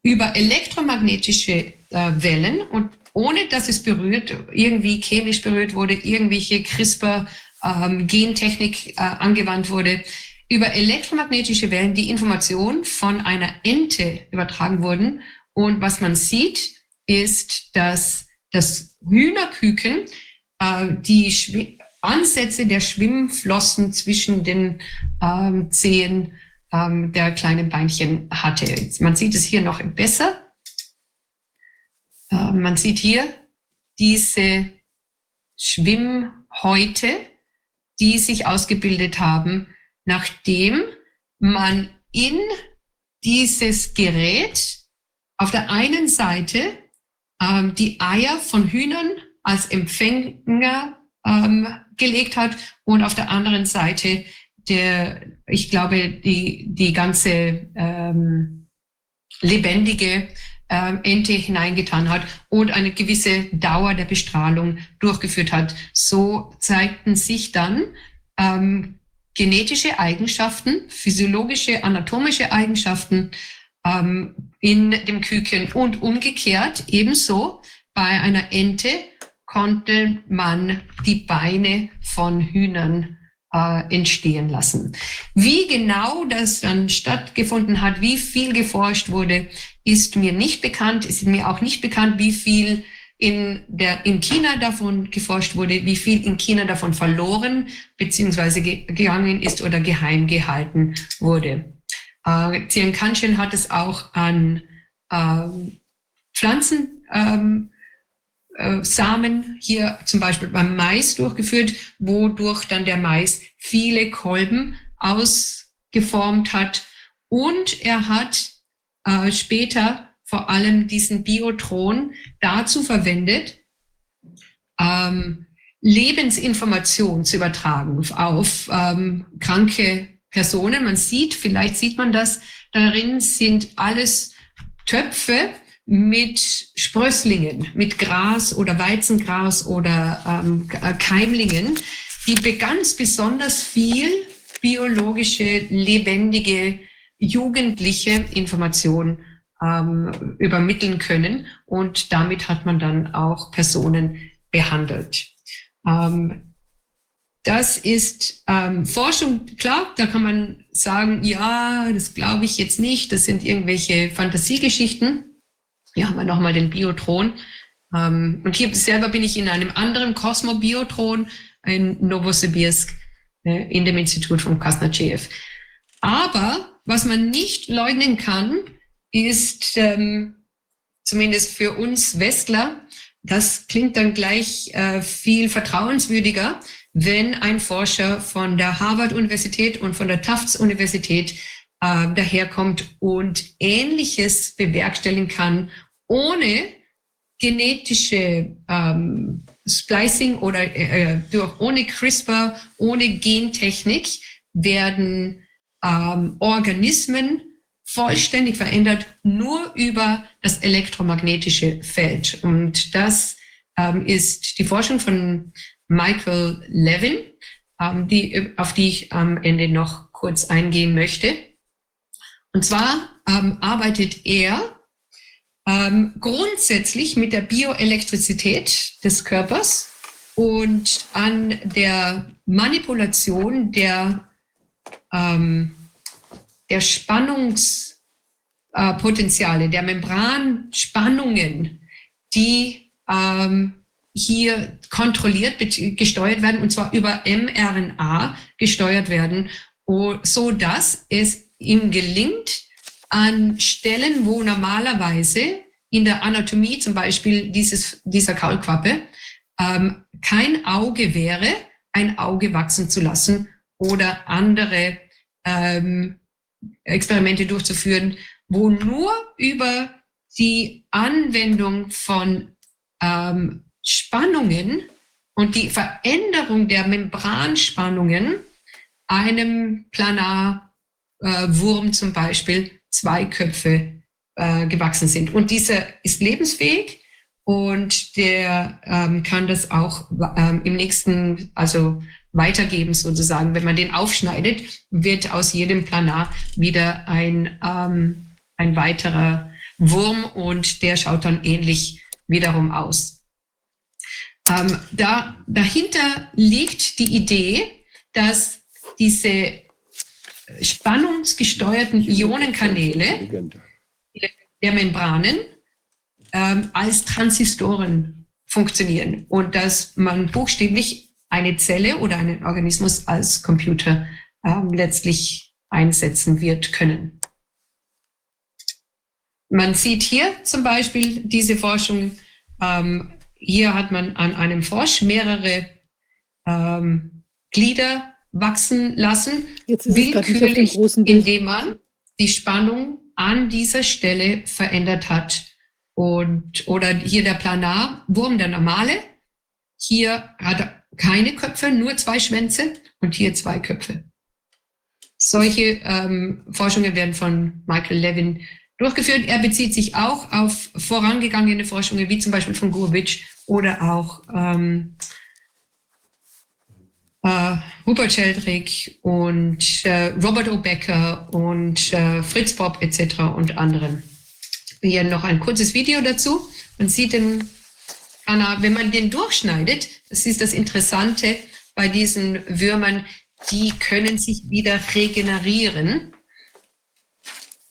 über elektromagnetische äh, Wellen und ohne dass es berührt, irgendwie chemisch berührt wurde, irgendwelche CRISPR ähm, Gentechnik äh, angewandt wurde, über elektromagnetische Wellen die Information von einer Ente übertragen wurden. Und was man sieht, ist, dass das Hühnerküken äh, die Schw Ansätze der Schwimmflossen zwischen den ähm, Zehen ähm, der kleinen Beinchen hatte. Man sieht es hier noch besser. Äh, man sieht hier diese Schwimmhäute, die sich ausgebildet haben, nachdem man in dieses Gerät auf der einen Seite ähm, die Eier von Hühnern als Empfänger ähm, gelegt hat und auf der anderen Seite der, ich glaube, die, die ganze ähm, lebendige ähm, Ente hineingetan hat und eine gewisse Dauer der Bestrahlung durchgeführt hat. So zeigten sich dann ähm, genetische Eigenschaften, physiologische, anatomische Eigenschaften ähm, in dem Küken und umgekehrt ebenso bei einer Ente konnte man die Beine von Hühnern äh, entstehen lassen. Wie genau das dann stattgefunden hat, wie viel geforscht wurde, ist mir nicht bekannt. Ist mir auch nicht bekannt, wie viel in, der, in China davon geforscht wurde, wie viel in China davon verloren bzw. gegangen ist oder geheim gehalten wurde. Äh, Zian Kanchen hat es auch an äh, Pflanzen ähm, äh, Samen hier zum Beispiel beim Mais durchgeführt, wodurch dann der Mais viele Kolben ausgeformt hat. Und er hat äh, später vor allem diesen Biotron dazu verwendet, ähm, Lebensinformation zu übertragen auf ähm, kranke Personen. Man sieht, vielleicht sieht man das, darin sind alles Töpfe mit Sprösslingen, mit Gras oder Weizengras oder ähm, äh, Keimlingen, die ganz besonders viel biologische, lebendige, jugendliche Information ähm, übermitteln können. Und damit hat man dann auch Personen behandelt. Ähm, das ist ähm, Forschung, klar, da kann man sagen, ja, das glaube ich jetzt nicht, das sind irgendwelche Fantasiegeschichten. Hier haben wir nochmal den Biotron. Ähm, und hier selber bin ich in einem anderen Kosmobiotron in Novosibirsk äh, in dem Institut von Kasnachev. Aber was man nicht leugnen kann, ist ähm, zumindest für uns Westler, das klingt dann gleich äh, viel vertrauenswürdiger, wenn ein Forscher von der Harvard-Universität und von der Tufts-Universität äh, daherkommt und Ähnliches bewerkstelligen kann, ohne genetische ähm, Splicing oder äh, äh durch, ohne CRISPR, ohne Gentechnik werden ähm, Organismen vollständig verändert, nur über das elektromagnetische Feld. Und das ähm, ist die Forschung von Michael Levin, ähm, die, auf die ich am Ende noch kurz eingehen möchte. Und zwar ähm, arbeitet er ähm, grundsätzlich mit der Bioelektrizität des Körpers und an der Manipulation der, ähm, der Spannungspotenziale, äh, der Membranspannungen, die ähm, hier kontrolliert, gesteuert werden, und zwar über mRNA gesteuert werden, so dass es ihm gelingt, an Stellen, wo normalerweise in der Anatomie zum Beispiel dieses, dieser Kaulquappe ähm, kein Auge wäre, ein Auge wachsen zu lassen oder andere ähm, Experimente durchzuführen, wo nur über die Anwendung von ähm, Spannungen und die Veränderung der Membranspannungen einem Planarwurm äh, zum Beispiel zwei Köpfe äh, gewachsen sind. Und dieser ist lebensfähig und der ähm, kann das auch ähm, im nächsten, also weitergeben sozusagen. Wenn man den aufschneidet, wird aus jedem Planar wieder ein, ähm, ein weiterer Wurm und der schaut dann ähnlich wiederum aus. Ähm, da, dahinter liegt die Idee, dass diese spannungsgesteuerten Ionenkanäle der Membranen ähm, als Transistoren funktionieren und dass man buchstäblich eine Zelle oder einen Organismus als Computer ähm, letztlich einsetzen wird können. Man sieht hier zum Beispiel diese Forschung. Ähm, hier hat man an einem Frosch mehrere ähm, Glieder wachsen lassen, willkürlich, indem man die Spannung an dieser Stelle verändert hat. Und, oder hier der Planarwurm, der normale. Hier hat er keine Köpfe, nur zwei Schwänze und hier zwei Köpfe. Solche ähm, Forschungen werden von Michael Levin durchgeführt. Er bezieht sich auch auf vorangegangene Forschungen, wie zum Beispiel von Gurwitsch oder auch ähm, äh, Rupert Sheldrake und äh, Robert O'Becker und äh, Fritz Bob etc. und anderen. Hier noch ein kurzes Video dazu. Man sieht den, wenn man den durchschneidet, das ist das Interessante bei diesen Würmern, die können sich wieder regenerieren.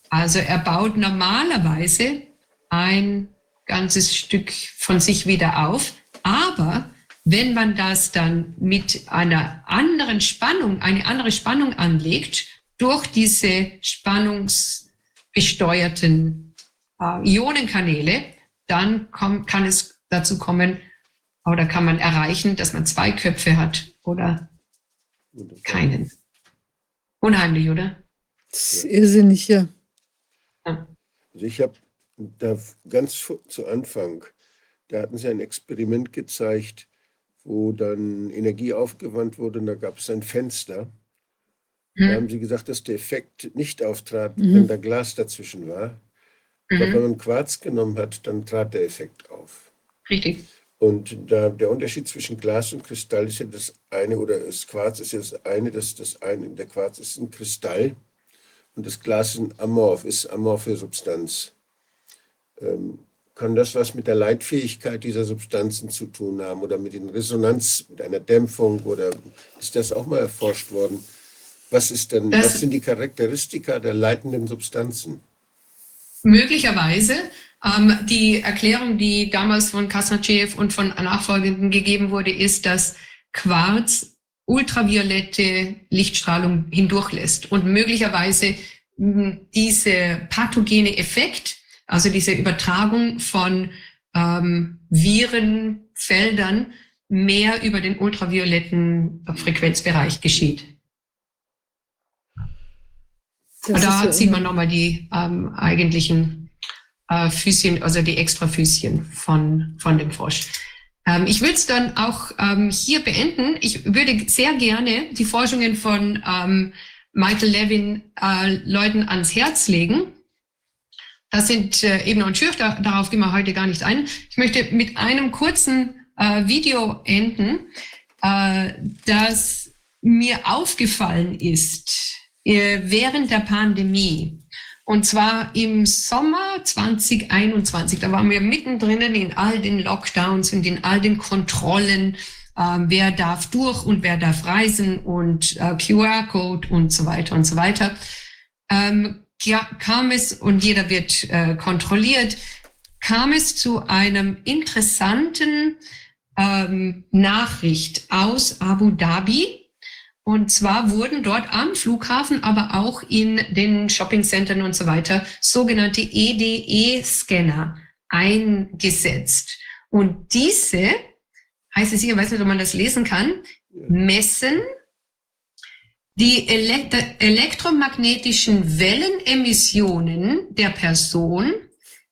Also er baut normalerweise ein ganzes Stück von sich wieder auf, aber wenn man das dann mit einer anderen Spannung, eine andere Spannung anlegt, durch diese spannungsgesteuerten äh, Ionenkanäle, dann komm, kann es dazu kommen, oder kann man erreichen, dass man zwei Köpfe hat oder keinen. Unheimlich, oder? Das ist irrsinnig, ja. Also ich habe da ganz zu Anfang, da hatten sie ein Experiment gezeigt, wo dann Energie aufgewandt wurde und da gab es ein Fenster. Mhm. Da haben sie gesagt, dass der Effekt nicht auftrat, mhm. wenn da Glas dazwischen war. Mhm. Aber wenn man Quarz genommen hat, dann trat der Effekt auf. Richtig. Und da, der Unterschied zwischen Glas und Kristall ist ja das eine, oder das Quarz ist ja das eine, das, das eine, der Quarz ist ein Kristall und das Glas ist ein Amorph, ist amorphe Substanz. Ähm, kann das was mit der Leitfähigkeit dieser Substanzen zu tun haben oder mit den Resonanz, mit einer Dämpfung oder ist das auch mal erforscht worden? Was ist denn, das was sind die Charakteristika der leitenden Substanzen? Möglicherweise. Ähm, die Erklärung, die damals von Kasnachev und von Nachfolgenden gegeben wurde, ist, dass Quarz ultraviolette Lichtstrahlung hindurchlässt und möglicherweise diese pathogene Effekt also diese Übertragung von ähm, Virenfeldern mehr über den ultravioletten Frequenzbereich geschieht. Das da sieht man nochmal die ähm, eigentlichen äh, Füßchen, also die Extrafüßchen von, von dem Frosch. Ähm, ich würde es dann auch ähm, hier beenden. Ich würde sehr gerne die Forschungen von ähm, Michael Levin äh, Leuten ans Herz legen. Das sind äh, Ebner und Schürch, da, darauf gehen wir heute gar nicht ein. Ich möchte mit einem kurzen äh, Video enden, äh, das mir aufgefallen ist äh, während der Pandemie. Und zwar im Sommer 2021. Da waren wir mittendrin in all den Lockdowns und in all den Kontrollen. Äh, wer darf durch und wer darf reisen und äh, QR-Code und so weiter und so weiter. Ähm, ja, kam es, und jeder wird äh, kontrolliert, kam es zu einem interessanten ähm, Nachricht aus Abu Dhabi. Und zwar wurden dort am Flughafen, aber auch in den Shoppingcentern und so weiter sogenannte EDE-Scanner eingesetzt. Und diese, heißt es hier, weiß nicht, ob man das lesen kann, messen die Elekt elektromagnetischen Wellenemissionen der Person,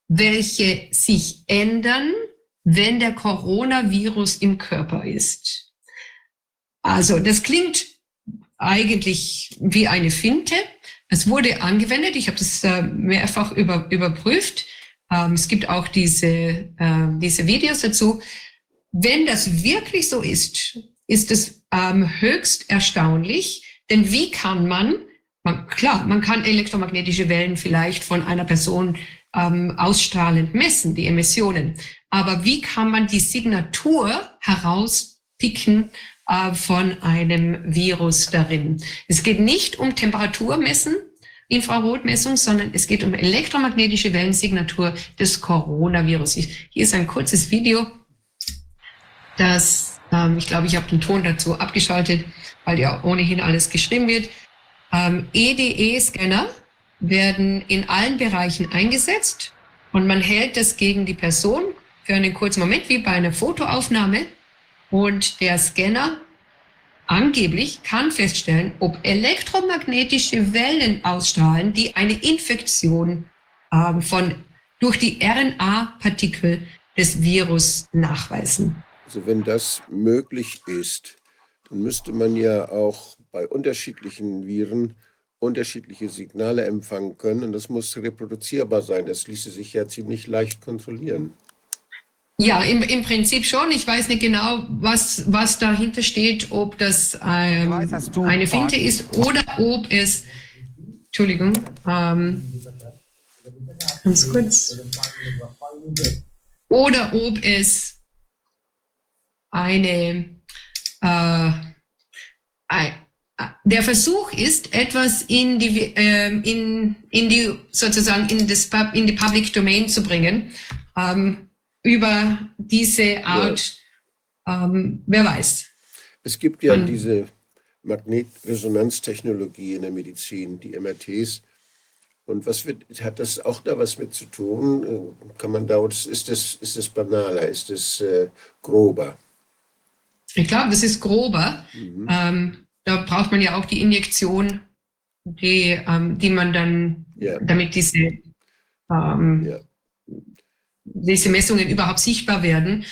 welche sich ändern, wenn der Coronavirus im Körper ist. Also das klingt eigentlich wie eine Finte. Es wurde angewendet. Ich habe das äh, mehrfach über, überprüft. Ähm, es gibt auch diese, äh, diese Videos dazu. Wenn das wirklich so ist, ist es ähm, höchst erstaunlich, denn wie kann man, man, klar, man kann elektromagnetische Wellen vielleicht von einer Person ähm, ausstrahlend messen, die Emissionen. Aber wie kann man die Signatur herauspicken äh, von einem Virus darin? Es geht nicht um Temperaturmessen, Infrarotmessung, sondern es geht um elektromagnetische Wellensignatur des Coronavirus. Ich, hier ist ein kurzes Video, das, ähm, ich glaube, ich habe den Ton dazu abgeschaltet weil ja ohnehin alles geschrieben wird. Ähm, EDE-Scanner werden in allen Bereichen eingesetzt und man hält das gegen die Person für einen kurzen Moment, wie bei einer Fotoaufnahme. Und der Scanner angeblich kann feststellen, ob elektromagnetische Wellen ausstrahlen, die eine Infektion ähm, von, durch die RNA-Partikel des Virus nachweisen. Also wenn das möglich ist, dann müsste man ja auch bei unterschiedlichen Viren unterschiedliche Signale empfangen können und das muss reproduzierbar sein. Das ließe sich ja ziemlich leicht kontrollieren. Ja, im, im Prinzip schon. Ich weiß nicht genau, was, was dahinter steht, ob das ähm, eine Finte ist oder ob es, Entschuldigung, ähm, ganz kurz, oder ob es eine äh, der Versuch ist, etwas in die, äh, in, in die sozusagen in, das, in die Public Domain zu bringen, ähm, über diese Art, ja. ähm, wer weiß. Es gibt ja Man, diese Magnetresonanztechnologie in der Medizin, die MRTs. Und was wird, hat das auch da was mit zu tun? Kann man da, ist das, ist das banaler, ist das äh, grober? Ich glaube, das ist grober. Mhm. Ähm, da braucht man ja auch die Injektion, die, ähm, die man dann, ja. damit diese, ähm, ja. Diese Messungen überhaupt sichtbar werden.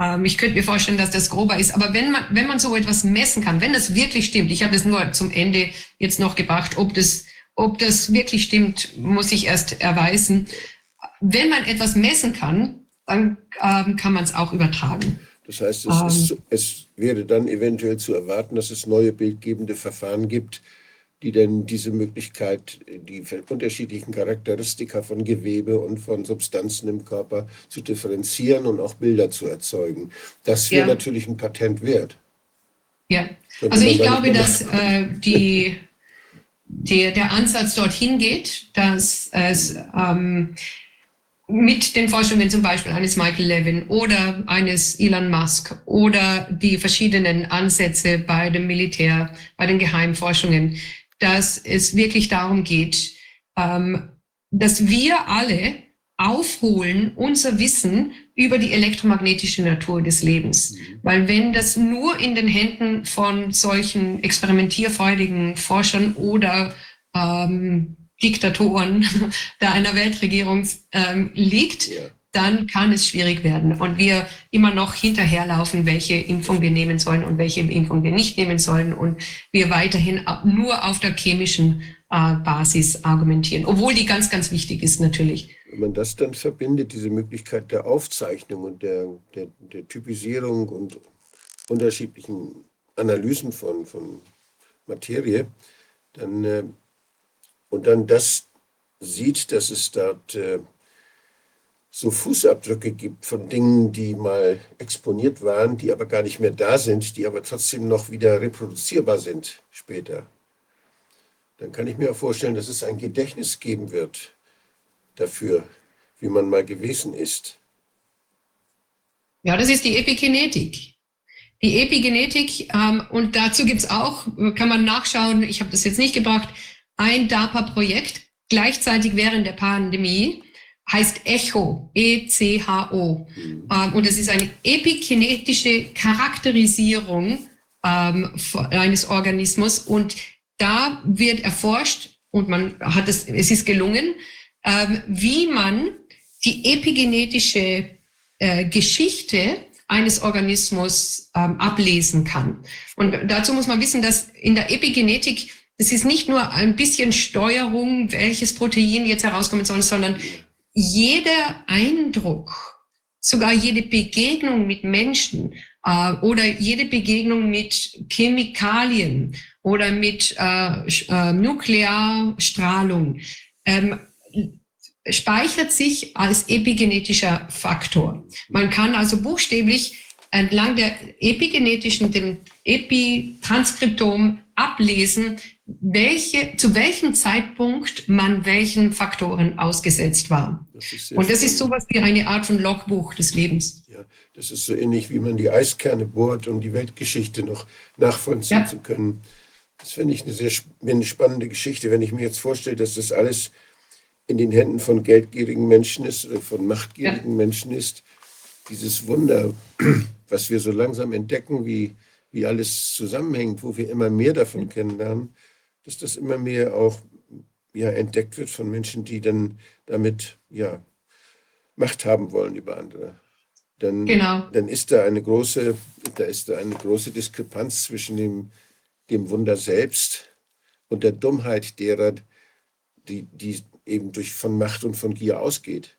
Ähm, ich könnte mir vorstellen, dass das grober ist. Aber wenn man, wenn man so etwas messen kann, wenn das wirklich stimmt, ich habe es nur zum Ende jetzt noch gebracht, ob das, ob das wirklich stimmt, muss ich erst erweisen. Wenn man etwas messen kann, dann ähm, kann man es auch übertragen. Das heißt, es, um. ist, ähm. es, wäre dann eventuell zu erwarten, dass es neue bildgebende Verfahren gibt, die dann diese Möglichkeit, die unterschiedlichen Charakteristika von Gewebe und von Substanzen im Körper zu differenzieren und auch Bilder zu erzeugen. Das wäre ja. natürlich ein Patent wert. Ja, also ich glaube, dass äh, die, die, der Ansatz dorthin geht, dass es ähm, mit den Forschungen zum Beispiel eines Michael Levin oder eines Elon Musk oder die verschiedenen Ansätze bei dem Militär, bei den Geheimforschungen, dass es wirklich darum geht, ähm, dass wir alle aufholen unser Wissen über die elektromagnetische Natur des Lebens. Mhm. Weil wenn das nur in den Händen von solchen experimentierfreudigen Forschern oder ähm, Diktatoren da einer Weltregierung ähm, liegt. Dann kann es schwierig werden. Und wir immer noch hinterherlaufen, welche Impfung wir nehmen sollen und welche Impfung wir nicht nehmen sollen. Und wir weiterhin nur auf der chemischen äh, Basis argumentieren, obwohl die ganz, ganz wichtig ist natürlich. Wenn man das dann verbindet, diese Möglichkeit der Aufzeichnung und der, der, der Typisierung und unterschiedlichen Analysen von, von Materie, dann äh, und dann das sieht, dass es dort äh, so Fußabdrücke gibt von Dingen, die mal exponiert waren, die aber gar nicht mehr da sind, die aber trotzdem noch wieder reproduzierbar sind später, dann kann ich mir auch vorstellen, dass es ein Gedächtnis geben wird dafür, wie man mal gewesen ist. Ja, das ist die Epigenetik. Die Epigenetik, ähm, und dazu gibt es auch, kann man nachschauen, ich habe das jetzt nicht gebracht, ein DARPA-Projekt, gleichzeitig während der Pandemie, heißt ECHO, E-C-H-O. Mhm. Ähm, und es ist eine epigenetische Charakterisierung ähm, eines Organismus. Und da wird erforscht, und man hat es, es ist gelungen, ähm, wie man die epigenetische äh, Geschichte eines Organismus ähm, ablesen kann. Und dazu muss man wissen, dass in der Epigenetik es ist nicht nur ein bisschen Steuerung, welches Protein jetzt herauskommen soll, sondern jeder Eindruck, sogar jede Begegnung mit Menschen äh, oder jede Begegnung mit Chemikalien oder mit äh, äh, Nuklearstrahlung ähm, speichert sich als epigenetischer Faktor. Man kann also buchstäblich entlang der epigenetischen, dem Epitranskriptom ablesen, welche, zu welchem Zeitpunkt man welchen Faktoren ausgesetzt war. Das Und das ist sowas wie eine Art von Logbuch des Lebens. Ja, das ist so ähnlich, wie man die Eiskerne bohrt, um die Weltgeschichte noch nachvollziehen ja. zu können. Das finde ich eine sehr eine spannende Geschichte, wenn ich mir jetzt vorstelle, dass das alles in den Händen von geldgierigen Menschen ist, oder von machtgierigen ja. Menschen ist. Dieses Wunder, was wir so langsam entdecken, wie, wie alles zusammenhängt, wo wir immer mehr davon kennenlernen, dass das immer mehr auch ja, entdeckt wird von Menschen, die dann damit ja, Macht haben wollen über andere. Dann, genau. dann ist da eine große, da ist da eine große Diskrepanz zwischen dem, dem Wunder selbst und der Dummheit derer, die, die eben durch von Macht und von Gier ausgeht.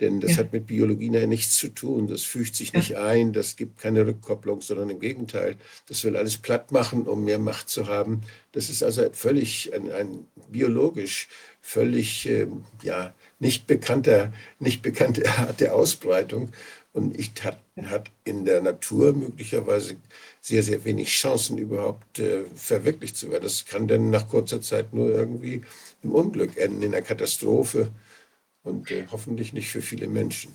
Denn das ja. hat mit Biologie nichts zu tun. Das fügt sich nicht ein, das gibt keine Rückkopplung, sondern im Gegenteil. Das will alles platt machen, um mehr Macht zu haben. Das ist also völlig ein, ein biologisch völlig äh, ja, nicht, bekannter, nicht bekannte Art der Ausbreitung. Und ich hat, hat in der Natur möglicherweise sehr, sehr wenig Chancen, überhaupt äh, verwirklicht zu werden. Das kann dann nach kurzer Zeit nur irgendwie im Unglück enden, in einer Katastrophe und äh, hoffentlich nicht für viele Menschen.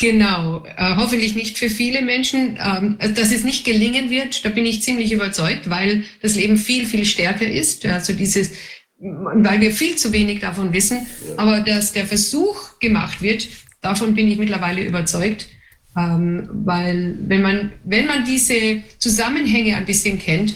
Genau, äh, hoffentlich nicht für viele Menschen. Ähm, dass es nicht gelingen wird, da bin ich ziemlich überzeugt, weil das Leben viel, viel stärker ist. Also dieses, weil wir viel zu wenig davon wissen. Ja. Aber dass der Versuch gemacht wird, davon bin ich mittlerweile überzeugt. Ähm, weil wenn man, wenn man diese Zusammenhänge ein bisschen kennt,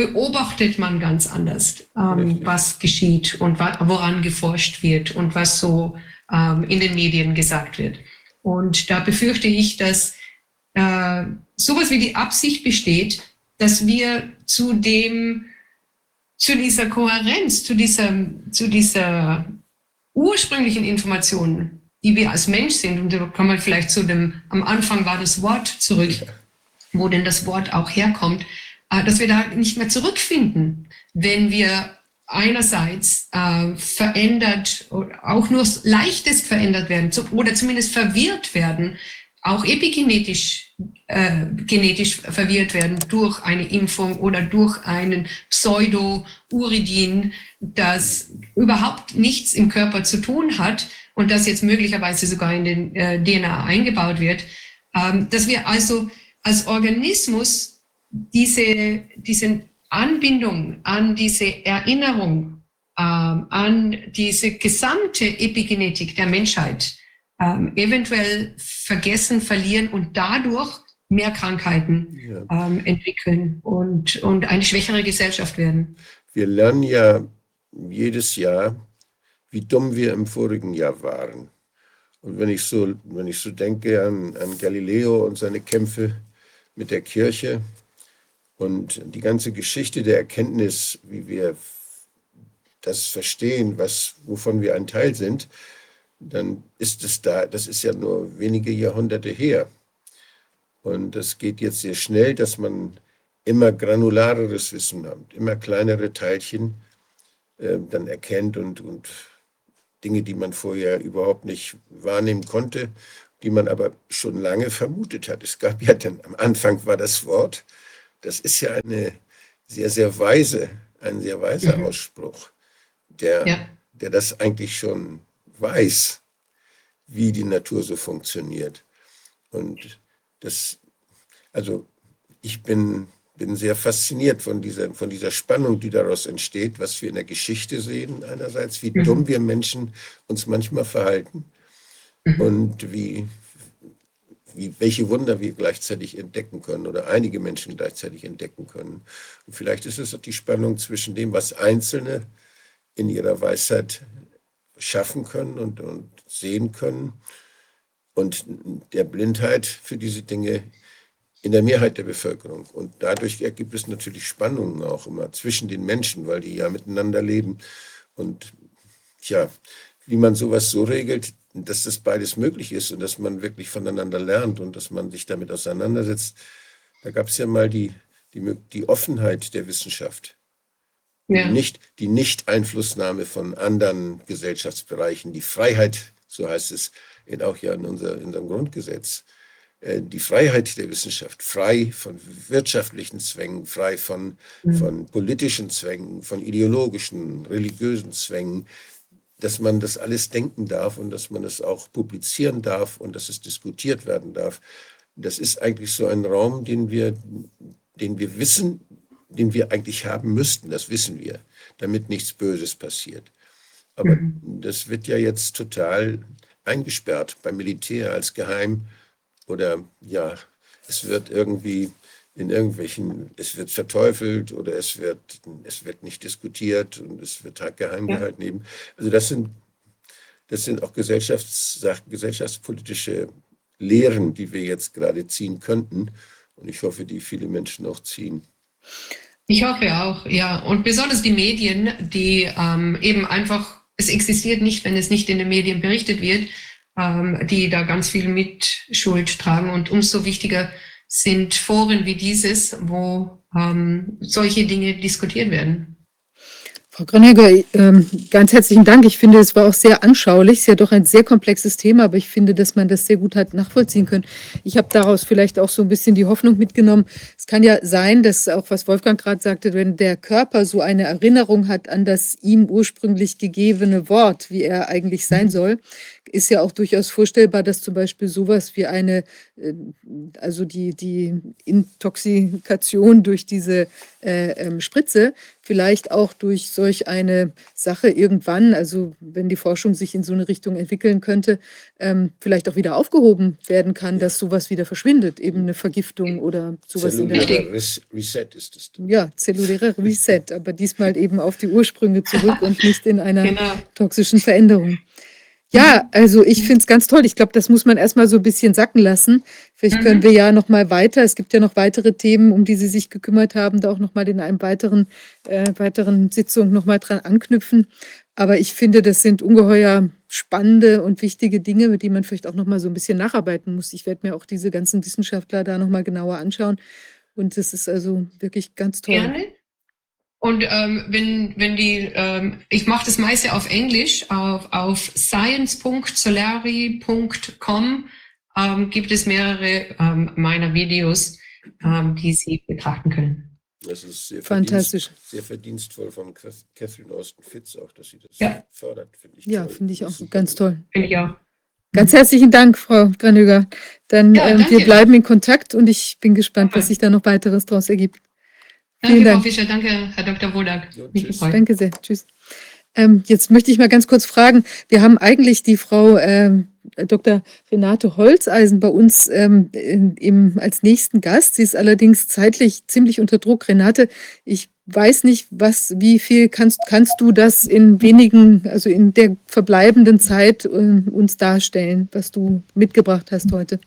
beobachtet man ganz anders, ähm, was geschieht und woran geforscht wird und was so ähm, in den Medien gesagt wird. Und da befürchte ich, dass äh, sowas wie die Absicht besteht, dass wir zu dem, zu dieser Kohärenz, zu dieser, zu dieser ursprünglichen Information, die wir als Mensch sind, und da kommen wir vielleicht zu dem, am Anfang war das Wort zurück, wo denn das Wort auch herkommt, dass wir da nicht mehr zurückfinden, wenn wir einerseits äh, verändert, auch nur leichtest verändert werden oder zumindest verwirrt werden, auch epigenetisch äh, genetisch verwirrt werden durch eine Impfung oder durch einen Pseudo-Uridin, das überhaupt nichts im Körper zu tun hat und das jetzt möglicherweise sogar in den äh, DNA eingebaut wird, ähm, dass wir also als Organismus diese, diese Anbindung an diese Erinnerung, ähm, an diese gesamte Epigenetik der Menschheit ähm, eventuell vergessen, verlieren und dadurch mehr Krankheiten ja. ähm, entwickeln und, und eine schwächere Gesellschaft werden. Wir lernen ja jedes Jahr, wie dumm wir im vorigen Jahr waren. Und wenn ich so, wenn ich so denke an, an Galileo und seine Kämpfe mit der Kirche, und die ganze Geschichte der Erkenntnis, wie wir das verstehen, was, wovon wir ein Teil sind, dann ist es da, das ist ja nur wenige Jahrhunderte her. Und das geht jetzt sehr schnell, dass man immer granulareres Wissen hat, immer kleinere Teilchen äh, dann erkennt und, und Dinge, die man vorher überhaupt nicht wahrnehmen konnte, die man aber schon lange vermutet hat. Es gab ja dann, am Anfang war das Wort, das ist ja eine sehr, sehr weise, ein sehr weiser Mhm. Ausspruch, der, Ja. der das eigentlich schon weiß, wie die Natur so funktioniert. Und das, also ich bin, bin sehr fasziniert von dieser, von dieser Spannung, die daraus entsteht, was wir in der Geschichte sehen, einerseits, wie Mhm. dumm wir Menschen uns manchmal verhalten Mhm. und wie, wie, welche Wunder wir gleichzeitig entdecken können oder einige Menschen gleichzeitig entdecken können. Und vielleicht ist es auch die Spannung zwischen dem, was Einzelne in ihrer Weisheit schaffen können und, und sehen können und der Blindheit für diese Dinge in der Mehrheit der Bevölkerung. Und dadurch ergibt es natürlich Spannungen auch immer zwischen den Menschen, weil die ja miteinander leben. Und ja, wie man sowas so regelt, dass das beides möglich ist und dass man wirklich voneinander lernt und dass man sich damit auseinandersetzt. Da gab es ja mal die, die, die Offenheit der Wissenschaft. Ja. Die, nicht, die Nicht-Einflussnahme von anderen Gesellschaftsbereichen, die Freiheit, so heißt es in, auch ja in, unser, in unserem Grundgesetz, äh, die Freiheit der Wissenschaft, frei von wirtschaftlichen Zwängen, frei von, Mhm. von politischen Zwängen, von ideologischen, religiösen Zwängen, dass man das alles denken darf und dass man es auch publizieren darf und dass es diskutiert werden darf. Das ist eigentlich so ein Raum, den wir, den wir wissen, den wir eigentlich haben müssten, das wissen wir, damit nichts Böses passiert. Aber Mhm. das wird ja jetzt total eingesperrt beim Militär als geheim oder ja, es wird irgendwie in irgendwelchen, es wird verteufelt oder es wird, es wird nicht diskutiert und es wird halt geheim Ja. gehalten eben. Also das sind, das sind auch Gesellschafts, gesellschaftspolitische Lehren, die wir jetzt gerade ziehen könnten. Und ich hoffe, die viele Menschen auch ziehen. Ich hoffe auch, ja. Und besonders die Medien, die ähm, eben einfach, es existiert nicht, wenn es nicht in den Medien berichtet wird, ähm, die da ganz viel Mitschuld tragen. Und umso wichtiger sind Foren wie dieses, wo ähm, solche Dinge diskutiert werden. Frau Grönegger, ähm, ganz herzlichen Dank. Ich finde, es war auch sehr anschaulich. Es ist ja doch ein sehr komplexes Thema, aber ich finde, dass man das sehr gut hat nachvollziehen können. Ich habe daraus vielleicht auch so ein bisschen die Hoffnung mitgenommen. Es kann ja sein, dass auch, was Wolfgang gerade sagte, wenn der Körper so eine Erinnerung hat an das ihm ursprünglich gegebene Wort, wie er eigentlich sein soll, ist ja auch durchaus vorstellbar, dass zum Beispiel sowas wie eine, äh, also die, die Intoxikation durch diese äh, ähm, Spritze vielleicht auch durch solch eine Sache irgendwann, also wenn die Forschung sich in so eine Richtung entwickeln könnte, ähm, vielleicht auch wieder aufgehoben werden kann, dass sowas wieder verschwindet, eben eine Vergiftung oder sowas in der Zellulärer Res- Reset ist es. ja, zelluläre Reset, aber diesmal eben auf die Ursprünge zurück und nicht in einer Genau. toxischen Veränderung. Ja, also ich finde es ganz toll. Ich glaube, das muss man erstmal so ein bisschen sacken lassen. Vielleicht Mhm. können wir ja noch mal weiter. Es gibt ja noch weitere Themen, um die Sie sich gekümmert haben, da auch noch mal in einem weiteren, äh, weiteren Sitzung noch mal dran anknüpfen. Aber ich finde, das sind ungeheuer spannende und wichtige Dinge, mit denen man vielleicht auch noch mal so ein bisschen nacharbeiten muss. Ich werde mir auch diese ganzen Wissenschaftler da noch mal genauer anschauen. Und das ist also wirklich ganz toll. Gerne. Und ähm, wenn, wenn die, ähm, ich mache das meiste auf Englisch, auf, auf science.solari.com ähm, gibt es mehrere ähm, meiner Videos, ähm, die Sie betrachten können. Das ist sehr, Fantastisch. Verdienst, sehr verdienstvoll von Catherine Austin Fitz auch, dass sie das Ja. fördert, finde ich. Ja, finde ich auch ganz toll. Finde ich auch. Ganz herzlichen Dank, Frau Granöger. Dann Ja, ähm, wir bleiben in Kontakt und ich bin gespannt, was sich da noch weiteres daraus ergibt. Danke, Vielen Frau Dank. Fischer, danke, Herr Dr. Wodak. Ja. Danke sehr. Tschüss. Ähm, jetzt möchte ich mal ganz kurz fragen. Wir haben eigentlich die Frau ähm, Dr. Renate Holzeisen bei uns ähm, in, im, als nächsten Gast. Sie ist allerdings zeitlich ziemlich unter Druck. Renate, ich weiß nicht, was, wie viel kannst, kannst du das in wenigen, also in der verbleibenden Zeit äh, uns darstellen, was du mitgebracht hast heute?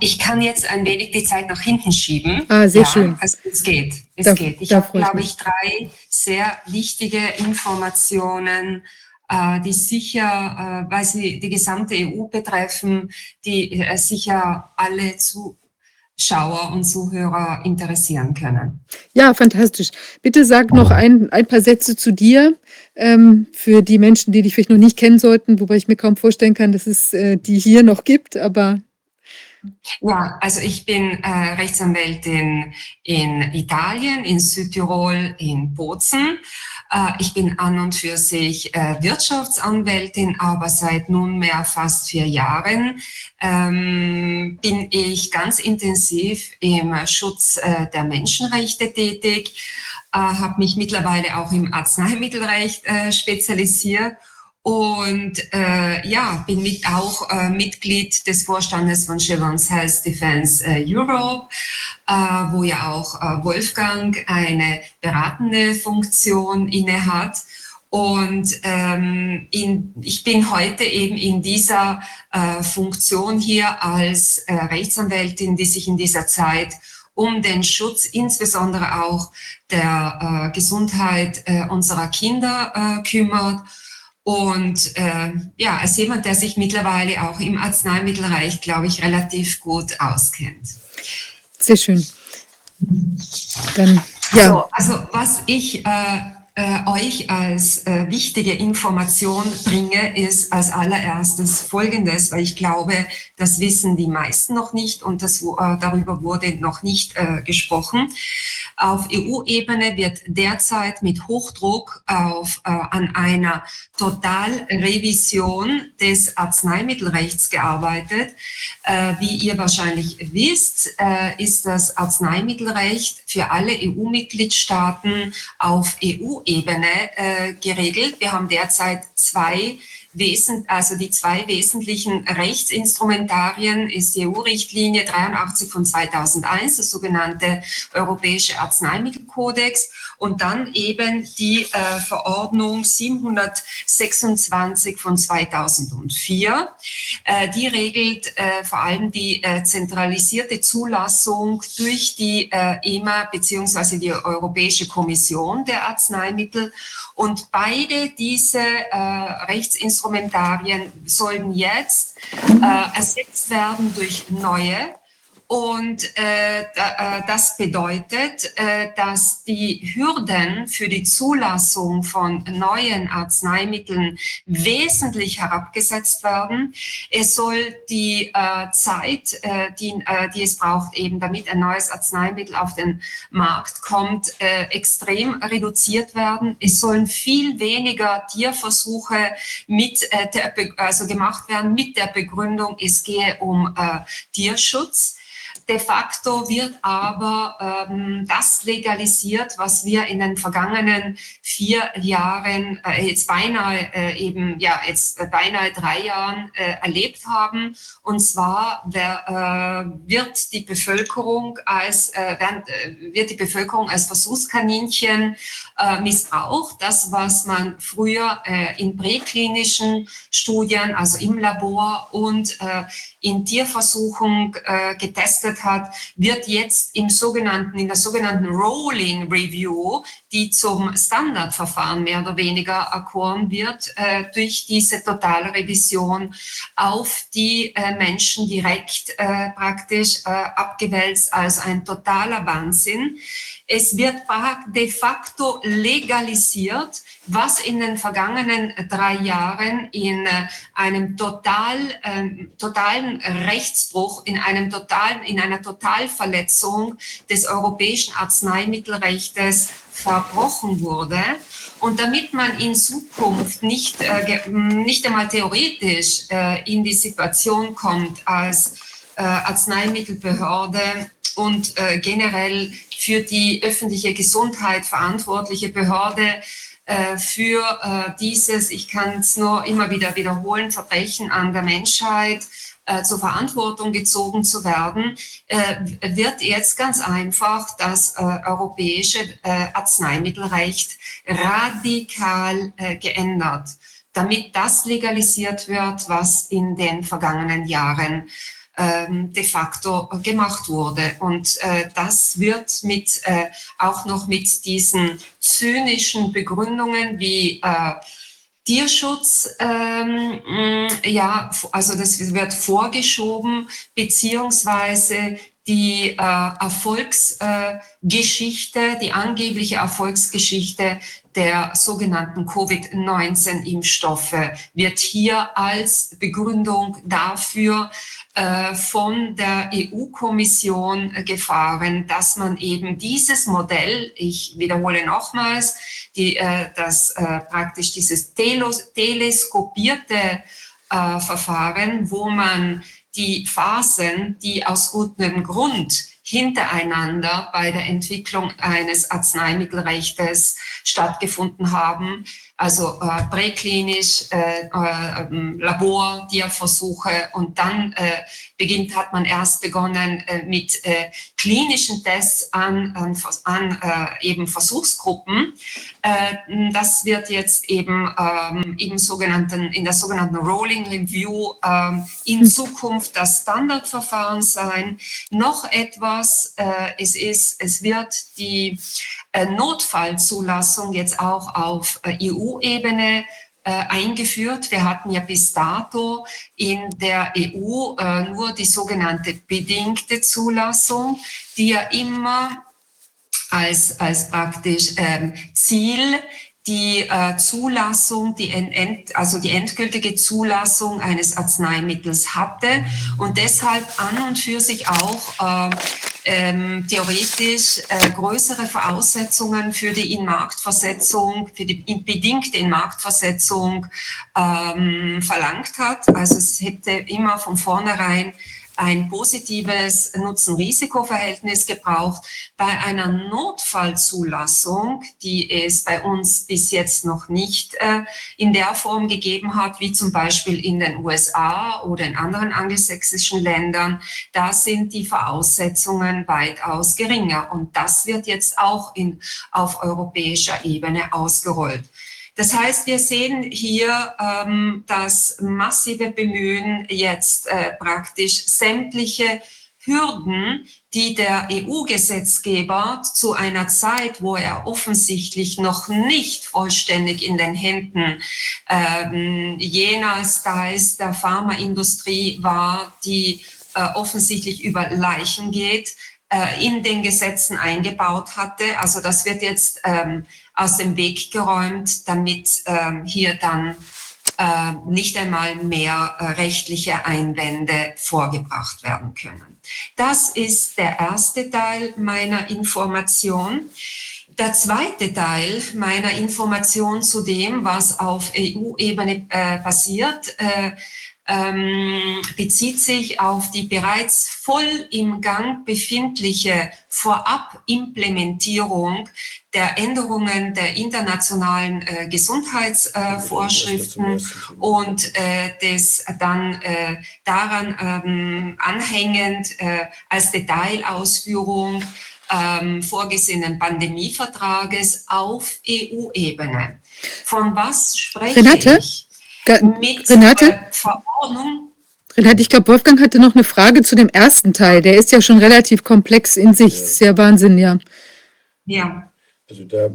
Ich kann jetzt ein wenig die Zeit nach hinten schieben. Ah, sehr schön. Also es geht. Es Da- geht. Ich habe, glaube ich, drei sehr wichtige Informationen, äh, die sicher, äh, weil sie die gesamte EU betreffen, die äh, sicher alle Zuschauer und Zuhörer interessieren können. Ja, fantastisch. Bitte sag noch ein, ein paar Sätze zu dir. ähm, für die Menschen, die dich vielleicht noch nicht kennen sollten, wobei ich mir kaum vorstellen kann, dass es äh, die hier noch gibt, aber ja, also ich bin äh, Rechtsanwältin in Italien, in Südtirol, in Bozen. Äh, ich bin an und für sich äh, Wirtschaftsanwältin, aber seit nunmehr fast vier Jahren ähm, bin ich ganz intensiv im Schutz äh, der Menschenrechte tätig, äh, habe mich mittlerweile auch im Arzneimittelrecht äh, spezialisiert und äh, ja, bin mit auch äh, Mitglied des Vorstandes von Chevron's Health Defense äh, Europe, äh, wo ja auch äh, Wolfgang eine beratende Funktion inne hat. Und ähm, in, ich bin heute eben in dieser äh, Funktion hier als äh, Rechtsanwältin, die sich in dieser Zeit um den Schutz insbesondere auch der äh, Gesundheit äh, unserer Kinder äh, kümmert und äh, ja, als jemand, der sich mittlerweile auch im Arzneimittelreich, glaube ich, relativ gut auskennt. Sehr schön. Dann, ja. So, also was ich äh, äh, euch als äh, wichtige Information bringe, ist als allererstes Folgendes, weil ich glaube, das wissen die meisten noch nicht und das, äh, darüber wurde noch nicht äh, gesprochen. Auf EU-Ebene wird derzeit mit Hochdruck auf, äh, an einer Totalrevision des Arzneimittelrechts gearbeitet. Äh, wie ihr wahrscheinlich wisst, äh, ist das Arzneimittelrecht für alle EU-Mitgliedstaaten auf EU-Ebene äh, geregelt. Wir haben derzeit zwei Wesen, also die zwei wesentlichen Rechtsinstrumentarien ist die EU-Richtlinie 83 von 2001, das sogenannte Europäische Arzneimittelkodex und dann eben die äh, Verordnung 726 von 2004. Äh, die regelt äh, vor allem die äh, zentralisierte Zulassung durch die äh, EMA beziehungsweise die Europäische Kommission der Arzneimittel und beide diese äh, Rechtsinstrumentarien sollen jetzt äh, ersetzt werden durch neue und äh, äh, das bedeutet, äh, dass die Hürden für die Zulassung von neuen Arzneimitteln wesentlich herabgesetzt werden. Es soll die äh, Zeit, äh, die, äh, die es braucht, eben damit ein neues Arzneimittel auf den Markt kommt, extrem reduziert werden. Es sollen viel weniger Tierversuche mit also gemacht werden mit der Begründung, es gehe um Tierschutz. De facto wird aber ähm, das legalisiert, was wir in den vergangenen vier Jahren, äh, jetzt beinahe äh, eben, ja, jetzt beinahe drei Jahren äh, erlebt haben. Und zwar wer, äh, wird die Bevölkerung als, äh, äh, wird die Bevölkerung als Versuchskaninchen äh, missbraucht. Das, was man früher äh, in präklinischen Studien, also im Labor und äh, in Tierversuchung äh, getestet hat, wird jetzt im sogenannten, in der sogenannten Rolling Review, die zum Standardverfahren mehr oder weniger erkoren wird, äh, durch diese Totalrevision auf die äh, Menschen direkt äh, praktisch äh, abgewälzt als ein totaler Wahnsinn. Es wird de facto legalisiert, was in den vergangenen drei Jahren in äh, einem total, äh, totalen Rechtsbruch, in einem totalen, in einer Totalverletzung des europäischen Arzneimittelrechtes verbrochen wurde. Und damit man in Zukunft nicht, äh, nicht einmal theoretisch äh, in die Situation kommt, als äh, Arzneimittelbehörde und äh, generell für die öffentliche Gesundheit verantwortliche Behörde äh, für äh, dieses, ich kann es nur immer wieder wiederholen, Verbrechen an der Menschheit äh, zur Verantwortung gezogen zu werden, äh, wird jetzt ganz einfach das äh, europäische äh, Arzneimittelrecht radikal äh, geändert, damit das legalisiert wird, was in den vergangenen Jahren ähm, de facto gemacht wurde. Und äh, das wird mit äh, auch noch mit diesen zynischen Begründungen wie äh, Tierschutz, ähm, ja, also das wird vorgeschoben, beziehungsweise die äh, Erfolgsgeschichte, äh, die angebliche Erfolgsgeschichte der sogenannten Covid-19-Impfstoffe wird hier als Begründung dafür äh, von der EU-Kommission gefahren, dass man eben dieses Modell, ich wiederhole nochmals, die, äh, dass äh, praktisch dieses teleskopierte äh, Verfahren, wo man die Phasen, die aus gutem Grund hintereinander bei der Entwicklung eines Arzneimittelrechtes stattgefunden haben, also äh, präklinisch, äh, äh, Labor, Tierversuche und dann äh, beginnt, hat man erst begonnen äh, mit äh, klinischen Tests an, an, an äh, eben Versuchsgruppen. Äh, das wird jetzt eben ähm, im sogenannten, in der sogenannten Rolling Review äh, in hm. Zukunft das Standardverfahren sein. Noch etwas, äh, es ist, es wird die Notfallzulassung jetzt auch auf äh, EU-Ebene äh, eingeführt. Wir hatten ja bis dato in der EU nur die sogenannte bedingte Zulassung, die ja immer als, als praktisch ähm, Ziel die äh, Zulassung, die also die endgültige Zulassung eines Arzneimittels hatte und deshalb an und für sich auch äh, ähm, theoretisch äh, größere Voraussetzungen für die Inmarktversetzung, für die bedingte Inmarktversetzung ähm, verlangt hat. Also es hätte immer von vornherein ein positives Nutzen-Risiko-Verhältnis gebraucht. Bei einer Notfallzulassung, die es bei uns bis jetzt noch nicht äh, in der Form gegeben hat, wie zum Beispiel in den USA oder in anderen angelsächsischen Ländern, da sind die Voraussetzungen weitaus geringer. Und das wird jetzt auch in, auf europäischer Ebene ausgerollt. Das heißt, wir sehen hier ähm, das massive Bemühen, jetzt äh, praktisch sämtliche Hürden, die der EU-Gesetzgeber zu einer Zeit, wo er offensichtlich noch nicht vollständig in den Händen ähm, jener Styles der Pharmaindustrie war, die äh, offensichtlich über Leichen geht, äh, in den Gesetzen eingebaut hatte. Also das wird jetzt ähm, aus dem Weg geräumt, damit ähm, hier dann äh, nicht einmal mehr äh, rechtliche Einwände vorgebracht werden können. Das ist der erste Teil meiner Information. Der zweite Teil meiner Information zu dem, was auf EU-Ebene äh, passiert, äh, ähm, bezieht sich auf die bereits voll im Gang befindliche Vorabimplementierung der Änderungen der internationalen äh, Gesundheitsvorschriften äh, und äh, des dann äh, daran ähm, anhängend äh, als Detailausführung ähm, vorgesehenen Pandemievertrages auf EU-Ebene. Von was spreche Renate? ich? Mit Renate? Verordnung. Renate, ich glaube, Wolfgang hatte noch eine Frage zu dem ersten Teil. Der ist ja schon relativ komplex in sich. Ja. Sehr Wahnsinn, ja. Ja. Also da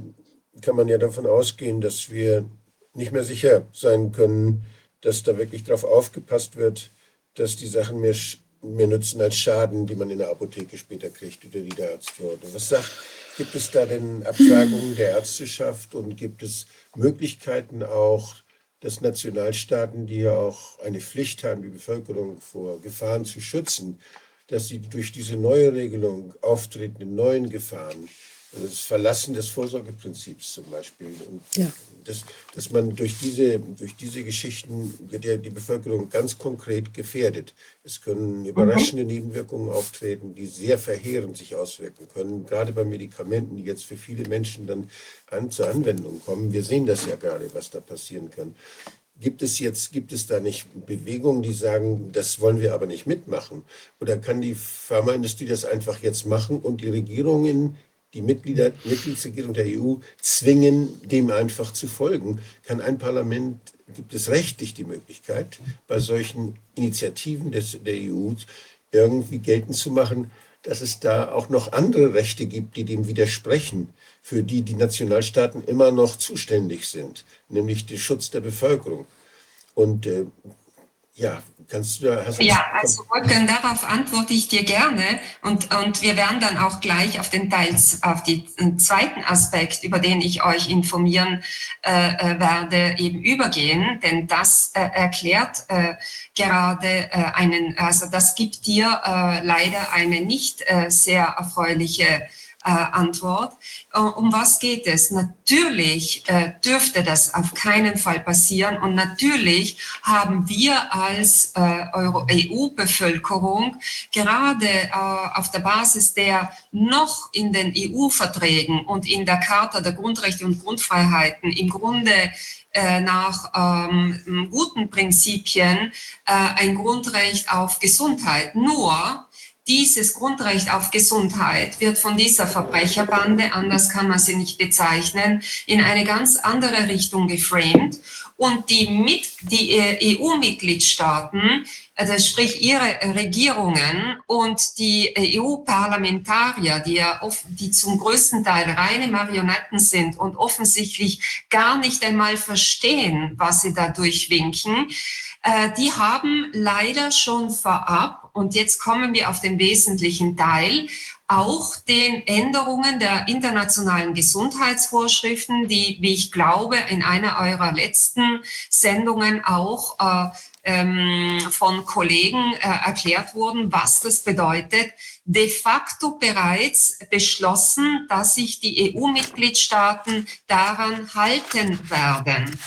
kann man ja davon ausgehen, dass wir nicht mehr sicher sein können, dass da wirklich darauf aufgepasst wird, dass die Sachen mehr, mehr nützen als Schaden, die man in der Apotheke später kriegt oder die der Arzt wurde. Was sagt, gibt es da denn Abfragungen der Ärzteschaft und gibt es Möglichkeiten auch, dass Nationalstaaten, die ja auch eine Pflicht haben, die Bevölkerung vor Gefahren zu schützen, dass sie durch diese neue Regelung auftretenden neuen Gefahren, also das Verlassen des Vorsorgeprinzips zum Beispiel, und ja. dass, dass man durch diese, durch diese Geschichten wird ja die Bevölkerung ganz konkret gefährdet. Es können überraschende mhm. Nebenwirkungen auftreten, die sehr verheerend sich auswirken können, gerade bei Medikamenten, die jetzt für viele Menschen dann an, zur Anwendung kommen. Wir sehen das ja gerade, was da passieren kann. Gibt es jetzt, gibt es da nicht Bewegungen, die sagen, das wollen wir aber nicht mitmachen? Oder kann die Pharmaindustrie das einfach jetzt machen und die Regierungen, die Mitglieder, Mitgliedsregierung der EU zwingen, dem einfach zu folgen? Kann ein Parlament, gibt es rechtlich die Möglichkeit, bei solchen Initiativen des, der EU irgendwie geltend zu machen, dass es da auch noch andere Rechte gibt, die dem widersprechen? für die die Nationalstaaten immer noch zuständig sind, nämlich der Schutz der Bevölkerung. Und äh, Ja, kannst du, hast ja, also Wolfgang, darauf antworte ich dir gerne und, und wir werden dann auch gleich auf den Teil, auf den zweiten Aspekt, über den ich euch informieren äh, äh, werde, eben übergehen, denn das äh, erklärt äh, gerade äh, einen, also das gibt dir äh, leider eine nicht äh, sehr erfreuliche äh, Antwort. Äh, um was geht es? Natürlich äh, dürfte das auf keinen Fall passieren und natürlich haben wir als äh, EU-Bevölkerung gerade äh, auf der Basis der noch in den EU-Verträgen und in der Charta der Grundrechte und Grundfreiheiten im Grunde äh, nach ähm, guten Prinzipien äh, ein Grundrecht auf Gesundheit. Nur dieses Grundrecht auf Gesundheit wird von dieser Verbrecherbande, anders kann man sie nicht bezeichnen, in eine ganz andere Richtung geframed. Und die, die äh, EU-Mitgliedstaaten, also sprich ihre Regierungen und die äh, EU-Parlamentarier, die ja die zum größten Teil reine Marionetten sind und offensichtlich gar nicht einmal verstehen, was sie da durchwinken, äh, die haben leider schon vorab, und jetzt kommen wir auf den wesentlichen Teil, auch den Änderungen der internationalen Gesundheitsvorschriften, die, wie ich glaube, in einer eurer letzten Sendungen auch äh, ähm, von Kollegen äh, erklärt wurden, was das bedeutet, de facto bereits beschlossen, dass sich die EU-Mitgliedstaaten daran halten werden.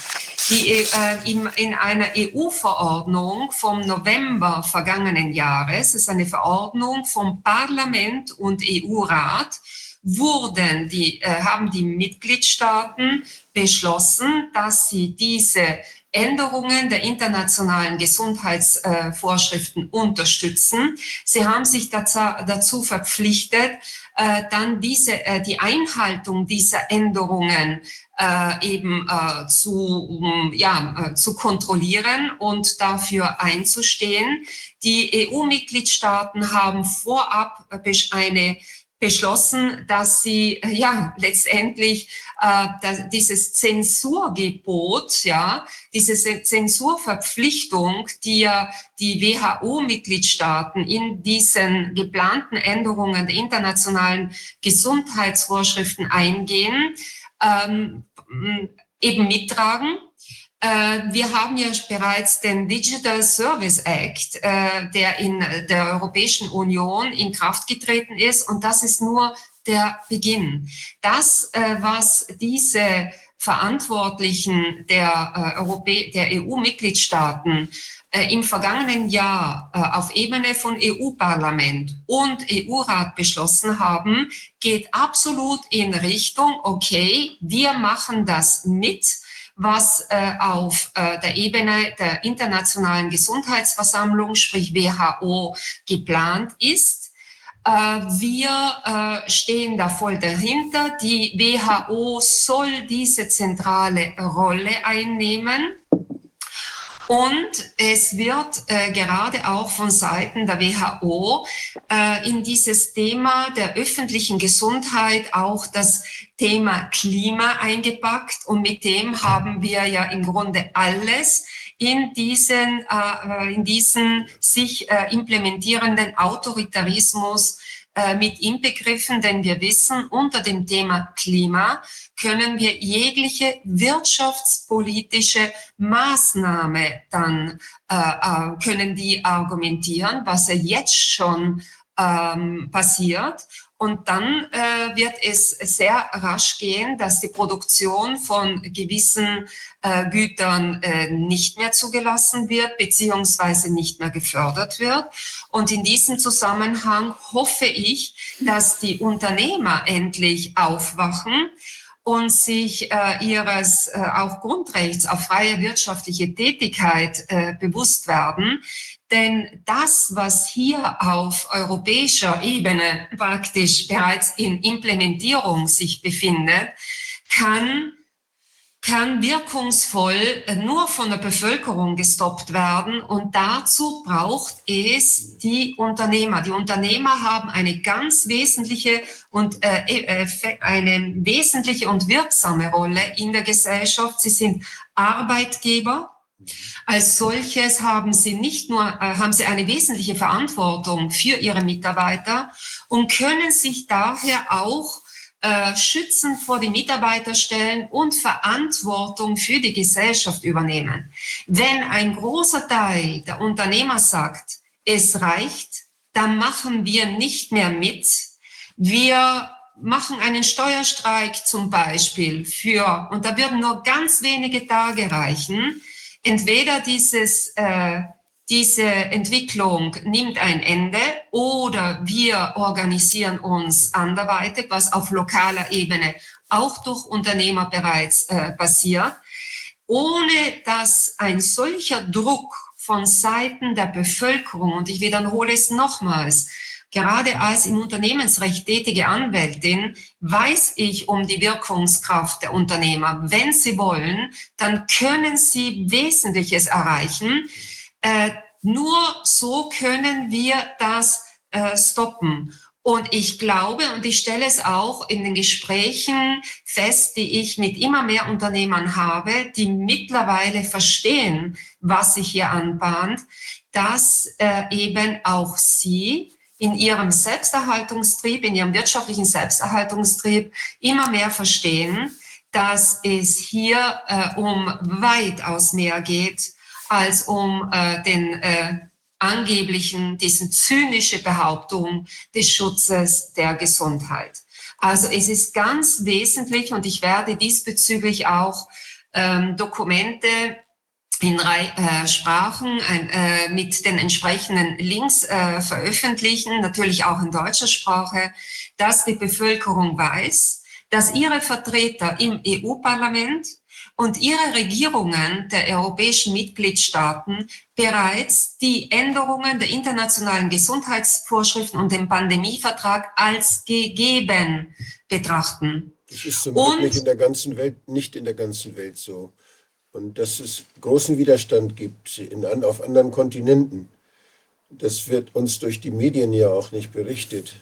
Die, äh, in, in einer EU-Verordnung vom November vergangenen Jahres, ist eine Verordnung vom Parlament und EU-Rat, wurden die, äh, haben die Mitgliedstaaten beschlossen, dass sie diese Änderungen der internationalen Gesundheitsvorschriften unterstützen. Sie haben sich dazu verpflichtet, äh, dann diese, äh, die Einhaltung dieser Änderungen äh, eben zu, ja, zu kontrollieren und dafür einzustehen. Die EU-Mitgliedstaaten haben vorab eine beschlossen, dass sie ja letztendlich äh, dieses Zensurgebot, ja, diese Zensurverpflichtung, die ja die WHO-Mitgliedstaaten in diesen geplanten Änderungen der internationalen Gesundheitsvorschriften eingehen, ähm, eben mittragen wir haben ja bereits den Digital Service Act, äh, der in der Europäischen Union in Kraft getreten ist. Und das ist nur der Beginn. Das, äh, was diese Verantwortlichen der, der EU-Mitgliedstaaten im vergangenen Jahr auf Ebene von EU-Parlament und EU-Rat beschlossen haben, geht absolut in Richtung, okay, wir machen das mit was äh, auf äh, der Ebene der Internationalen Gesundheitsversammlung, sprich WHO, geplant ist. Äh, wir äh, stehen da voll dahinter. Die WHO soll diese zentrale Rolle einnehmen. Und es wird äh, gerade auch von Seiten der WHO äh, in dieses Thema der öffentlichen Gesundheit auch das Thema Klima eingepackt. Und mit dem haben wir ja im Grunde alles in diesen, äh, in diesen sich äh, implementierenden Autoritarismus äh, mit inbegriffen, denn wir wissen, unter dem Thema Klima können wir jegliche wirtschaftspolitische Maßnahme dann, äh, äh, können die argumentieren, was ja jetzt schon ähm, passiert. Und dann äh, wird es sehr rasch gehen, dass die Produktion von gewissen äh, Gütern äh, nicht mehr zugelassen wird, beziehungsweise nicht mehr gefördert wird. Und in diesem Zusammenhang hoffe ich, dass die Unternehmer endlich aufwachen und sich äh, ihres äh, auch Grundrechts auf freie wirtschaftliche Tätigkeit äh, bewusst werden. Denn das, was hier auf europäischer Ebene praktisch bereits in Implementierung sich befindet, kann kann wirkungsvoll nur von der Bevölkerung gestoppt werden. Und dazu braucht es die Unternehmer. Die Unternehmer haben eine ganz wesentliche und äh, äh eine wesentliche und wirksame Rolle in der Gesellschaft. Sie sind Arbeitgeber Als solches haben sie nicht nur, äh, haben sie eine wesentliche Verantwortung für ihre Mitarbeiter und können sich daher auch äh, schützen vor die Mitarbeiter stellen und Verantwortung für die Gesellschaft übernehmen. Wenn ein großer Teil der Unternehmer sagt, es reicht, dann machen wir nicht mehr mit. Wir machen einen Steuerstreik zum Beispiel für, und da würden nur ganz wenige Tage reichen, entweder dieses, äh, diese Entwicklung nimmt ein Ende oder wir organisieren uns anderweitig, was auf lokaler Ebene auch durch Unternehmer bereits äh, passiert, ohne dass ein solcher Druck von Seiten der Bevölkerung, und ich wiederhole es nochmals, Gerade als im Unternehmensrecht tätige Anwältin weiß ich um die Wirkungskraft der Unternehmer. Wenn sie wollen, dann können sie Wesentliches erreichen. Äh, nur so können wir das äh, stoppen. Und ich glaube, und ich stelle es auch in den Gesprächen fest, die ich mit immer mehr Unternehmern habe, die mittlerweile verstehen, was sich hier anbahnt, dass äh, eben auch sie in ihrem Selbsterhaltungstrieb, in ihrem wirtschaftlichen Selbsterhaltungstrieb immer mehr verstehen, dass es hier äh, um weitaus mehr geht als um äh, den äh, angeblichen, diesen zynische Behauptung des Schutzes der Gesundheit. Also es ist ganz wesentlich und ich werde diesbezüglich auch ähm, Dokumente in äh, Sprachen äh, mit den entsprechenden Links äh, veröffentlichen, natürlich auch in deutscher Sprache, dass die Bevölkerung weiß, dass ihre Vertreter im EU-Parlament und ihre Regierungen der europäischen Mitgliedstaaten bereits die Änderungen der internationalen Gesundheitsvorschriften und den Pandemievertrag als gegeben betrachten. Das ist zum Glück nicht in der ganzen Welt, nicht in der ganzen Welt so und dass es großen Widerstand gibt in, auf anderen Kontinenten. Das wird uns durch die Medien ja auch nicht berichtet.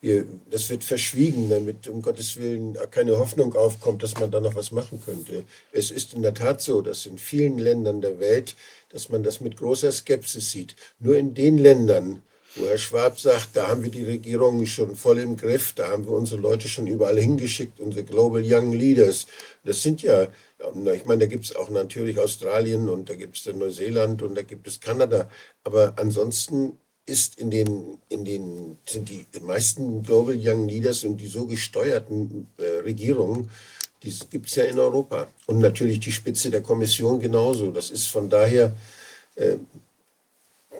Wir, das wird verschwiegen, damit um Gottes Willen keine Hoffnung aufkommt, dass man da noch was machen könnte. Es ist in der Tat so, dass in vielen Ländern der Welt, dass man das mit großer Skepsis sieht. Nur in den Ländern, wo Herr Schwab sagt, da haben wir die Regierung schon voll im Griff, da haben wir unsere Leute schon überall hingeschickt, unsere Global Young Leaders. Das sind ja ich meine, da gibt es auch natürlich Australien und da gibt es Neuseeland und da gibt es Kanada. Aber ansonsten ist in den, in den, sind die meisten Global Young Leaders und die so gesteuerten äh, Regierungen, die gibt es ja in Europa. Und natürlich die Spitze der Kommission genauso. Das ist von daher, äh,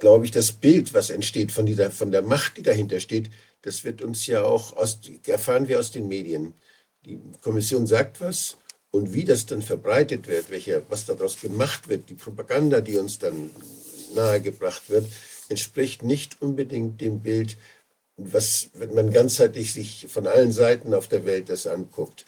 glaube ich, das Bild, was entsteht von, dieser, von der Macht, die dahinter steht, das wird uns ja auch aus, erfahren wir aus den Medien. Die Kommission sagt was und wie das dann verbreitet wird, welche, was daraus gemacht wird, die Propaganda, die uns dann nahegebracht wird, entspricht nicht unbedingt dem Bild, was, wenn man ganzheitlich sich von allen Seiten auf der Welt das anguckt.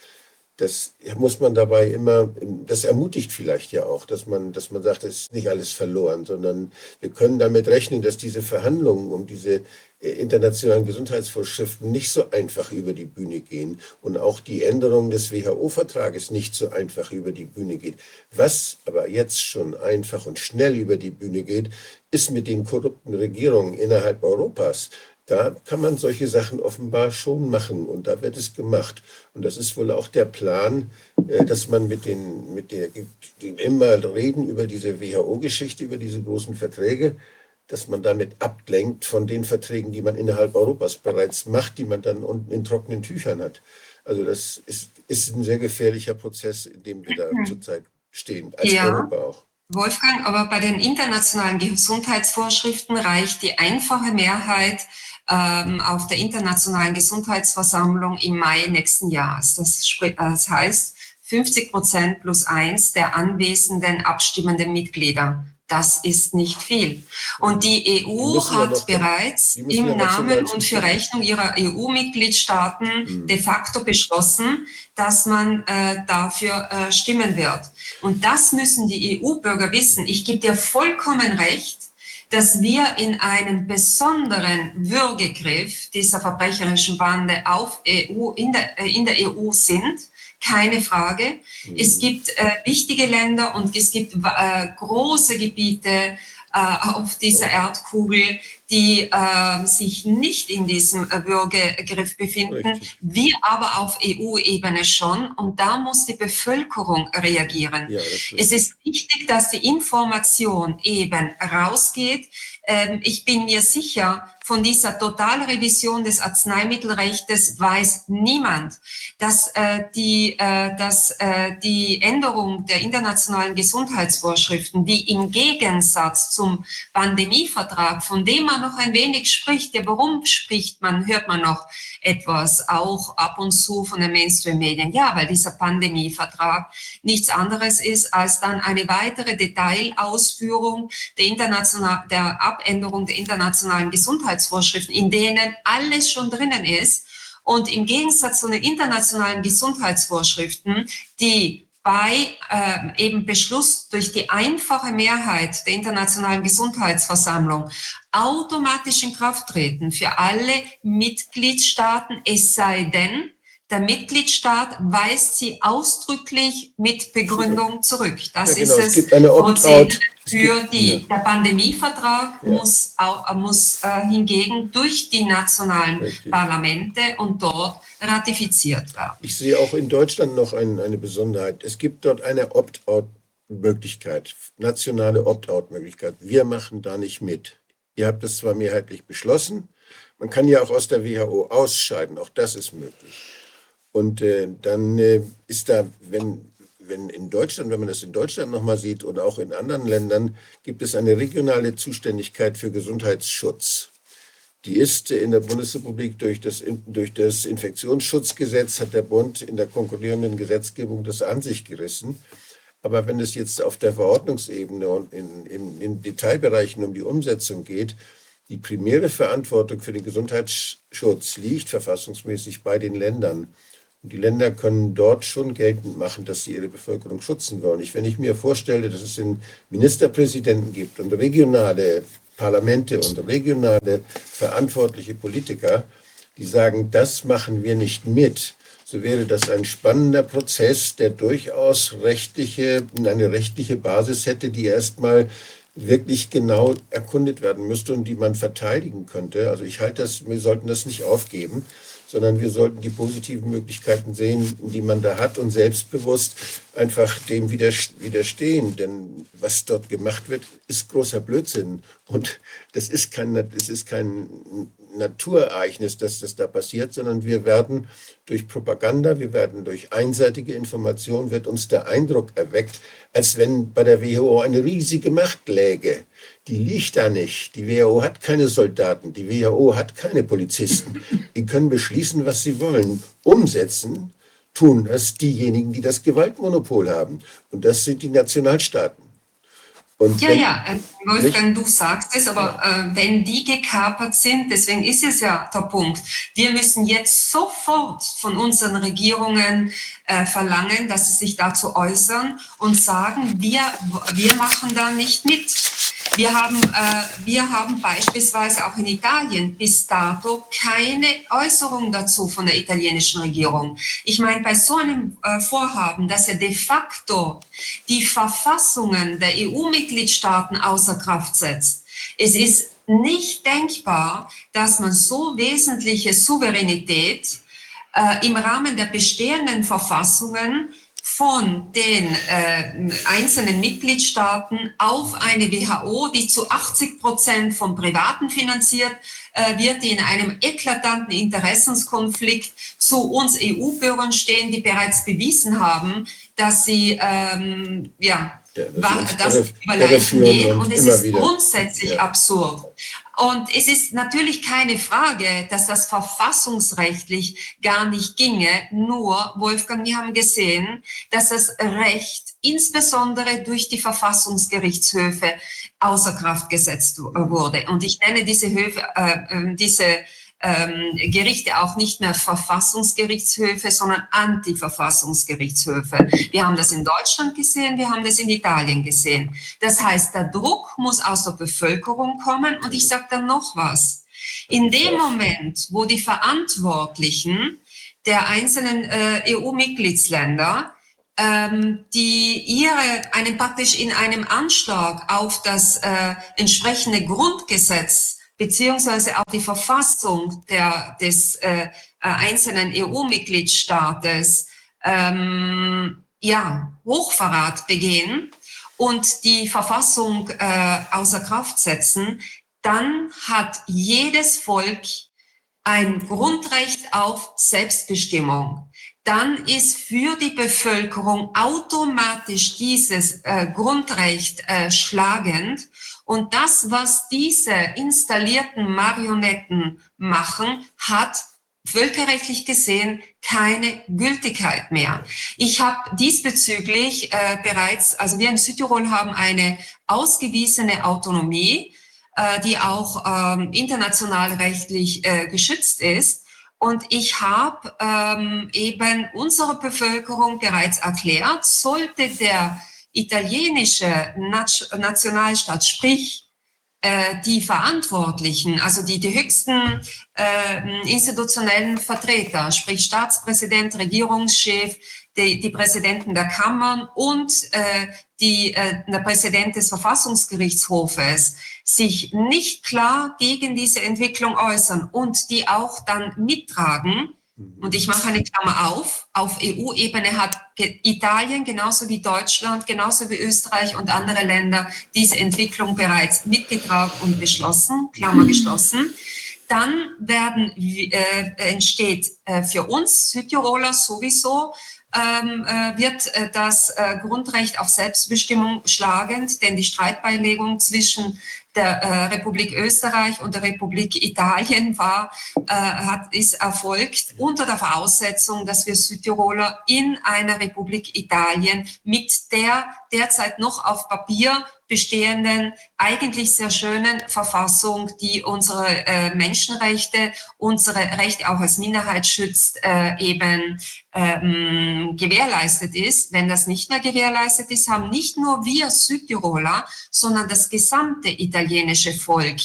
Das muss man dabei immer, das ermutigt vielleicht ja auch, dass man, dass man sagt, es ist nicht alles verloren, sondern wir können damit rechnen, dass diese Verhandlungen um diese äh, internationalen Gesundheitsvorschriften nicht so einfach über die Bühne gehen und auch die Änderung des WHO-Vertrages nicht so einfach über die Bühne geht. Was aber jetzt schon einfach und schnell über die Bühne geht, ist mit den korrupten Regierungen innerhalb Europas. Da kann man solche Sachen offenbar schon machen und da wird es gemacht. Und das ist wohl auch der Plan, äh, dass man mit den, mit der, immer reden über diese WHO-Geschichte, über diese großen Verträge, dass man damit ablenkt von den Verträgen, die man innerhalb Europas bereits macht, die man dann unten in trockenen Tüchern hat. Also das ist, ist ein sehr gefährlicher Prozess, in dem wir da mhm. zurzeit stehen, als ja. Europa auch. Wolfgang, aber bei den internationalen Gesundheitsvorschriften reicht die einfache Mehrheit ähm, auf der internationalen Gesundheitsversammlung im Mai nächsten Jahres. Das, das heißt, 50 Prozent plus eins der anwesenden abstimmenden Mitglieder das ist nicht viel. Und die EU hat noch, bereits im Namen und für Rechnung ihrer EU-Mitgliedstaaten mhm. de facto beschlossen, dass man äh, dafür äh, stimmen wird. Und das müssen die EU-Bürger wissen. Ich gebe dir vollkommen recht, dass wir in einem besonderen Würgegriff dieser verbrecherischen Bande auf EU, in der, äh, in der EU sind keine Frage. Mhm. Es gibt äh, wichtige Länder und es gibt äh, große Gebiete äh, auf dieser Erdkugel, die äh, sich nicht in diesem äh, Würgegriff befinden, Richtig. wir aber auf EU-Ebene schon. Und da muss die Bevölkerung reagieren. Ja, das Es ist wichtig, dass die Information eben rausgeht. Ähm, ich bin mir sicher, von dieser Totalrevision des Arzneimittelrechts weiß niemand, dass, äh, die, äh, dass äh, die Änderung der internationalen Gesundheitsvorschriften, die im Gegensatz zum Pandemievertrag, von dem man noch ein wenig spricht, ja, warum spricht man, hört man noch etwas, auch ab und zu von den Mainstream-Medien. Ja, weil dieser Pandemievertrag nichts anderes ist als dann eine weitere Detailausführung der, international, der Abänderung der internationalen Gesundheitsvorschriften, in denen alles schon drinnen ist. Und im Gegensatz zu den internationalen Gesundheitsvorschriften, die bei äh, eben Beschluss durch die einfache Mehrheit der Internationalen Gesundheitsversammlung automatisch in Kraft treten für alle Mitgliedstaaten, es sei denn, der Mitgliedstaat weist sie ausdrücklich mit Begründung zurück. Das Ja, genau. ist Es es. gibt eine. Es Für die, ja. der Pandemievertrag Ja. muss, auch, muss äh, hingegen durch die nationalen Richtig. Parlamente und dort ratifiziert werden. Ich sehe auch in Deutschland noch ein, eine Besonderheit. Es gibt dort eine Opt-out-Möglichkeit, nationale Opt-out-Möglichkeit. Wir machen da nicht mit. Ihr habt das zwar mehrheitlich beschlossen, man kann ja auch aus der WHO ausscheiden, auch das ist möglich. Und äh, dann äh, ist da, wenn, wenn in Deutschland, wenn man das in Deutschland nochmal sieht oder auch in anderen Ländern, gibt es eine regionale Zuständigkeit für Gesundheitsschutz. Die ist in der Bundesrepublik durch das, durch das Infektionsschutzgesetz, hat der Bund in der konkurrierenden Gesetzgebung das an sich gerissen. Aber wenn es jetzt auf der Verordnungsebene und in, in, in Detailbereichen um die Umsetzung geht, die primäre Verantwortung für den Gesundheitsschutz liegt verfassungsmäßig bei den Ländern. Und die Länder können dort schon geltend machen, dass sie ihre Bevölkerung schützen wollen. Ich, wenn ich mir vorstelle, dass es einen Ministerpräsidenten gibt und regionale Parlamente und regionale verantwortliche Politiker, die sagen, das machen wir nicht mit, so wäre das ein spannender Prozess, der durchaus rechtliche, eine rechtliche Basis hätte, die erstmal wirklich genau erkundet werden müsste und die man verteidigen könnte. Also ich halte das, wir sollten das nicht aufgeben, sondern wir sollten die positiven Möglichkeiten sehen, die man da hat und selbstbewusst einfach dem widerstehen. Denn was dort gemacht wird, ist großer Blödsinn. Und das ist kein, das ist kein Naturereignis, dass das da passiert, sondern wir werden durch Propaganda, wir werden durch einseitige Information, wird uns der Eindruck erweckt, als wenn bei der WHO eine riesige Macht läge. Die liegt da nicht. Die WHO hat keine Soldaten, die WHO hat keine Polizisten. Die können beschließen, was sie wollen. Umsetzen tun das diejenigen, die das Gewaltmonopol haben. Und das sind die Nationalstaaten. Und Ja, wenn- ja, äh, Wolfgang, du sagst es, aber äh, wenn die gekapert sind, deswegen ist es ja der Punkt, wir müssen jetzt sofort von unseren Regierungen äh, verlangen, dass sie sich dazu äußern und sagen, wir, wir machen da nicht mit. Wir haben, äh, wir haben beispielsweise auch in Italien bis dato keine Äußerung dazu von der italienischen Regierung. Ich meine, bei so einem äh, Vorhaben, dass er de facto die Verfassungen der EU-Mitgliedstaaten außer Kraft setzt, es ist nicht denkbar, dass man so wesentliche Souveränität äh, im Rahmen der bestehenden Verfassungen von den äh, einzelnen Mitgliedstaaten auf eine WHO, die zu 80 Prozent von Privaten finanziert äh, wird, die in einem eklatanten Interessenskonflikt zu uns EU-Bürgern stehen, die bereits bewiesen haben, dass sie ähm, ja, irre- sie über Leichen gehen. und es ist grundsätzlich Ja. absurd. Und es ist natürlich keine Frage, dass das verfassungsrechtlich gar nicht ginge. Nur, Wolfgang, wir haben gesehen, dass das Recht insbesondere durch die Verfassungsgerichtshöfe außer Kraft gesetzt wurde. Und ich nenne diese Höfe, äh, äh, diese ähm, Gerichte auch nicht mehr Verfassungsgerichtshöfe, sondern Antiverfassungsgerichtshöfe. Wir haben das in Deutschland gesehen, wir haben das in Italien gesehen. Das heißt, der Druck muss aus der Bevölkerung kommen. Und ich sage dann noch was. In dem Moment, wo die Verantwortlichen der einzelnen äh, EU-Mitgliedsländer, ähm, die ihre, einen praktisch in einem Anschlag auf das äh, entsprechende Grundgesetz beziehungsweise auf die Verfassung der, des äh, äh einzelnen EU-Mitgliedstaates ähm, ja, Hochverrat begehen und die Verfassung äh, außer Kraft setzen, dann hat jedes Volk ein Grundrecht auf Selbstbestimmung. Dann ist für die Bevölkerung automatisch dieses äh, Grundrecht äh, schlagend. Und das, was diese installierten Marionetten machen, hat völkerrechtlich gesehen keine Gültigkeit mehr. Ich habe diesbezüglich äh, bereits, also wir in Südtirol haben eine ausgewiesene Autonomie, äh, die auch ähm, international rechtlich äh, geschützt ist. Und ich habe ähm, eben unserer Bevölkerung bereits erklärt, sollte der italienische Nationalstaat, sprich äh, die Verantwortlichen, also die, die höchsten äh, institutionellen Vertreter, sprich Staatspräsident, Regierungschef, die, die Präsidenten der Kammern und äh, die, äh, der Präsident des Verfassungsgerichtshofes, sich nicht klar gegen diese Entwicklung äußern und die auch dann mittragen, Mhm. Und ich mache eine Klammer auf. Auf EU-Ebene hat Italien genauso wie Deutschland, genauso wie Österreich und andere Länder diese Entwicklung bereits mitgetragen und beschlossen, Klammer mhm. geschlossen. Dann werden, äh, entsteht äh, für uns Südtiroler sowieso ähm, äh, wird äh, das äh, Grundrecht auf Selbstbestimmung schlagend, denn die Streitbeilegung zwischen der äh, Republik Österreich und der Republik Italien war, äh, hat, ist erfolgt unter der Voraussetzung, dass wir Südtiroler in einer Republik Italien mit der derzeit noch auf Papier bestehenden, eigentlich sehr schönen Verfassung, die unsere äh, Menschenrechte, unsere Rechte auch als Minderheit schützt, äh, eben ähm, gewährleistet ist. Wenn das nicht mehr gewährleistet ist, haben nicht nur wir Südtiroler, sondern das gesamte italienische Volk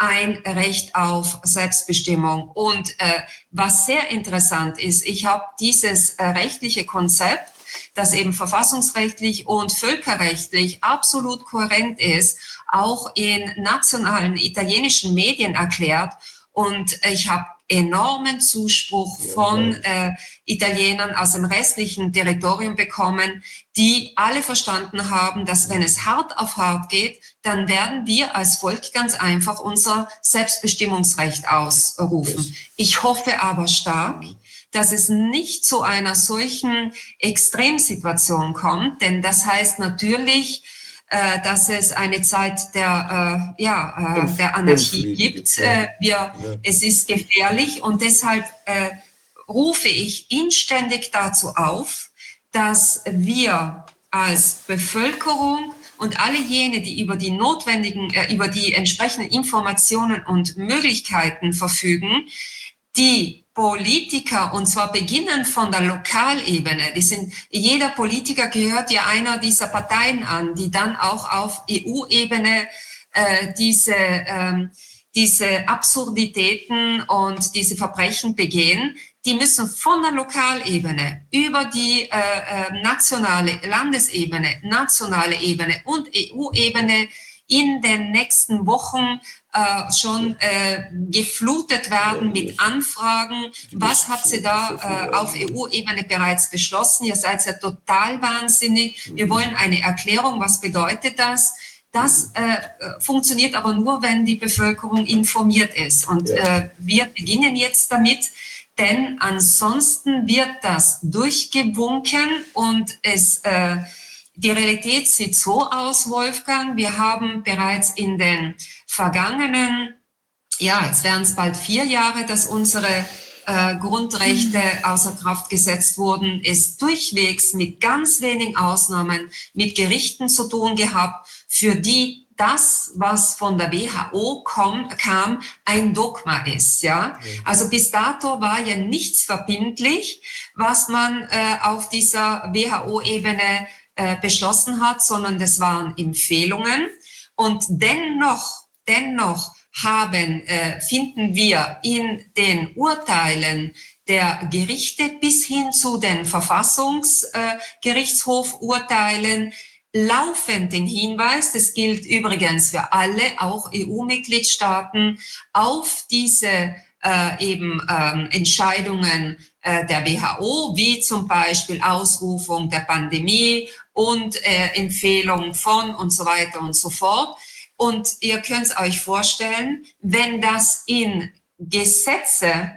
ein Recht auf Selbstbestimmung. Und äh, was sehr interessant ist, ich habe dieses äh, rechtliche Konzept das eben verfassungsrechtlich und völkerrechtlich absolut kohärent ist, auch in nationalen italienischen Medien erklärt. Und ich habe enormen Zuspruch von äh, Italienern aus dem restlichen Territorium bekommen, die alle verstanden haben, dass wenn es hart auf hart geht, dann werden wir als Volk ganz einfach unser Selbstbestimmungsrecht ausrufen. Ich hoffe aber stark, dass es nicht zu einer solchen Extremsituation kommt, denn das heißt natürlich, äh, dass es eine Zeit der, äh, ja, äh, der Anarchie gibt. Äh, wir, ja. Es ist gefährlich und deshalb äh, rufe ich inständig dazu auf, dass wir als Bevölkerung und alle jene, die über die notwendigen, äh, über die entsprechenden Informationen und Möglichkeiten verfügen, die Politiker, und zwar beginnen von der Lokalebene, die sind, jeder Politiker gehört ja einer dieser Parteien an, die dann auch auf EU-Ebene äh, diese, ähm, diese Absurditäten und diese Verbrechen begehen, die müssen von der Lokalebene über die äh, äh, nationale Landesebene, nationale Ebene und EU-Ebene in den nächsten Wochen äh, schon äh, geflutet werden mit Anfragen. Was habt ihr da äh, auf EU-Ebene bereits beschlossen? Ihr seid ja total wahnsinnig. Wir wollen eine Erklärung. Was bedeutet das? Das äh, funktioniert aber nur, wenn die Bevölkerung informiert ist. Und äh, wir beginnen jetzt damit, denn ansonsten wird das durchgewunken und es äh, die Realität sieht so aus, Wolfgang. Wir haben bereits in den vergangenen, ja, jetzt wären es bald vier Jahre, dass unsere äh, Grundrechte außer Kraft gesetzt wurden, ist durchwegs mit ganz wenigen Ausnahmen mit Gerichten zu tun gehabt, für die das, was von der WHO kom, kam, ein Dogma ist. Ja? Also bis dato war ja nichts verbindlich, was man äh, auf dieser WHO-Ebene äh, beschlossen hat, sondern das waren Empfehlungen. Und dennoch, dennoch haben, äh, finden wir in den Urteilen der Gerichte bis hin zu den Verfassungsgerichtshofurteilen laufend den Hinweis, das gilt übrigens für alle, auch EU-Mitgliedstaaten, auf diese äh, eben ähm, Entscheidungen äh, der WHO, wie zum Beispiel Ausrufung der Pandemie und äh, Empfehlung von und so weiter und so fort. Und ihr könnt es euch vorstellen, wenn das in Gesetze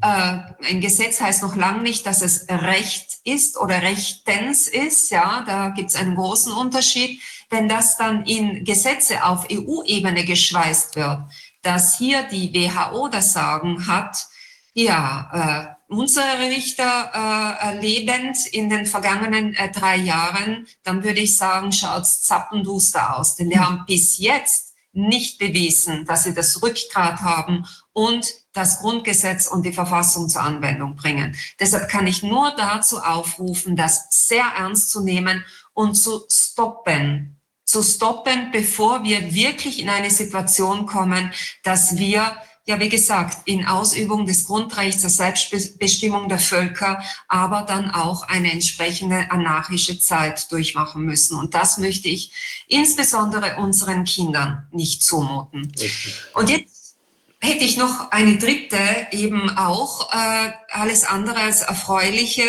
äh, ein Gesetz heißt noch lange nicht, dass es Recht ist oder Rechtens ist. Ja, da gibt es einen großen Unterschied. Wenn das dann in Gesetze auf EU-Ebene geschweißt wird, dass hier die WHO das Sagen hat, ja, äh, unsere Richter äh, lebend in den vergangenen äh, drei Jahren, dann würde ich sagen, schaut's zappenduster aus. Denn wir haben bis jetzt nicht bewiesen, dass sie das Rückgrat haben und das Grundgesetz und die Verfassung zur Anwendung bringen. Deshalb kann ich nur dazu aufrufen, das sehr ernst zu nehmen und zu stoppen. Zu stoppen, bevor wir wirklich in eine Situation kommen, dass wir ja, wie gesagt, in Ausübung des Grundrechts der Selbstbestimmung der Völker, aber dann auch eine entsprechende anarchische Zeit durchmachen müssen. Und das möchte ich insbesondere unseren Kindern nicht zumuten. Und jetzt hätte ich noch eine dritte, eben auch äh, alles andere als erfreuliche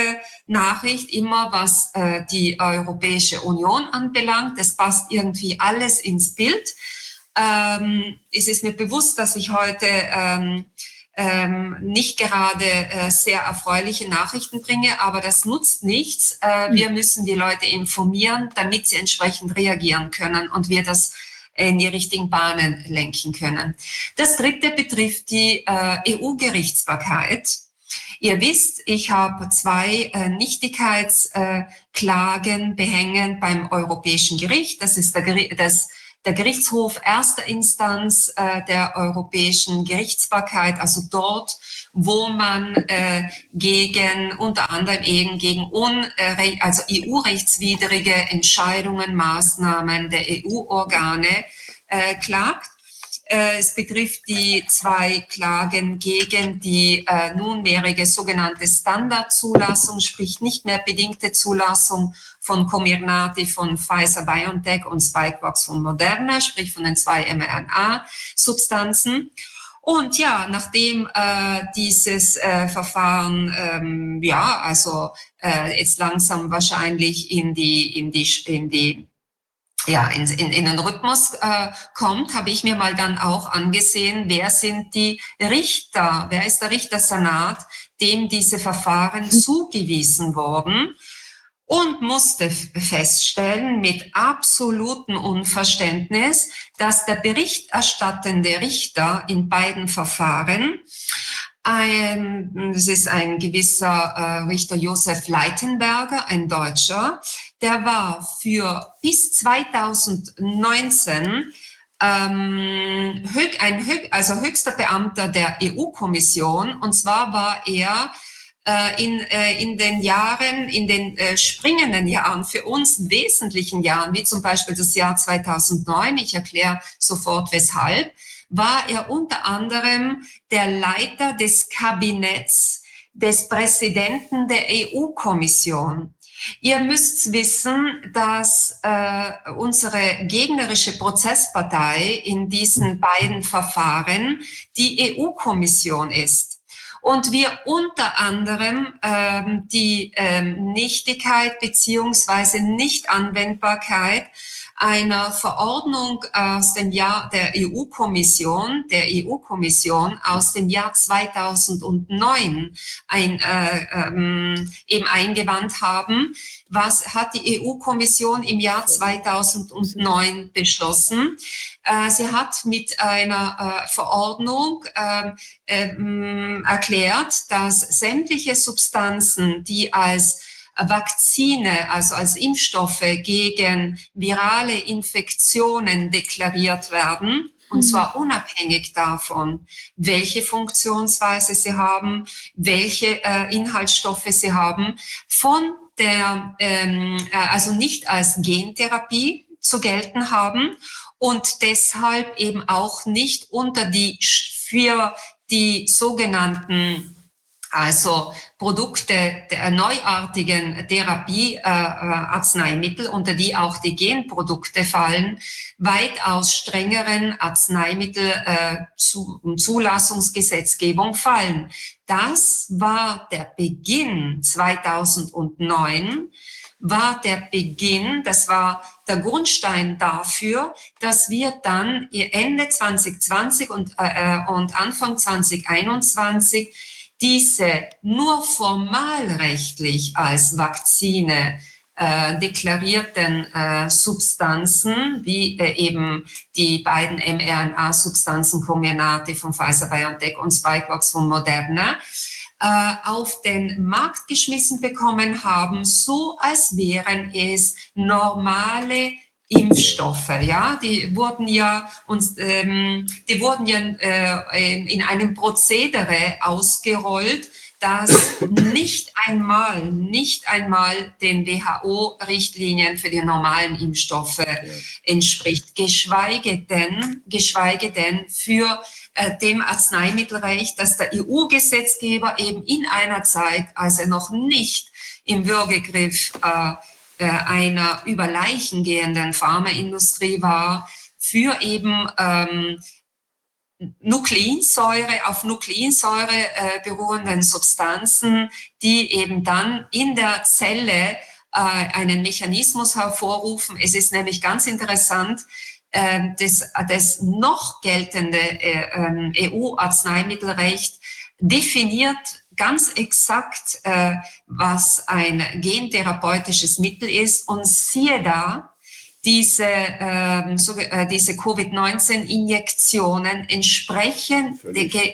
Nachricht, immer was äh, die Europäische Union anbelangt. Das passt irgendwie alles ins Bild. Ähm, es ist mir bewusst, dass ich heute ähm, ähm, nicht gerade äh, sehr erfreuliche Nachrichten bringe, aber das nutzt nichts. Äh, wir müssen die Leute informieren, damit sie entsprechend reagieren können und wir das in die richtigen Bahnen lenken können. Das dritte betrifft die äh, EU-Gerichtsbarkeit. Ihr wisst, ich habe zwei äh, Nichtigkeitsklagen äh, behängen beim Europäischen Gericht. Das ist der, das der Gerichtshof erster Instanz äh, der europäischen Gerichtsbarkeit, also dort, wo man äh, gegen unter anderem eben gegen un, äh, also EU-rechtswidrige Entscheidungen, Maßnahmen der EU-Organe äh, klagt. Äh, es betrifft die zwei Klagen gegen die äh, nunmehrige sogenannte Standardzulassung, sprich nicht mehr bedingte Zulassung von Comirnaty von Pfizer BioNTech und Spikevax von Moderna, sprich von den zwei mRNA-Substanzen. Und ja, nachdem äh, dieses äh, Verfahren ähm, ja also äh, jetzt langsam wahrscheinlich in die in die in die ja, in, in, in den Rhythmus äh, kommt, habe ich mir mal dann auch angesehen, wer sind die Richter, wer ist der Richtersenat, dem diese Verfahren zugewiesen wurden? Und musste feststellen mit absolutem Unverständnis, dass der berichterstattende Richter in beiden Verfahren ein, es ist ein gewisser äh, Richter Josef Leitenberger, ein Deutscher, der war für bis 2019 ähm, ein also höchster Beamter der EU-Kommission. Und zwar war er äh, in, äh, in den Jahren, in den äh, springenden Jahren, für uns wesentlichen Jahren, wie zum Beispiel das Jahr 2009, ich erkläre sofort weshalb, war er unter anderem der Leiter des Kabinetts des Präsidenten der EU-Kommission. Ihr müsst wissen, dass äh, unsere gegnerische Prozesspartei in diesen beiden Verfahren die EU-Kommission ist. Und wir unter anderem ähm, die ähm, Nichtigkeit beziehungsweise Nichtanwendbarkeit einer Verordnung aus dem Jahr der EU-Kommission, der EU-Kommission aus dem Jahr 2009 ein, äh, ähm, eben eingewandt haben. Was hat die EU-Kommission im Jahr 2009 beschlossen? Äh, sie hat mit einer äh, Verordnung äh, erklärt, dass sämtliche Substanzen, die als Vakzine, also als Impfstoffe gegen virale Infektionen deklariert werden. Und mhm. zwar unabhängig davon, welche Funktionsweise sie haben, welche äh, Inhaltsstoffe sie haben, von der, ähm, äh, also nicht als Gentherapie zu gelten haben und deshalb eben auch nicht unter die, für die sogenannten also Produkte der neuartigen Therapiearzneimittel, äh, unter die auch die Genprodukte fallen, weitaus strengeren Arzneimittelzulassungsgesetzgebung äh, fallen. Das war der Beginn 2009 war der Beginn, das war der Grundstein dafür, dass wir dann Ende 2020 und, äh, äh, und Anfang 2021 diese nur formalrechtlich als Vakzine äh, deklarierten äh, Substanzen, wie äh, eben die beiden mRNA-Substanzen Comirnaty von Pfizer-BioNTech und Spikevax von Moderna, äh, auf den Markt geschmissen bekommen haben, so als wären es normale Impfstoffe, ja, die wurden ja uns, ähm, die wurden ja äh, in einem Prozedere ausgerollt, das nicht einmal, nicht einmal den WHO-Richtlinien für die normalen Impfstoffe entspricht, geschweige denn, geschweige denn für äh, dem Arzneimittelrecht, das der EU-Gesetzgeber eben in einer Zeit, als er noch nicht im Würgegriff äh, äh, einer über Leichen gehenden Pharmaindustrie war, für eben ähm, Nukleinsäure, auf Nukleinsäure äh, beruhenden Substanzen, die eben dann in der Zelle äh, einen Mechanismus hervorrufen. Es ist nämlich ganz interessant, äh, das, das noch geltende äh, EU-Arzneimittelrecht definiert ganz exakt, äh, was ein gentherapeutisches Mittel ist und siehe da, diese, ähm, so, äh, diese Covid-19-Injektionen entsprechen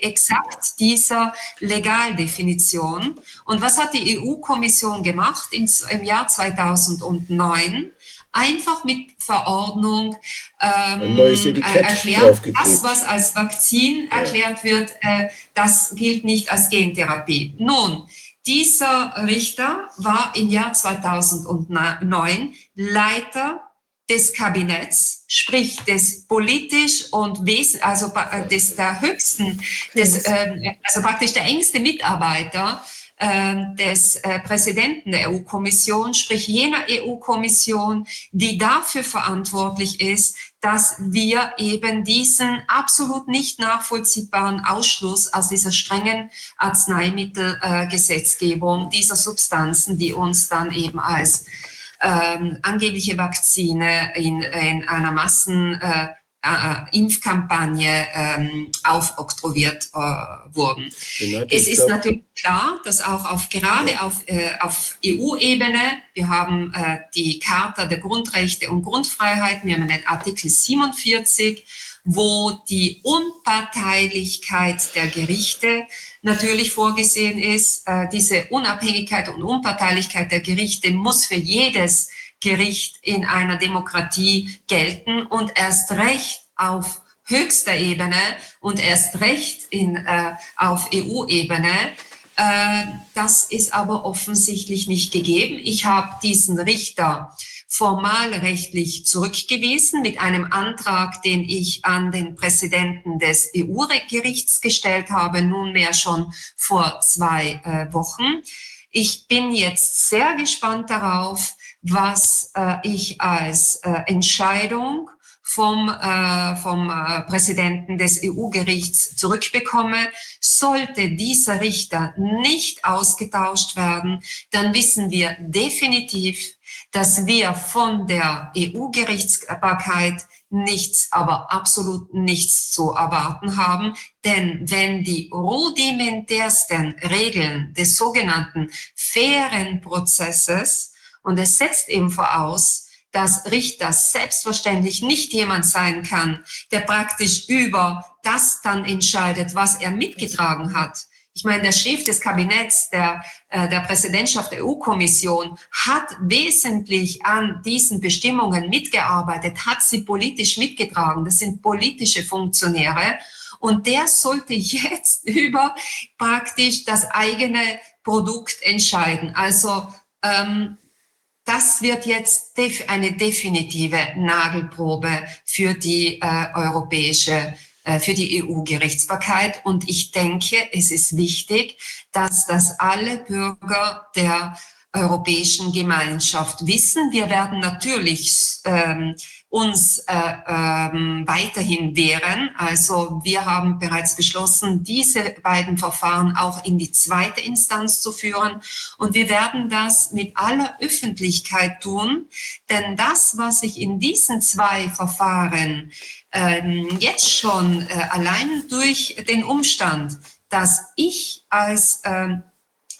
exakt dieser Legaldefinition. Und was hat die EU-Kommission gemacht im Jahr 2009? Einfach mit Verordnung ähm, erklärt, das, was als Vakzin ja. erklärt wird, äh, das gilt nicht als Gentherapie. Nun, dieser Richter war im Jahr 2009 Leiter des Kabinetts, sprich des politisch und wes also äh, des der höchsten, des, äh, also praktisch der engste Mitarbeiter äh, des äh, Präsidenten der EU-Kommission, sprich jener EU-Kommission, die dafür verantwortlich ist, dass wir eben diesen absolut nicht nachvollziehbaren Ausschluss aus dieser strengen Arzneimittelgesetzgebung dieser Substanzen, die uns dann eben als ähm, angebliche Vakzine in, in einer Massen äh, äh, Impfkampagne ähm, aufoktroyiert äh, wurden. Es ist natürlich klar, dass auch auf, gerade auf, äh, auf EU-Ebene, wir haben äh, die Charta der Grundrechte und Grundfreiheiten, wir haben den Artikel 47, wo die Unparteilichkeit der Gerichte natürlich vorgesehen ist. Äh, diese Unabhängigkeit und Unparteilichkeit der Gerichte muss für jedes Gericht in einer Demokratie gelten und erst recht auf höchster Ebene und erst recht in, äh, auf EU-Ebene. Äh, das ist aber offensichtlich nicht gegeben. Ich habe diesen Richter formalrechtlich zurückgewiesen mit einem Antrag, den ich an den Präsidenten des EU-Gerichts gestellt habe, nunmehr schon vor zwei äh, Wochen. Ich bin jetzt sehr gespannt darauf, was äh, ich als äh, Entscheidung vom, äh, vom äh, Präsidenten des EU-Gerichts zurückbekomme. Sollte dieser Richter nicht ausgetauscht werden, dann wissen wir definitiv, dass wir von der EU-Gerichtsbarkeit nichts, aber absolut nichts zu erwarten haben. Denn wenn die rudimentärsten Regeln des sogenannten fairen Prozesses, und es setzt eben voraus, dass Richter selbstverständlich nicht jemand sein kann, der praktisch über das dann entscheidet, was er mitgetragen hat, ich meine, der Chef des Kabinetts, der, äh, der Präsidentschaft der EU-Kommission hat wesentlich an diesen Bestimmungen mitgearbeitet, hat sie politisch mitgetragen. Das sind politische Funktionäre. Und der sollte jetzt über praktisch das eigene Produkt entscheiden. Also ähm, das wird jetzt eine definitive Nagelprobe für die äh, europäische äh, für die EU-Gerichtsbarkeit. Und ich denke, es ist wichtig, dass das alle Bürger der Europäischen Gemeinschaft wissen. Wir werden natürlich ähm, uns äh, ähm, weiterhin wehren. Also wir haben bereits beschlossen, diese beiden Verfahren auch in die zweite Instanz zu führen. Und wir werden das mit aller Öffentlichkeit tun, denn das, was sich in diesen zwei Verfahren ähm, jetzt schon äh, allein durch den Umstand, dass ich als ähm,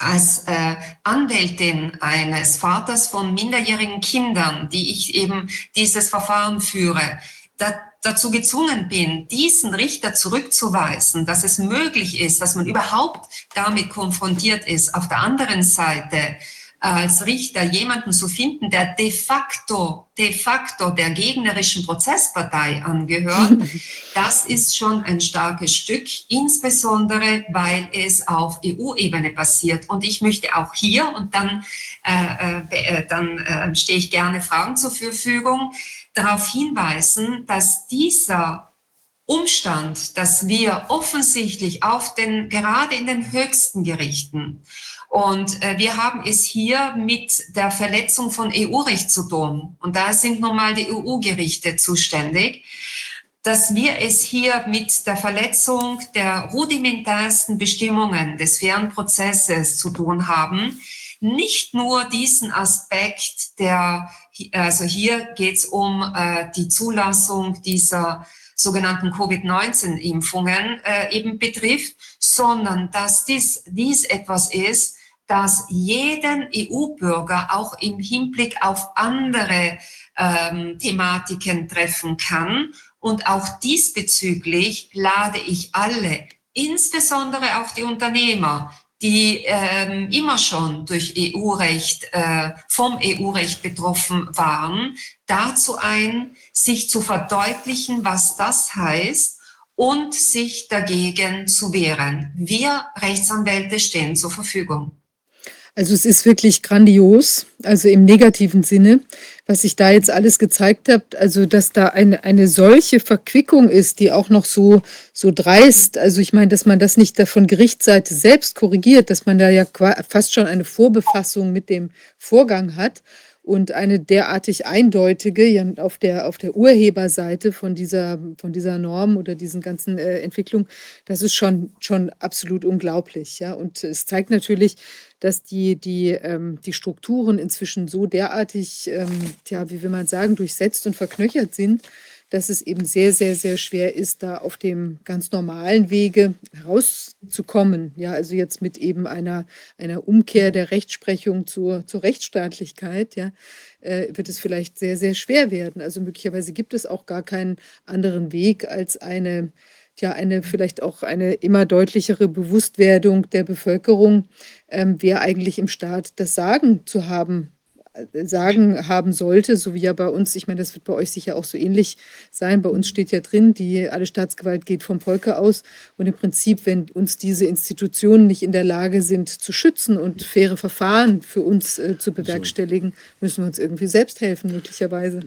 als äh, Anwältin eines Vaters von minderjährigen Kindern, die ich eben dieses Verfahren führe, da, dazu gezwungen bin, diesen Richter zurückzuweisen, dass es möglich ist, dass man überhaupt damit konfrontiert ist, auf der anderen Seite als Richter jemanden zu finden, der de facto, de facto der gegnerischen Prozesspartei angehört, das ist schon ein starkes Stück, insbesondere weil es auf EU-Ebene passiert. Und ich möchte auch hier, und dann, äh, äh, dann äh, stehe ich gerne Fragen zur Verfügung, darauf hinweisen, dass dieser Umstand, dass wir offensichtlich auf den, gerade in den höchsten Gerichten und äh, wir haben es hier mit der Verletzung von EU-Recht zu tun. Und da sind nun mal die EU-Gerichte zuständig, dass wir es hier mit der Verletzung der rudimentärsten Bestimmungen des fairen Prozesses zu tun haben. Nicht nur diesen Aspekt der, also hier geht es um äh, die Zulassung dieser sogenannten Covid-19-Impfungen äh, eben betrifft, sondern dass dies, dies etwas ist, dass jeden EU-Bürger auch im Hinblick auf andere ähm, Thematiken treffen kann. Und auch diesbezüglich lade ich alle, insbesondere auch die Unternehmer, die ähm, immer schon durch EU-Recht, äh, vom EU-Recht betroffen waren, dazu ein, sich zu verdeutlichen, was das heißt und sich dagegen zu wehren. Wir Rechtsanwälte stehen zur Verfügung. Also es ist wirklich grandios, also im negativen Sinne, was sich da jetzt alles gezeigt hat. Also dass da eine, eine solche Verquickung ist, die auch noch so, so dreist, also ich meine, dass man das nicht von Gerichtsseite selbst korrigiert, dass man da ja fast schon eine Vorbefassung mit dem Vorgang hat und eine derartig eindeutige ja, auf der auf der Urheberseite von dieser von dieser Norm oder diesen ganzen äh, Entwicklung, das ist schon schon absolut unglaublich, ja. Und es zeigt natürlich, dass die die ähm, die Strukturen inzwischen so derartig, ähm, ja, wie will man sagen, durchsetzt und verknöchert sind, dass es eben sehr, sehr, sehr schwer ist, da auf dem ganz normalen Wege herauszukommen. Ja, also jetzt mit eben einer, einer Umkehr der Rechtsprechung zur, zur Rechtsstaatlichkeit, ja, äh, wird es vielleicht sehr, sehr schwer werden. Also möglicherweise gibt es auch gar keinen anderen Weg als eine, ja, eine vielleicht auch eine immer deutlichere Bewusstwerdung der Bevölkerung, ähm, wer eigentlich im Staat das Sagen zu haben sagen haben sollte, so wie ja bei uns, ich meine, das wird bei euch sicher auch so ähnlich sein. Bei uns steht ja drin, die alle Staatsgewalt geht vom Volke aus. Und im Prinzip, wenn uns diese Institutionen nicht in der Lage sind zu schützen und faire Verfahren für uns äh, zu bewerkstelligen, müssen wir uns irgendwie selbst helfen, möglicherweise.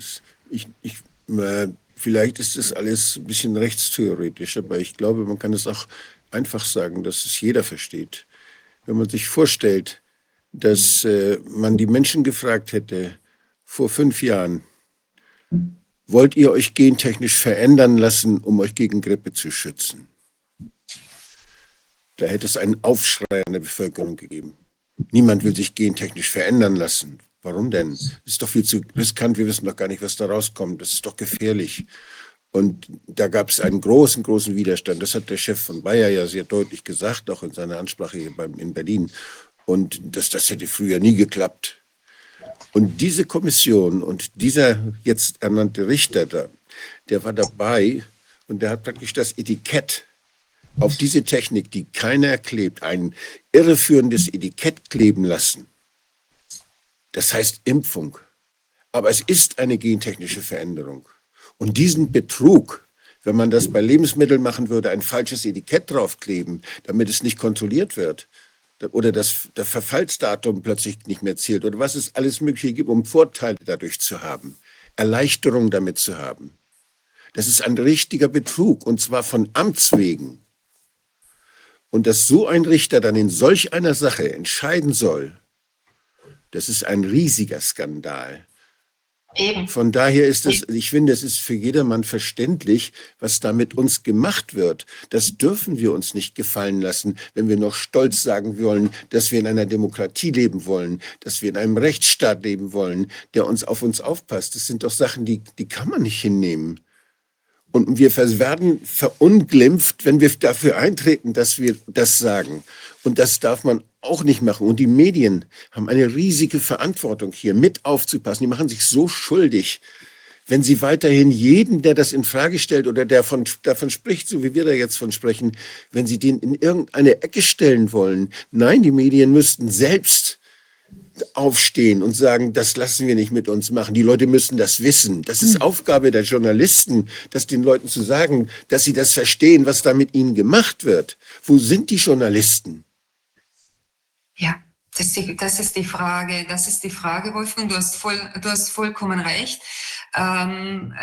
Ich, ich, äh, vielleicht ist das alles ein bisschen rechtstheoretisch, aber ich glaube, man kann es auch einfach sagen, dass es jeder versteht. Wenn man sich vorstellt, dass äh, man die Menschen gefragt hätte vor fünf Jahren, wollt ihr euch gentechnisch verändern lassen, um euch gegen Grippe zu schützen? Da hätte es einen Aufschrei an der Bevölkerung gegeben. Niemand will sich gentechnisch verändern lassen. Warum denn? Das ist doch viel zu riskant. Wir wissen doch gar nicht, was da rauskommt. Das ist doch gefährlich. Und da gab es einen großen, großen Widerstand. Das hat der Chef von Bayer ja sehr deutlich gesagt, auch in seiner Ansprache hier in Berlin. Und das, das hätte früher nie geklappt. Und diese Kommission und dieser jetzt ernannte Richter da, der war dabei und der hat praktisch das Etikett auf diese Technik, die keiner erklebt, ein irreführendes Etikett kleben lassen. Das heißt Impfung. Aber es ist eine gentechnische Veränderung. Und diesen Betrug, wenn man das bei Lebensmitteln machen würde, ein falsches Etikett draufkleben, damit es nicht kontrolliert wird, oder das, das Verfallsdatum plötzlich nicht mehr zählt oder was es alles Mögliche gibt, um Vorteile dadurch zu haben, Erleichterung damit zu haben. Das ist ein richtiger Betrug und zwar von Amts wegen. Und dass so ein Richter dann in solch einer Sache entscheiden soll, das ist ein riesiger Skandal. Eben. Von daher ist es, ich finde, es ist für jedermann verständlich, was da mit uns gemacht wird. Das dürfen wir uns nicht gefallen lassen, wenn wir noch stolz sagen wollen, dass wir in einer Demokratie leben wollen, dass wir in einem Rechtsstaat leben wollen, der uns auf uns aufpasst. Das sind doch Sachen, die, die kann man nicht hinnehmen. Und wir werden verunglimpft, wenn wir dafür eintreten, dass wir das sagen. Und das darf man auch nicht machen. Und die Medien haben eine riesige Verantwortung hier, mit aufzupassen. Die machen sich so schuldig, wenn sie weiterhin jeden, der das in Frage stellt oder der von, davon spricht, so wie wir da jetzt von sprechen, wenn sie den in irgendeine Ecke stellen wollen. Nein, die Medien müssten selbst aufstehen und sagen, das lassen wir nicht mit uns machen. Die Leute müssen das wissen. Das ist hm. Aufgabe der Journalisten, das den Leuten zu sagen, dass sie das verstehen, was da mit ihnen gemacht wird. Wo sind die Journalisten? Ja, das ist, die, das ist die Frage. Das ist die Frage, Wolfgang. Du hast, voll, du hast vollkommen recht. Ähm,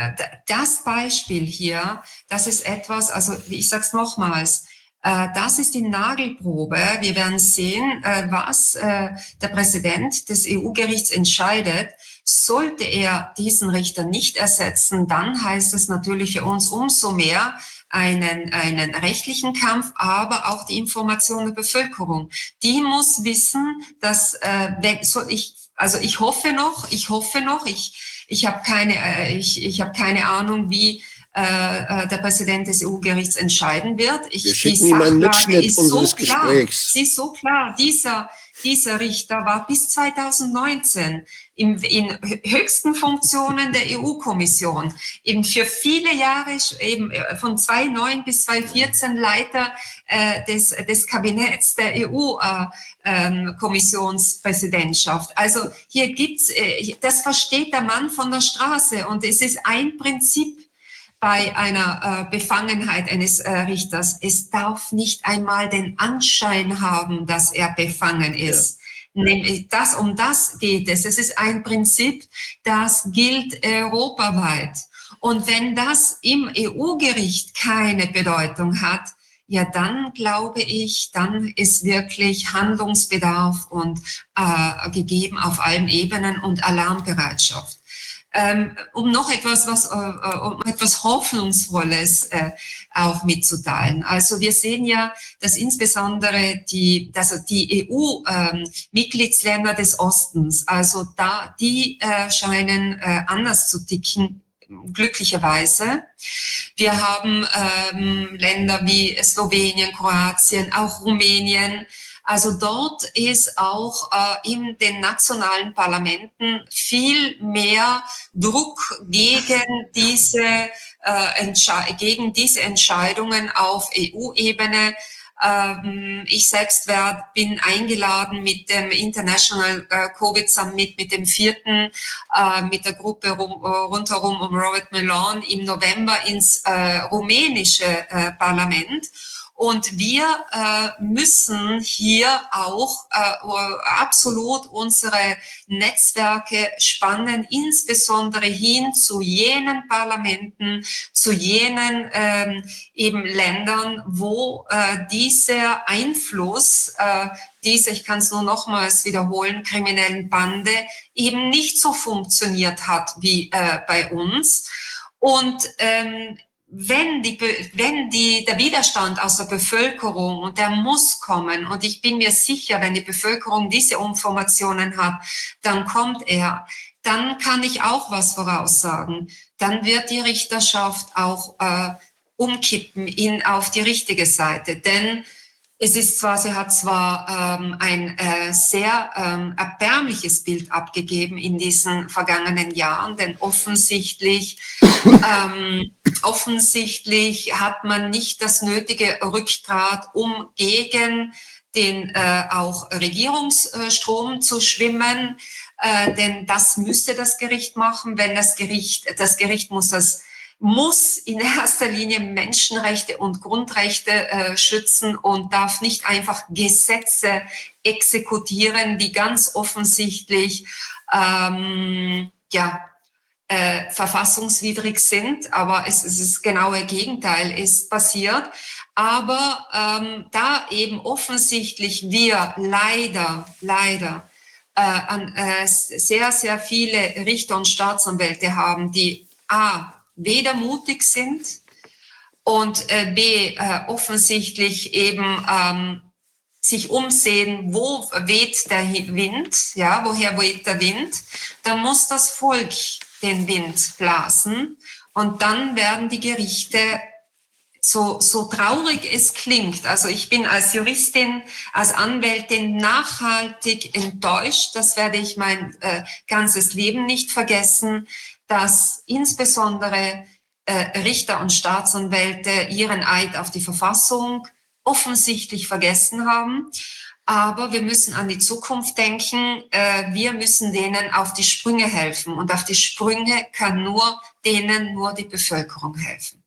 das Beispiel hier, das ist etwas, also ich sage es nochmals, äh, das ist die Nagelprobe. Wir werden sehen, äh, was äh, der Präsident des EU-Gerichts entscheidet. Sollte er diesen Richter nicht ersetzen, dann heißt es natürlich für uns umso mehr, einen, einen rechtlichen Kampf, aber auch die Information der Bevölkerung. Die muss wissen, dass wenn, so ich, also ich hoffe noch, ich hoffe noch, ich, ich habe keine, ich, ich habe keine Ahnung, wie äh, äh, der Präsident des EU-Gerichts entscheiden wird. Ich, Wir schicken einen Mitschnitt ist so klar. Sie ist so klar, dieser, dieser Richter war bis 2019 im, in höchsten Funktionen der EU-Kommission, eben für viele Jahre, eben äh, von 2009 bis 2014 Leiter äh, des, des Kabinetts der EU-Kommissionspräsidentschaft. Äh, ähm, also hier gibt's, äh, das versteht der Mann von der Straße und es ist ein Prinzip bei einer äh, Befangenheit eines äh, Richters. Es darf nicht einmal den Anschein haben, dass er befangen ist. Ja. Nämlich das, um das geht es. Es ist ein Prinzip, das gilt europaweit. Und wenn das im EU-Gericht keine Bedeutung hat, ja, dann glaube ich, dann ist wirklich Handlungsbedarf und äh, gegeben auf allen Ebenen und Alarmbereitschaft ähm, um noch etwas, was, äh, äh, um etwas Hoffnungsvolles äh, auch mitzuteilen. Also wir sehen ja, dass insbesondere die, also die EU-Mitgliedsländer ähm, des Ostens, also da, die scheinen anders zu ticken glücklicherweise. Wir haben ähm, Länder wie Slowenien, Kroatien, auch Rumänien, also dort ist auch äh, in den nationalen Parlamenten viel mehr Druck gegen diese, äh, gegen diese Entscheidungen auf EU-Ebene. Ähm, ich selbst bin eingeladen mit dem International äh, Covid Summit, mit dem vierten, mit der Gruppe rum, rundherum um Robert Melon im November ins rumänische Parlament. Und wir äh, müssen hier auch äh, absolut unsere Netzwerke spannen, insbesondere hin zu jenen Parlamenten, zu jenen ähm, eben Ländern, wo äh, dieser Einfluss, äh, diese, ich kann es nur nochmals wiederholen, kriminellen Bande eben nicht so funktioniert hat wie äh, bei uns. Und ähm, wenn, die, wenn die, der Widerstand aus der Bevölkerung, und der muss kommen, und ich bin mir sicher, wenn die Bevölkerung diese Informationen hat, dann kommt er, dann kann ich auch was voraussagen. Dann wird die Richterschaft auch äh, umkippen in, auf die richtige Seite. Denn es ist zwar, sie hat zwar ähm, ein äh, sehr ähm, erbärmliches Bild abgegeben in diesen vergangenen Jahren, denn offensichtlich, ähm, offensichtlich hat man nicht das nötige Rückgrat, um gegen den äh, auch Regierungsstrom zu schwimmen, äh, denn das müsste das Gericht machen, wenn das Gericht, das Gericht muss das muss in erster Linie Menschenrechte und Grundrechte äh, schützen und darf nicht einfach Gesetze exekutieren, die ganz offensichtlich ähm, ja, äh, verfassungswidrig sind, aber es, es ist das genaue Gegenteil ist passiert. Aber ähm, da eben offensichtlich wir leider, leider äh, an, äh, sehr, sehr viele Richter und Staatsanwälte haben, die A, weder mutig sind und äh, B, äh, offensichtlich eben ähm, sich umsehen, wo weht der Wind, ja, woher weht der Wind, dann muss das Volk den Wind blasen und dann werden die Gerichte so, so traurig es klingt, also ich bin als Juristin, als Anwältin nachhaltig enttäuscht, das werde ich mein äh, ganzes Leben nicht vergessen, dass insbesondere äh, Richter und Staatsanwälte ihren Eid auf die Verfassung offensichtlich vergessen haben. Aber wir müssen an die Zukunft denken. Äh, wir müssen denen auf die Sprünge helfen. Und auf die Sprünge kann nur denen nur die Bevölkerung helfen.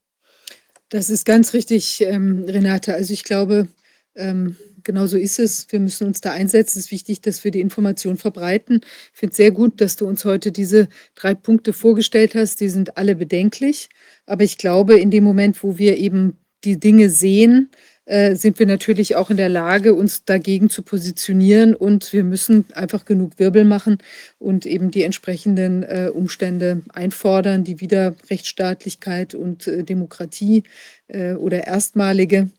Das ist ganz richtig, ähm, Renate. Also ich glaube, ähm, genau so ist es. Wir müssen uns da einsetzen. Es ist wichtig, dass wir die Information verbreiten. Ich finde es sehr gut, dass du uns heute diese drei Punkte vorgestellt hast. Die sind alle bedenklich. Aber ich glaube, in dem Moment, wo wir eben die Dinge sehen, äh, sind wir natürlich auch in der Lage, uns dagegen zu positionieren. Und wir müssen einfach genug Wirbel machen und eben die entsprechenden äh, Umstände einfordern, die wieder Rechtsstaatlichkeit und äh, Demokratie äh, oder erstmalige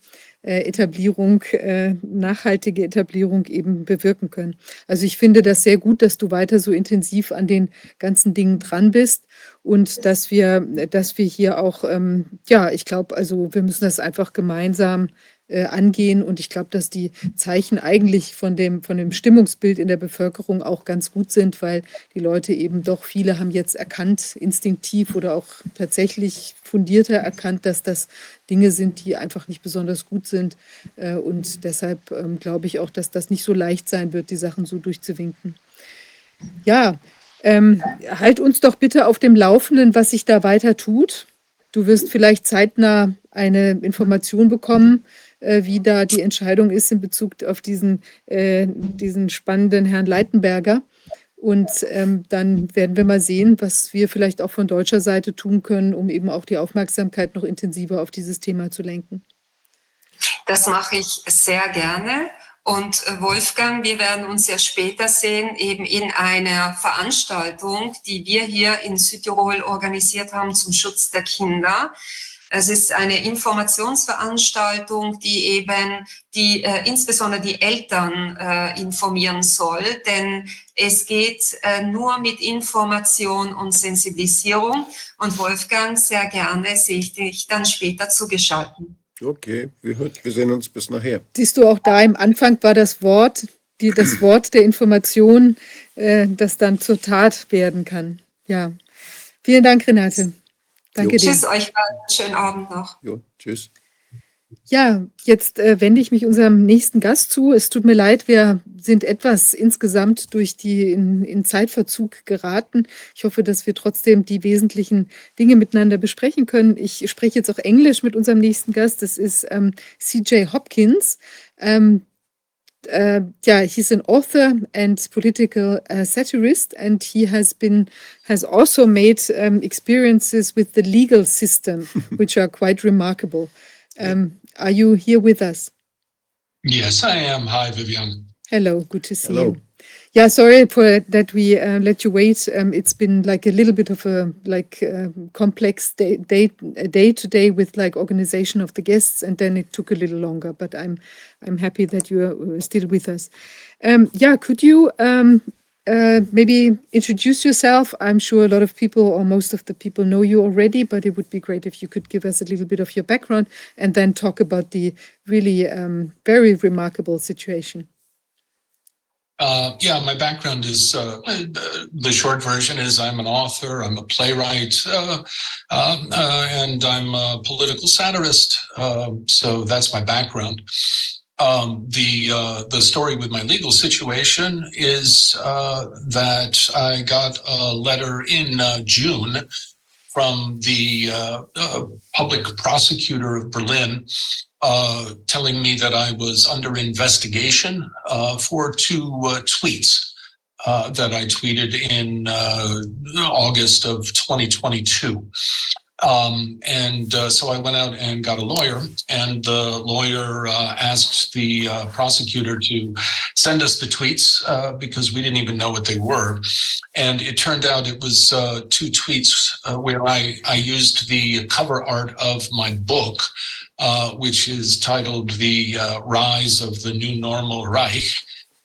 äh, Etablierung, nachhaltige Etablierung eben bewirken können. Also ich finde das sehr gut, dass du weiter so intensiv an den ganzen Dingen dran bist und dass wir, dass wir hier auch, ähm, ja, ich glaube, also wir müssen das einfach gemeinsam äh, angehen. Und ich glaube, dass die Zeichen eigentlich von dem, von dem Stimmungsbild in der Bevölkerung auch ganz gut sind, weil die Leute eben doch, viele haben jetzt erkannt, instinktiv oder auch tatsächlich fundierter erkannt, dass das Dinge sind, die einfach nicht besonders gut sind. Äh, und deshalb ähm, glaube ich auch, dass das nicht so leicht sein wird, die Sachen so durchzuwinken. Ja, ähm, halt uns doch bitte auf dem Laufenden, was sich da weiter tut. Du wirst vielleicht zeitnah eine Information bekommen, wie da die Entscheidung ist in Bezug auf diesen, äh, diesen spannenden Herrn Leitenberger. Und ähm, dann werden wir mal sehen, was wir vielleicht auch von deutscher Seite tun können, um eben auch die Aufmerksamkeit noch intensiver auf dieses Thema zu lenken. Das mache ich sehr gerne. Und äh, Wolfgang, wir werden uns ja später sehen, eben in einer Veranstaltung, die wir hier in Südtirol organisiert haben zum Schutz der Kinder. Es ist eine Informationsveranstaltung, die eben die, äh, insbesondere die Eltern äh, informieren soll, denn es geht äh, nur mit Information und Sensibilisierung. Und Wolfgang, sehr gerne sehe ich dich dann später zugeschalten. Okay, wir, wir sehen uns bis nachher. Siehst du auch da im Anfang war das Wort, die, das Wort der Information, äh, das dann zur Tat werden kann. Ja. Vielen Dank, Renate. Danke jo. dir. Tschüss euch, schönen Abend noch. Jo, tschüss. Ja, jetzt äh, wende ich mich unserem nächsten Gast zu. Es tut mir leid, wir sind etwas insgesamt durch die in, in, Zeitverzug geraten. Ich hoffe, dass wir trotzdem die wesentlichen Dinge miteinander besprechen können. Ich spreche jetzt auch Englisch mit unserem nächsten Gast. Das ist ähm, CJ Hopkins. Ähm, uh, yeah, he's an author and political uh, satirist, and he has been has also made um, experiences with the legal system, which are quite remarkable. Um, are you here with us? Yes, I am. Hi, Vivian. Hello, good to see Hello. you. Yeah, sorry for that we uh, let you wait. Um, it's been like a little bit of a like uh, complex day, day day to day with like organization of the guests, and then it took a little longer. But I'm I'm happy that you are uh, still with us. Um, yeah, could you um, uh, maybe introduce yourself? I'm sure a lot of people or most of the people know you already, but it would be great if you could give us a little bit of your background and then talk about the really um, very remarkable situation. Uh, yeah, my background is uh, the short version is I'm an author, I'm a playwright, uh, um, uh and I'm a political satirist. Um, so that's my background. Um, the uh, the story with my legal situation is uh, that I got a letter in June from the public prosecutor of Berlin uh, telling me that I was under investigation uh, for two uh, tweets uh, that I tweeted in uh, August of 2022. Um, and uh, so I went out and got a lawyer, and the lawyer uh, asked the uh, prosecutor to send us the tweets uh, because we didn't even know what they were. And it turned out it was uh, two tweets uh, where I, I used the cover art of my book, which is titled The Rise of the New Normal Reich.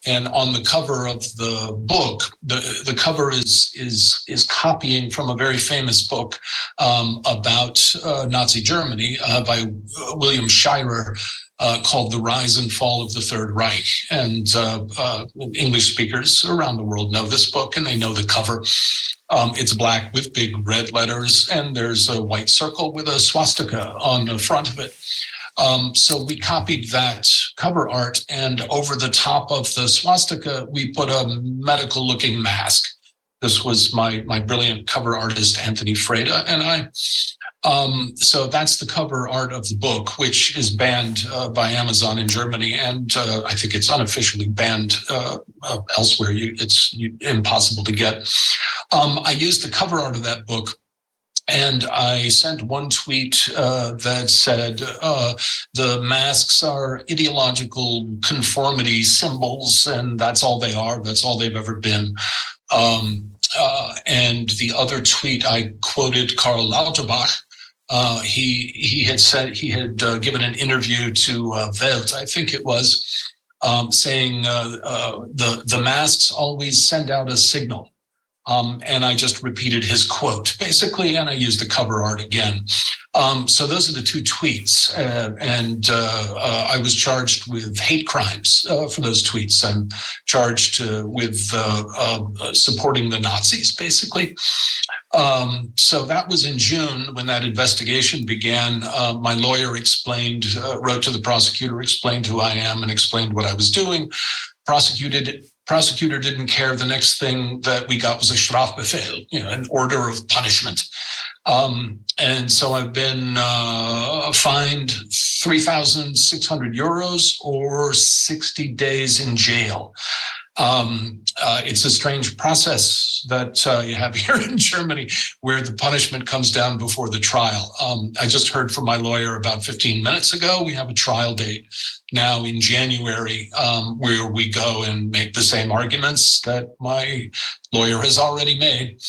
And on the cover of the book, the, the cover is, is, is copying from a very famous book um, about uh, Nazi Germany uh, by William Shirer uh, called The Rise and Fall of the Third Reich. And uh, uh, English speakers around the world know this book and they know the cover. Um, it's black with big red letters, and there's a white circle with a swastika on the front of it. Um, so we copied that cover art, and over the top of the swastika, we put a medical looking mask. This was my, my brilliant cover artist, Anthony Freda, and I. Um, so that's the cover art of the book, which is banned uh, by Amazon in Germany, and uh, I think it's unofficially banned uh, uh, elsewhere. You, it's you, impossible to get. Um, I used the cover art of that book and I sent one tweet uh, that said uh, the masks are ideological conformity symbols, and that's all they are. That's all they've ever been. Um, uh, and the other tweet, I quoted Karl Lauterbach. Uh, he he had said he had uh, given an interview to uh, Welt, I think it was, um, saying the the masks always send out a signal. Um, and I just repeated his quote basically, and I used the cover art again. Um, so those are the two tweets, uh, and uh, uh, I was charged with hate crimes uh, for those tweets. I'm charged uh, with uh, supporting the Nazis, basically. Um, so that was in June when that investigation began. my lawyer explained, wrote to the prosecutor, explained who I am, and explained what I was doing. Prosecuted prosecutor didn't care. The next thing that we got was a Strafbefehl, you know, an order of punishment. Um, and so I've been uh, fined 3,600 euros or 60 days in jail. Um, uh, it's a strange process that uh, you have here in Germany where the punishment comes down before the trial. Um, I just heard from my lawyer about 15 minutes ago. We have a trial date now in January um, where we go and make the same arguments that my lawyer has already made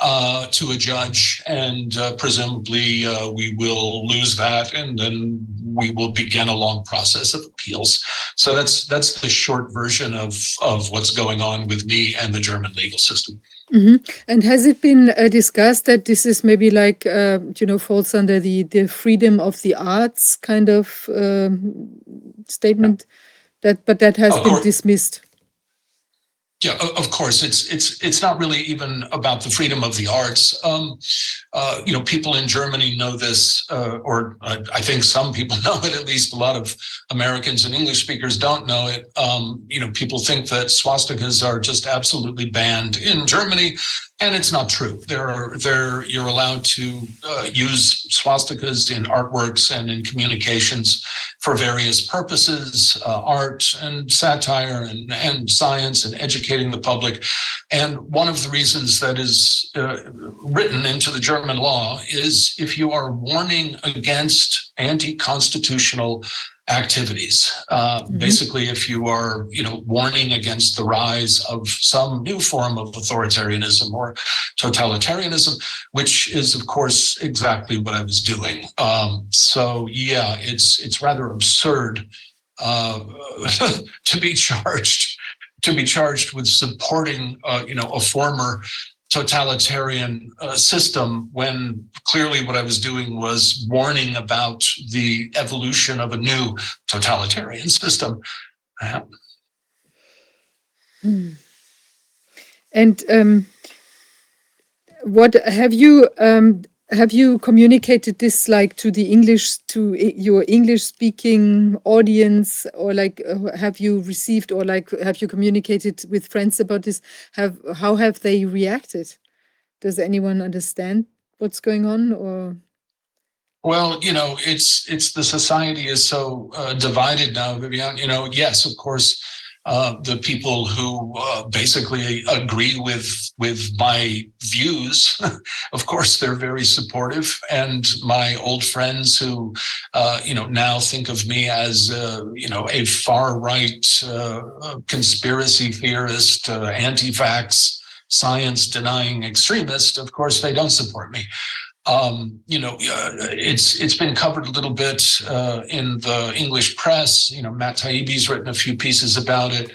uh, to a judge, and uh, presumably uh, we will lose that, and then we will begin a long process of appeals. So that's that's the short version of of what's going on with me and the German legal system. Mm-hmm. And has it been uh, discussed that this is maybe like uh, you know falls under the the freedom of the arts kind of um, statement? That but that has Of been course. dismissed. Yeah, of course, it's it's it's not really even about the freedom of the arts. Um, uh, you know, people in Germany know this, uh, or I, I think some people know it. At least a lot of Americans and English speakers don't know it. Um, you know, people think that swastikas are just absolutely banned in Germany, and it's not true. There are there you're allowed to uh, use swastikas in artworks and in communications for various purposes, uh, art and satire and, and science and educating the public. And one of the reasons that is uh, written into the German law is if you are warning against anti-constitutional activities. Uh, Mhm. Basically, if you are, you know, warning against the rise of some new form of authoritarianism or totalitarianism, which is, of course, exactly what I was doing. Um, so, yeah, it's it's rather absurd uh, to be charged to be charged with supporting, uh, you know, a former totalitarian uh, system when clearly what I was doing was warning about the evolution of a new totalitarian system. Uh, Hmm. And um, what have you um, have you communicated this like to the English to your English speaking audience, or like uh, have you received or like have you communicated with friends about this? Have how have they reacted? Does anyone understand what's going on, or Well, you know, it's it's the society is so uh, divided now, Vivian. You know, yes, of course, uh, the people who uh, basically agree with with my views. of course, they're very supportive, and my old friends who, uh, you know, now think of me as uh, you know a far right uh, conspiracy theorist, uh, anti-vax, science denying extremist. Of course, they don't support me um, you know, it's it's been covered a little bit uh, in the English press. You know, Matt Taibbi's written a few pieces about it.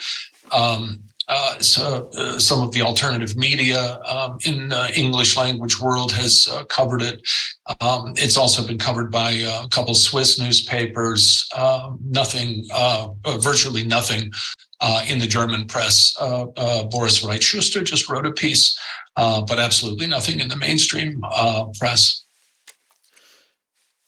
Um, uh, so uh, some of the alternative media um, in uh, English language world has uh, covered it. Um, it's also been covered by a couple Swiss newspapers. Um, nothing, virtually nothing, in the German press. Boris Wright Schuster just wrote a piece uh, but absolutely nothing in the mainstream uh, press.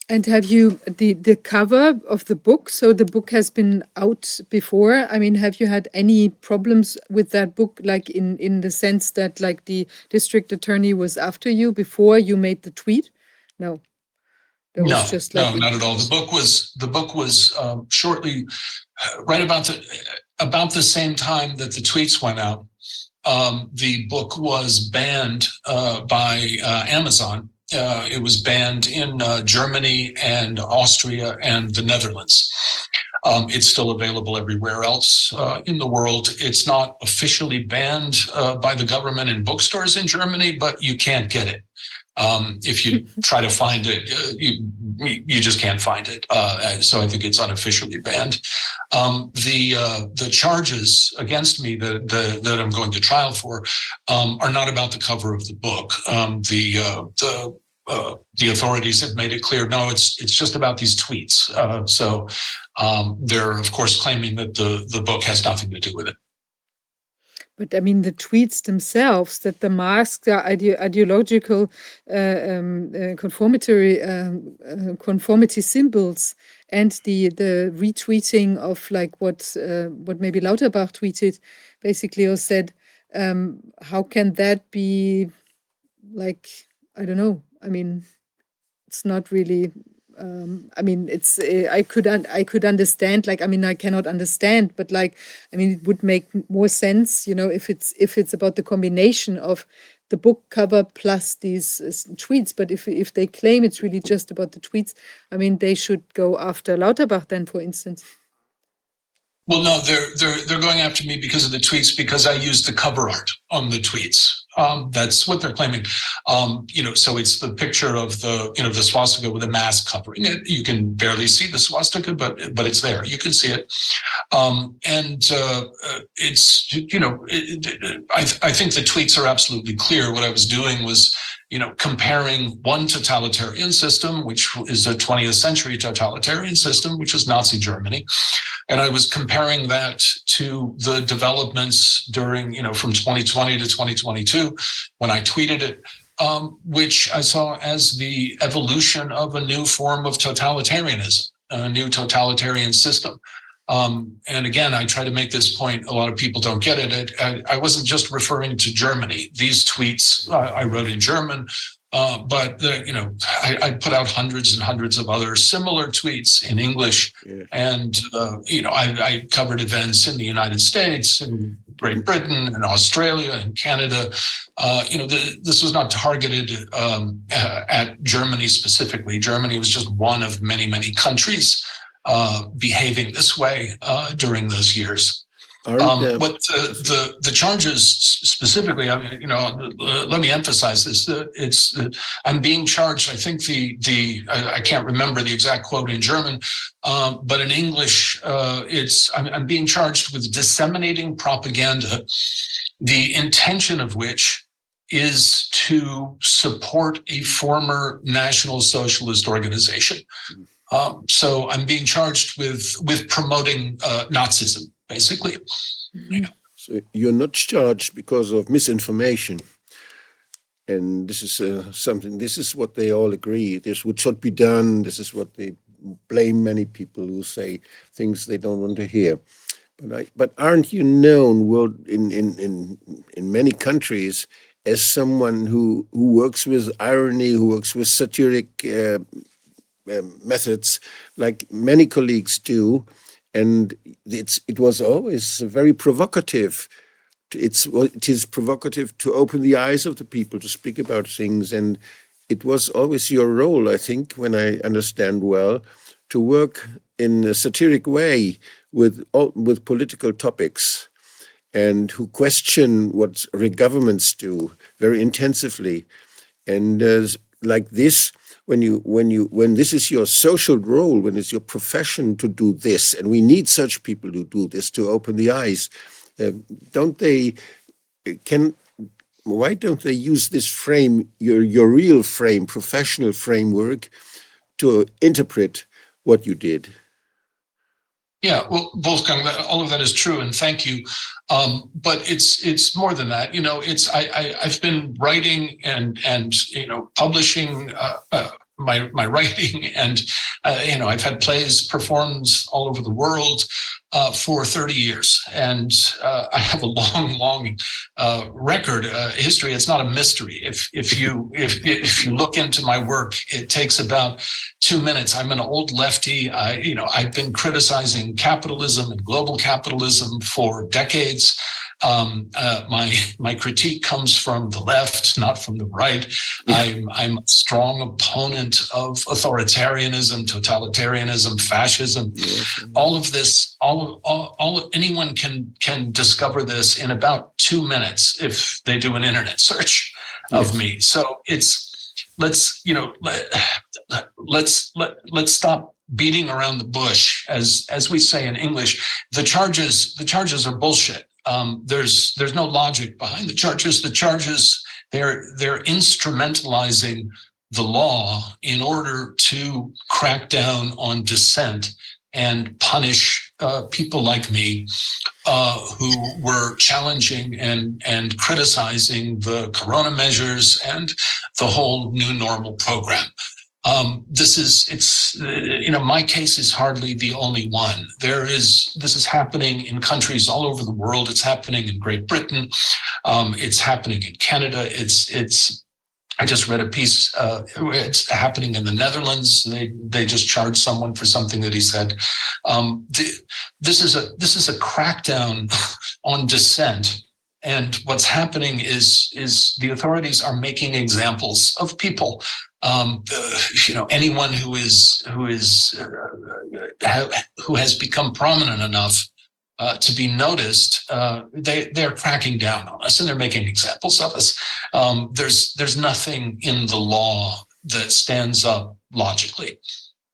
And have you the the cover of the book? So the book has been out before. I mean, have you had any problems with that book, like in in the sense that like the district attorney was after you before you made the tweet? No. There no, like no, not at all. The book was the book was um, shortly, right about the about the same time that the tweets went out um, the book was banned uh, by uh, Amazon. Uh, it was banned in uh, Germany and Austria and the Netherlands. Um, it's still available everywhere else uh, in the world. It's not officially banned uh, by the government in bookstores in Germany, but you can't get it. Um, if you try to find it, uh, you you just can't find it. Uh, so I think it's unofficially banned. Um, the uh, the charges against me that the, that I'm going to trial for um, are not about the cover of the book. Um, the uh, the uh, the authorities have made it clear. No, it's it's just about these tweets. Uh, so um, they're of course claiming that the the book has nothing to do with it. But I mean, the tweets themselves, that the masks are ide ideological uh, um, uh, conformity, um, uh, conformity symbols, and the the retweeting of like what uh, what maybe Lauterbach tweeted, basically, or said, um, how can that be like I don't know. I mean, it's not really um, I mean, it's uh, I could I could understand. Like, I mean, I cannot understand, but like, I mean, it would make more sense, you know, if it's if it's about the combination of the book cover plus these uh, tweets. But if if they claim it's really just about the tweets, I mean, they should go after Lauterbach then, for instance. Well, no, they're they're they're going after me because of the tweets because I used the cover art on the tweets. Um, that's what they're claiming. Um, you know, so it's the picture of the you know the swastika with a mask covering it. You can barely see the swastika, but but it's there. You can see it, um, and uh, uh it's you know it, it, I I think the tweets are absolutely clear. What I was doing was you know, comparing one totalitarian system, which is a 20th century totalitarian system, which is Nazi Germany. And I was comparing that to the developments during, you know, from 2020 to 2022, when I tweeted it, um, which I saw as the evolution of a new form of totalitarianism, a new totalitarian system. Um, and again, I try to make this point. A lot of people don't get it. I, I wasn't just referring to Germany. These tweets uh, I wrote in German, uh, but the, you know, I, I, put out hundreds and hundreds of other similar tweets in English, yeah. and uh, you know, I, I, covered events in the United States and Great Britain and Australia and Canada. Uh, you know, the, this was not targeted um, at Germany specifically. Germany was just one of many, many countries uh, behaving this way uh, during those years. Um, but the, the, the charges specifically, I mean, you know, let me emphasize this. It's I'm being charged. I think the the I, I can't remember the exact quote in German, um, but in English, uh, it's I'm, I'm being charged with disseminating propaganda, the intention of which is to support a former National Socialist organization. Um, so I'm being charged with with promoting uh, Nazism, basically. Mm-hmm. So you're not charged because of misinformation, and this is uh, something. This is what they all agree. This would should be done. This is what they blame many people who say things they don't want to hear. But I, but aren't you known world in in in in many countries as someone who who works with irony, who works with satiric uh, um, methods like many colleagues do. and it's it was always very provocative. It's it is provocative to open the eyes of the people to speak about things, and it was always your role, I think, when I understand well, to work in a satiric way with with political topics, and who question what governments do very intensively, and uh, like this when you when you when this is your social role when it's your profession to do this and we need such people to do this to open the eyes uh, don't they can why don't they use this frame your your real frame professional framework to interpret what you did yeah, well, Wolfgang, all of that is true, and thank you. Um, but it's it's more than that. You know, it's I, I have been writing and and you know publishing uh, uh, my my writing, and uh, you know I've had plays performed all over the world uh, for 30 years, and uh, I have a long, long uh, record uh, history. It's not a mystery. If if you if if you look into my work, it takes about two minutes. I'm an old lefty. I you know I've been criticizing capitalism and global capitalism for decades. Um, uh, my my critique comes from the left, not from the right. I'm I'm a strong opponent of authoritarianism, totalitarianism, fascism. All of this, all, all all anyone can can discover this in about two minutes if they do an internet search of me. So it's let's you know let, let's let let's stop beating around the bush as as we say in english the charges the charges are bullshit um, there's there's no logic behind the charges. The charges they're they're instrumentalizing the law in order to crack down on dissent and punish uh, people like me uh, who were challenging and and criticizing the corona measures and the whole new normal program. Um, this is it's you know my case is hardly the only one. There is this is happening in countries all over the world. It's happening in Great Britain. Um, it's happening in Canada. It's it's I just read a piece. Uh, it's happening in the Netherlands. They they just charged someone for something that he said. Um, the, this is a this is a crackdown on dissent and what's happening is is the authorities are making examples of people um, uh, you know anyone who is who is uh, who has become prominent enough uh, to be noticed uh, they they're cracking down on us and they're making examples of us. Um, there's there's nothing in the law that stands up logically.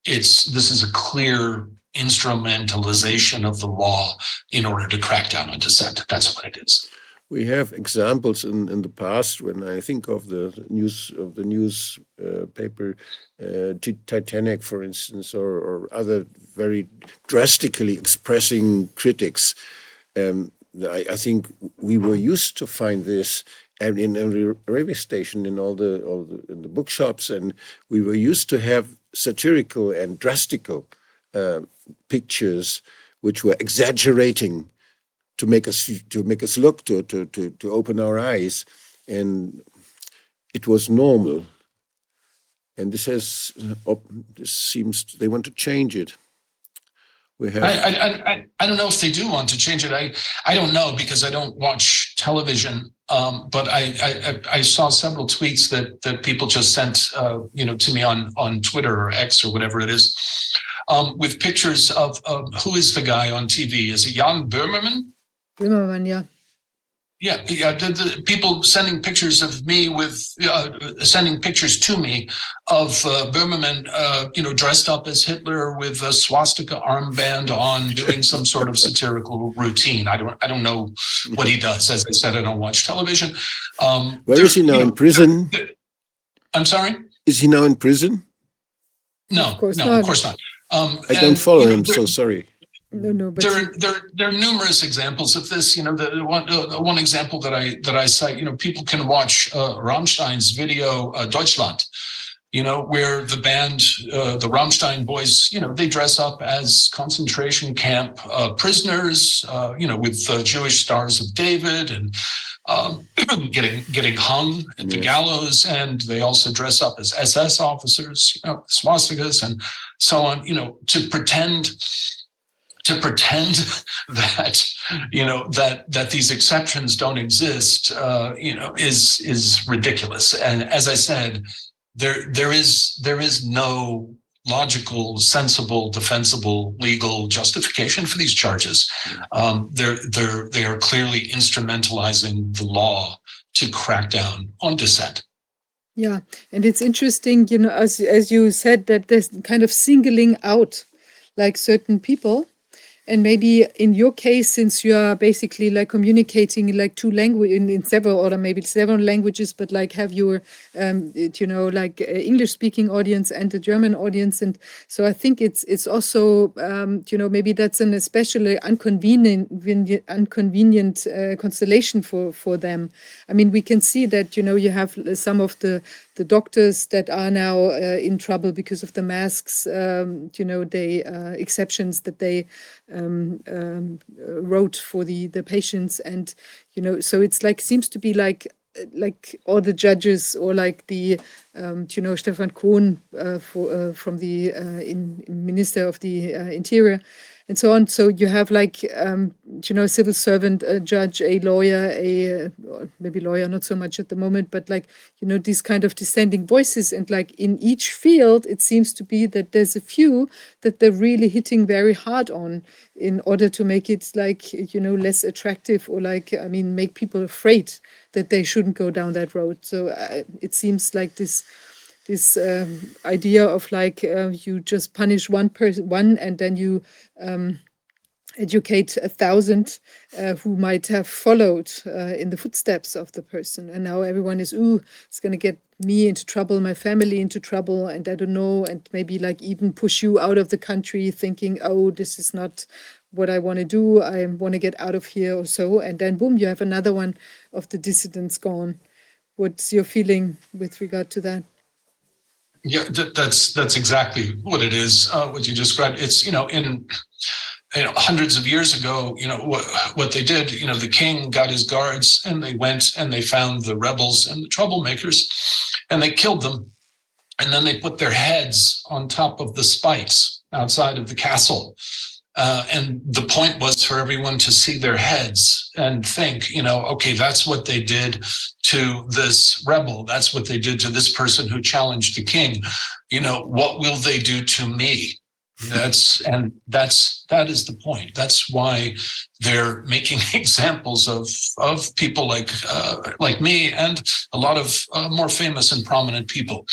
It's this is a clear instrumentalization of the law in order to crack down on dissent. That's what it is we have examples in, in the past when I think of the news of the newspaper uh, uh, Titanic, for instance, or, or, other very drastically expressing critics. Um, I, I, think we were used to find this and in every railway station, in all the all the, in the bookshops, and we were used to have satirical and drastical uh, pictures which were exaggerating to make us to make us look to to to, to open our eyes. And it was normal. And this has this seems they want to change it. We have I, I, I, I don't know if they do want to change it. I i don't know because i don't watch television. Um, but I, I i saw several tweets that that people just sent uh, you know to me on on twitter or x or whatever it is um, with pictures of, of who is the guy on tv is it jan böhmermann Zimmermann, yeah. Yeah, yeah. The, the people sending pictures of me with uh, sending pictures to me of uh, Böhmermann, uh, you know, dressed up as Hitler with a swastika armband on, doing some sort of satirical routine. I don't, I don't know what he does. As I said, I don't watch television. Um, Where is he now? Know, in prison? I'm sorry. Is he now in prison? No, of course no, not. of course not. Um, I don't follow him, so sorry. No, no, but there, there, there are numerous examples of this. You know, the one, uh, one example that I that I cite. You know, people can watch uh, Rammstein's video uh, Deutschland. You know, where the band, uh, the Rammstein boys, you know, they dress up as concentration camp uh, prisoners. Uh, you know, with uh, Jewish stars of David and um, getting getting hung at the gallows, and they also dress up as SS officers, you know, swastikas and so on. You know, to pretend to pretend that you know that that these exceptions don't exist, uh, you know, is is ridiculous. And as I said, there there is there is no logical, sensible, defensible, legal justification for these charges. Um, they're they're they are clearly instrumentalizing the law to crack down on dissent. Yeah, and it's interesting, you know, as as you said, that there's kind of singling out like certain people and maybe in your case since you are basically like communicating like two language in, in several or maybe several languages but like have your um you know like english speaking audience and the german audience. And so i think it's it's also um you know maybe that's an especially inconvenient inconvenient uh, constellation for for them. I mean we can see that you know you have some of the the doctors that are now uh, in trouble because of the masks, um, you know, the uh, exceptions that they um, um, wrote for the the patients, and you know, so it's like seems to be like like all the judges or like the um, you know Stefan Kohn uh, for, uh, from the uh, in, in Minister of the uh, Interior and so on. So you have like, um, you know, a civil servant, a judge, a lawyer, a uh, maybe lawyer, not so much at the moment, but like, you know, these kind of dissenting voices. And like in each field, it seems to be that there's a few that they're really hitting very hard on in order to make it like, you know, less attractive or like, I mean, make people afraid that they shouldn't go down that road. So uh, it seems like this this um, idea of like uh, you just punish one person one and then you um, educate a thousand uh, who might have followed uh, in the footsteps of the person and now everyone is ooh it's going to get me into trouble my family into trouble and i don't know and maybe like even push you out of the country thinking oh this is not what i want to do i want to get out of here or so and then boom you have another one of the dissidents gone what's your feeling with regard to that Yeah, that, that's that's exactly what it is. Uh, what you described. It's you know in you know hundreds of years ago. You know what what they did. You know the king got his guards and they went and they found the rebels and the troublemakers, and they killed them, and then they put their heads on top of the spikes outside of the castle. Uh, and the point was for everyone to see their heads and think, you know, okay, that's what they did to this rebel. That's what they did to this person who challenged the king. You know, what will they do to me? That's and that's that is the point. That's why they're making examples of of people like uh, like me and a lot of uh, more famous and prominent people.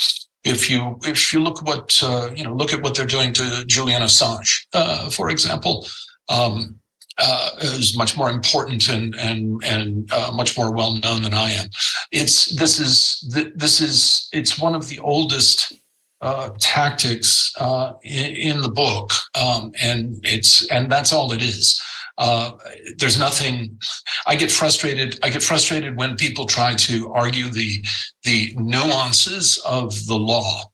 If you if you look at what uh, you know, look at what they're doing to Julian Assange, uh, for example. Um, uh, is much more important and and and uh, much more well known than I am. It's this is this is it's one of the oldest uh, tactics uh, in, in the book, um, and it's and that's all it is. Uh, there's nothing. I get frustrated. I get frustrated when people try to argue the the nuances of the law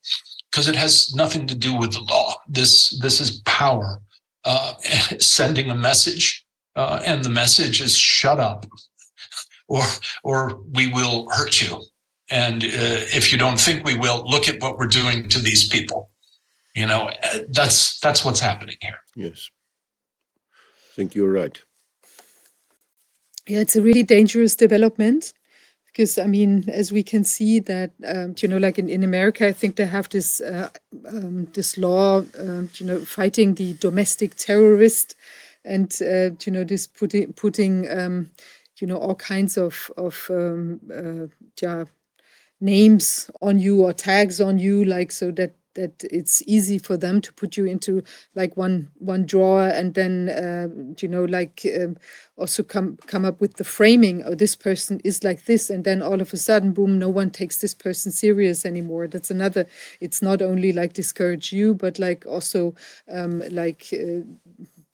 because it has nothing to do with the law. This this is power uh, sending a message, uh, and the message is shut up, or or we will hurt you. And uh, if you don't think we will, look at what we're doing to these people. You know, uh, that's that's what's happening here. Yes. Think you're right. Yeah, it's a really dangerous development because I mean, as we can see that um, you know, like in, in America, I think they have this uh, um, this law, um, you know, fighting the domestic terrorist, and uh, you know, this putting putting um, you know all kinds of of um, uh, yeah names on you or tags on you, like so that that it's easy for them to put you into like one one drawer and then uh, you know like um, also come come up with the framing oh this person is like this and then all of a sudden boom no one takes this person serious anymore. That's another it's not only like discourage you but like also um, like uh,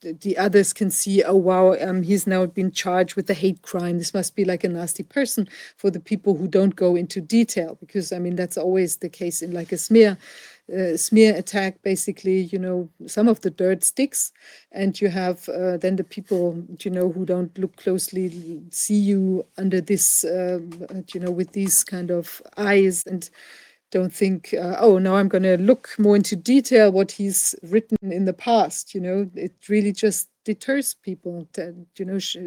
the- the others can see oh wow um, he's now been charged with a hate crime. This must be like a nasty person for the people who don't go into detail because i mean that's always the case in like a smear uh, smear attack basically you know some of the dirt sticks and you have uh, then the people you know who don't look closely see you under this uh, you know with these kind of eyes and don't think uh, oh now i'm going to look more into detail what he's written in the past you know it really just deters people, that, you know, sh-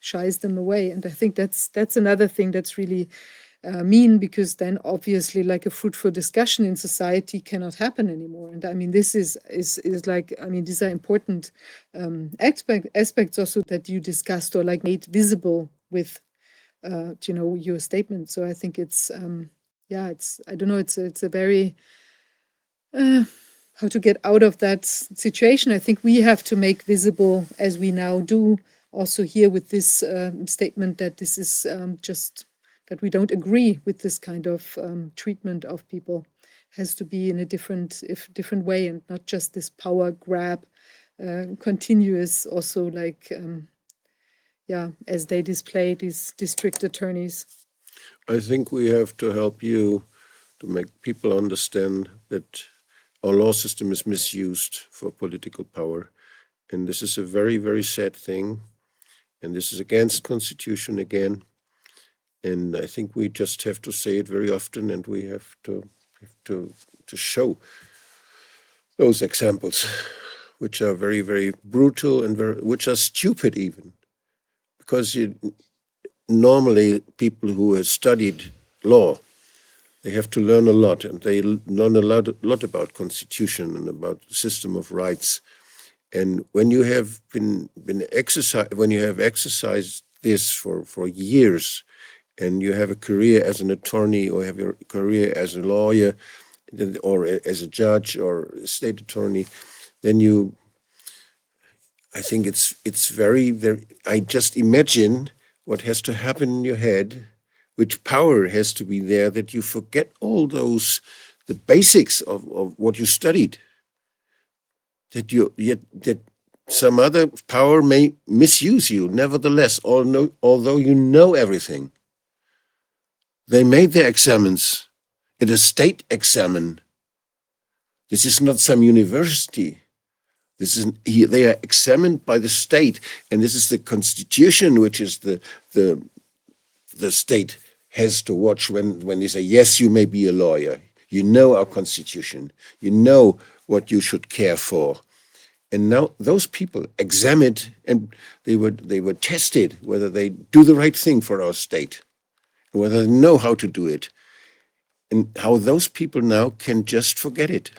shies them away. And I think that's that's another thing that's really uh, mean because then obviously like a fruitful discussion in society cannot happen anymore. And I mean this is is is like I mean these are important um, aspect, aspects also that you discussed or like made visible with uh, you know your statement. So I think it's um, yeah it's I don't know it's it's a very uh, how to get out of that situation. I think we have to make visible as we now do also here with this um, statement that this is um, just that we don't agree with this kind of um, treatment of people has to be in a different if different way and not just this power grab uh, continuous also like um, yeah as they display these district attorneys I think we have to help you to make people understand that our law system is misused for political power. And this is a very, very sad thing. And this is against constitution again. And I think we just have to say it very often and we have to have to to show those examples which are very, very brutal and very which are stupid even. Because you normally people who have studied law they have to learn a lot and they learn a lot, lot about constitution and about system of rights and when you have been been exercise when you have exercised this for for years and you have a career as an attorney or have a career as a lawyer or as a judge or state attorney then you i think it's it's very very i just imagine what has to happen in your head, which power has to be there that you forget all those the basics of, of what you studied. That you yet that some other power may misuse you, nevertheless, although you know everything. They made their examines at a state examen. This is not some university. This is they are examined by the state, and this is the constitution, which is the the the state has to watch when when they say yes, you may be a lawyer. You know our constitution. You know what you should care for. And now those people examined and they were they were tested whether they do the right thing for our state, whether they know how to do it, and how those people now can just forget it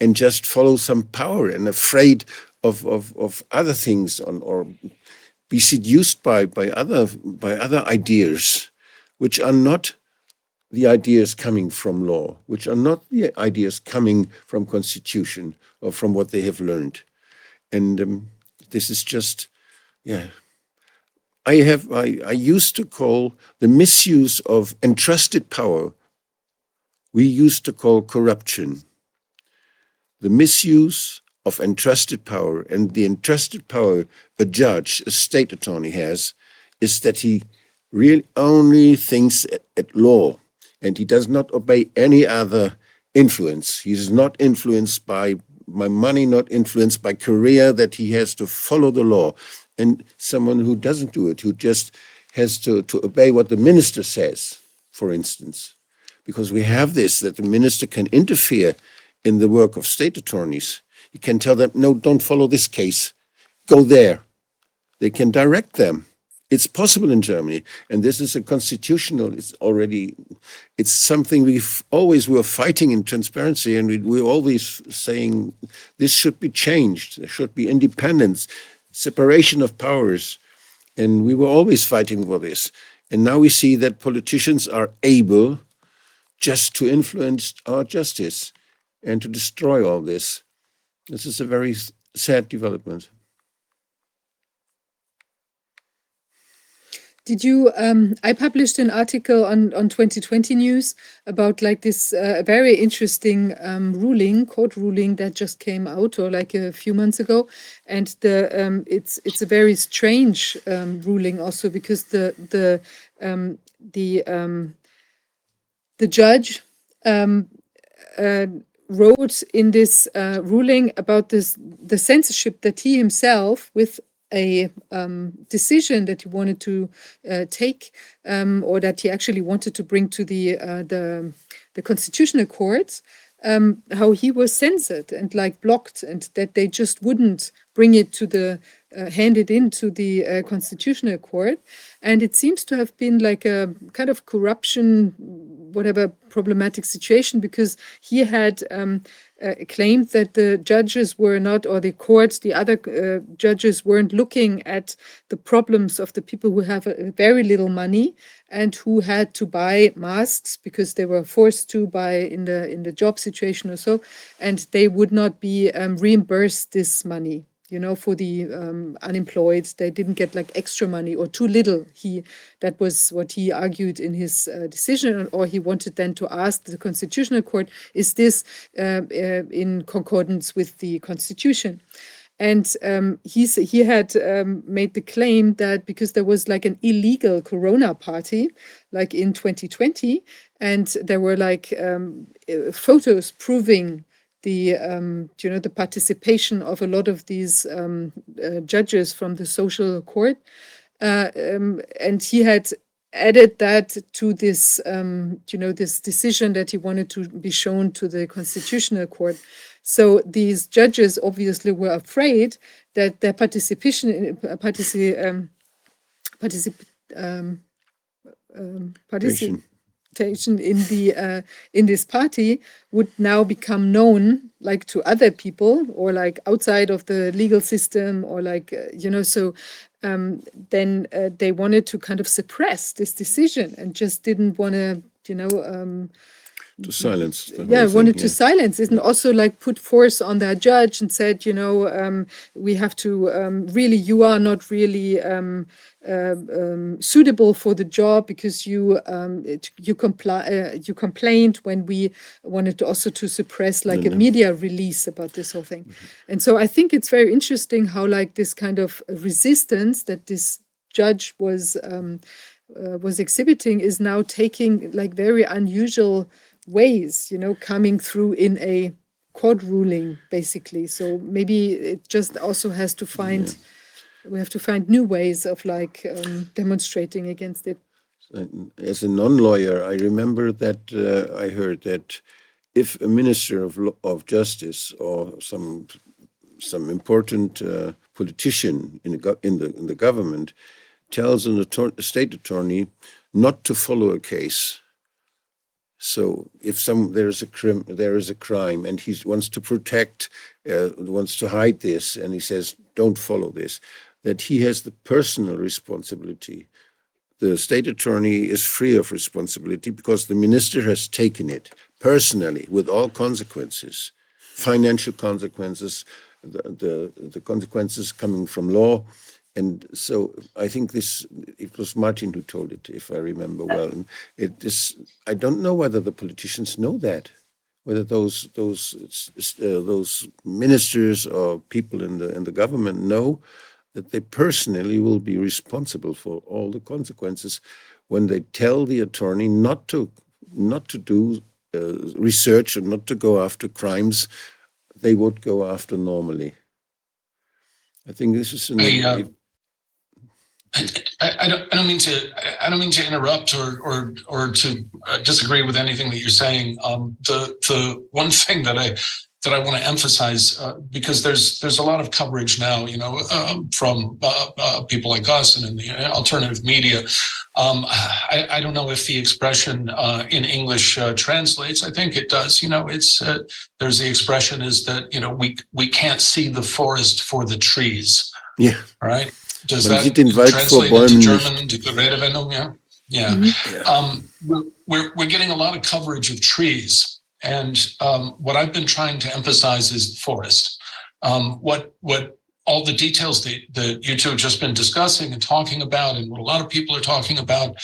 and just follow some power and afraid of, of, of other things on, or be seduced by, by other by other ideas which are not the ideas coming from law, which are not the ideas coming from constitution or from what they have learned. And um, this is just, yeah. I have I, I used to call the misuse of entrusted power, we used to call corruption the misuse of entrusted power and the entrusted power a judge, a state attorney has, is that he really only thinks at, at law and he does not obey any other influence. He is not influenced by by money, not influenced by career, that he has to follow the law. And someone who doesn't do it, who just has to, to obey what the minister says, for instance, because we have this that the minister can interfere in the work of state attorneys. He can tell them, no, don't follow this case, go there. They can direct them. It's possible in Germany, and this is a constitutional. It's already, it's something we've always were fighting in transparency, and we, we're always saying this should be changed. There should be independence, separation of powers, and we were always fighting for this. And now we see that politicians are able just to influence our justice and to destroy all this. This is a very sad development. Did you? Um, I published an article on on 2020 News about like this uh, very interesting um, ruling, court ruling that just came out, or like a few months ago, and the um, it's it's a very strange um, ruling also because the the um, the um, the judge uh, wrote in this uh, ruling about this the censorship that he himself with a um, decision that he wanted to uh, take um, or that he actually wanted to bring to the uh, the, the constitutional court um, how he was censored and like blocked, and that they just wouldn't bring it to the uh, hand it into the uh, constitutional court. And it seems to have been like a kind of corruption whatever problematic situation because he had um, uh, claimed that the judges were not or the courts the other uh, judges weren't looking at the problems of the people who have a, very little money and who had to buy masks because they were forced to buy in the in the job situation or so and they would not be um, reimbursed this money you know for the um, unemployed they didn't get like extra money or too little. He that was what he argued in his uh, decision or he wanted then to ask the constitutional court is this uh, uh, in concordance with the constitution? And um, he had um, made the claim that because there was like an illegal corona party like in 2020 and there were like um, uh, photos proving the um, you know the participation of a lot of these um, uh, judges from the social court, uh, um, and he had added that to this um, you know this decision that he wanted to be shown to the constitutional court. So these judges obviously were afraid that their participation in uh, partici- um, particip- um, participation in the uh, in this party would now become known like to other people or like outside of the legal system or like uh, you know so um, then uh, they wanted to kind of suppress this decision and just didn't want to you know um, To silence. the yeah thing, wanted to yeah. silence it and also like put force on their judge and said you know um, we have to um, really you are not really um, uh, um, suitable for the job because you um, it, you comply uh, you complained when we wanted to also to suppress like a Mhm. media release about this whole thing and so I think it's very interesting how like this kind of resistance that this judge was um, uh, was exhibiting is now taking like very unusual ways, you know, coming through in a court ruling, basically. So maybe it just also has to find, we have to find new ways of like um, demonstrating against it. As a non-lawyer, I remember that uh, I heard that if a minister of law, of justice or some some important uh, politician in the gov- in the in the government tells an attor- a state attorney not to follow a case. So if some there is a crime there is a crime and he wants to protect uh, wants to hide this and he says don't follow this, that he has the personal responsibility the state attorney is free of responsibility because the minister has taken it personally with all consequences, financial consequences, the, the, the consequences coming from law. And so I think this, it was Martin who told it, if I remember well. And it is, I don't know whether the politicians know that, whether those, those, uh, those ministers or people in the, in the government know that they personally will be responsible for all the consequences when they tell the attorney not to not to do uh, research and not to go after crimes they would go after normally. I think this is an, I, uh, I, I don't, I don't mean to, I- don't mean to interrupt or, or, or to uh, disagree with anything that you're saying. Um, the, the one thing that I, that I want to emphasize, uh, because there's, there's a lot of coverage now, you know, um, from, uh, uh, people like us and in the alternative media. Um, I, I don't know if the expression, uh, in English, uh, translates. I think it does. You know, it's, uh, there's the expression is that, you know, we, we can't see the forest for the trees. yeah, All right. Does Man that sieht den Wald vor Bäumen into nicht. German, die Redewendung? Yeah. Yeah. Mhm. Um, we're, we're, getting a lot of coverage of trees. And um, what I've been trying to emphasize is forest. Um, what, what all the details that, that you two have just been discussing and talking about, and what a lot of people are talking about,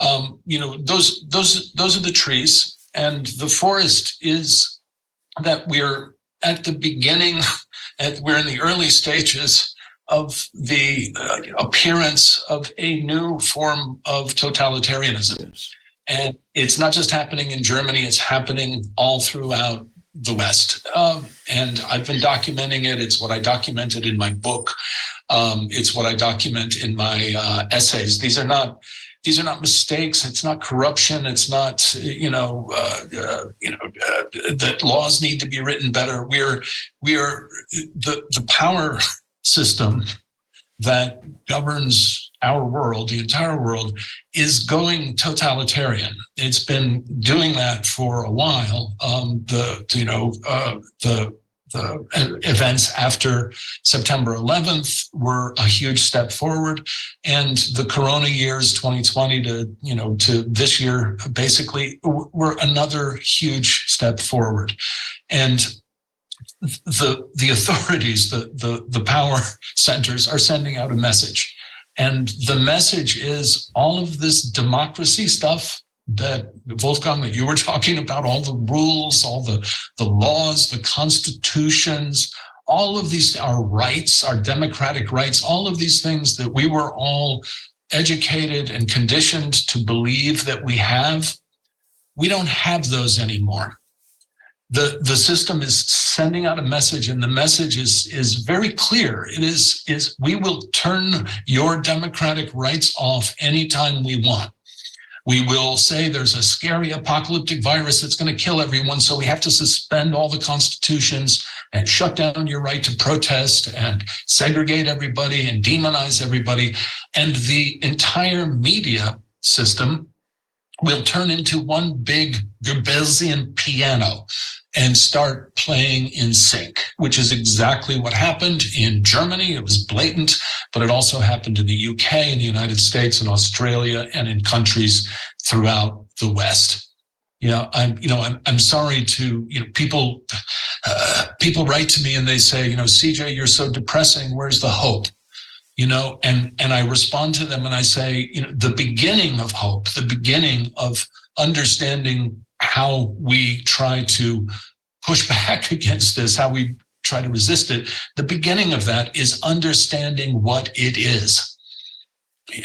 um, you know, those, those, those are the trees. And the forest is that we're at the beginning, and we're in the early stages of the uh, appearance of a new form of totalitarianism. And it's not just happening in Germany, it's happening all throughout the West. Um, and I've been documenting it. It's what I documented in my book. Um, it's what I document in my uh, essays. These are not these are not mistakes. It's not corruption. It's not, you know, uh, uh, you know, uh, that laws need to be written better. We're, we're the, the power system that governs our world, the entire world, is going totalitarian. It's been doing that for a while. Um, the you know uh, the the events after September 11th were a huge step forward, and the Corona years, 2020 to you know to this year, basically were another huge step forward, and the the authorities, the the the power centers are sending out a message, and the message is all of this democracy stuff that Wolfgang that you were talking about, all the rules, all the the laws, the constitutions, all of these our rights, our democratic rights, all of these things that we were all educated and conditioned to believe that we have, we don't have those anymore the the system is sending out a message and the message is is very clear. It is is we will turn your democratic rights off anytime we want. We will say there's a scary apocalyptic virus that's going to kill everyone so we have to suspend all the constitutions and shut down your right to protest and segregate everybody and demonize everybody. And the entire media system will turn into one big Goebbelsian piano and start playing in sync, which is exactly what happened in Germany. It was blatant, but it also happened in the UK, in the United States, in Australia, and in countries throughout the West. You know, I'm, you know, I'm, I'm sorry to, you know, people, uh, people write to me and they say, you know, CJ, you're so depressing. Where's the hope? You know, and, and I respond to them and I say, you know, the beginning of hope, the beginning of understanding how we try to push back against this, how we try to resist it. The beginning of that is understanding what it is.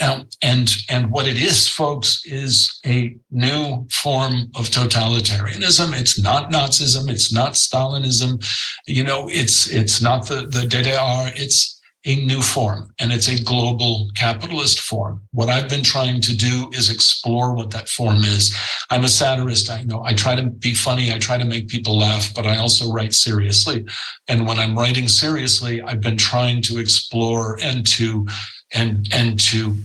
Um, and and what it is, folks, is a new form of totalitarianism. It's not Nazism. It's not Stalinism. You know, it's it's not the the DDR. It's a new form and it's a global capitalist form. What I've been trying to do is explore what that form is. I'm a satirist. I know I try to be funny. I try to make people laugh, but I also write seriously. And when I'm writing seriously, I've been trying to explore and to, and, and to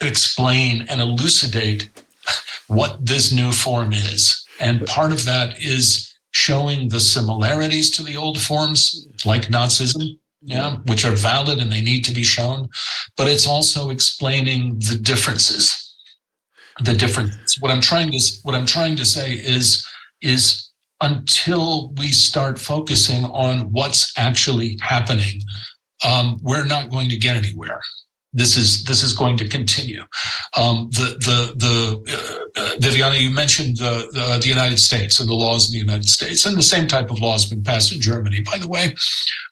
explain and elucidate what this new form is. And part of that is showing the similarities to the old forms like Nazism yeah, which are valid and they need to be shown, but it's also explaining the differences. The difference. What I'm trying to what I'm trying to say is is until we start focusing on what's actually happening, um, we're not going to get anywhere this is this is going to continue. Um, the the the uh, uh, Viviana, you mentioned the, the, the United States and the laws in the United States, and the same type of law has been passed in Germany. By the way,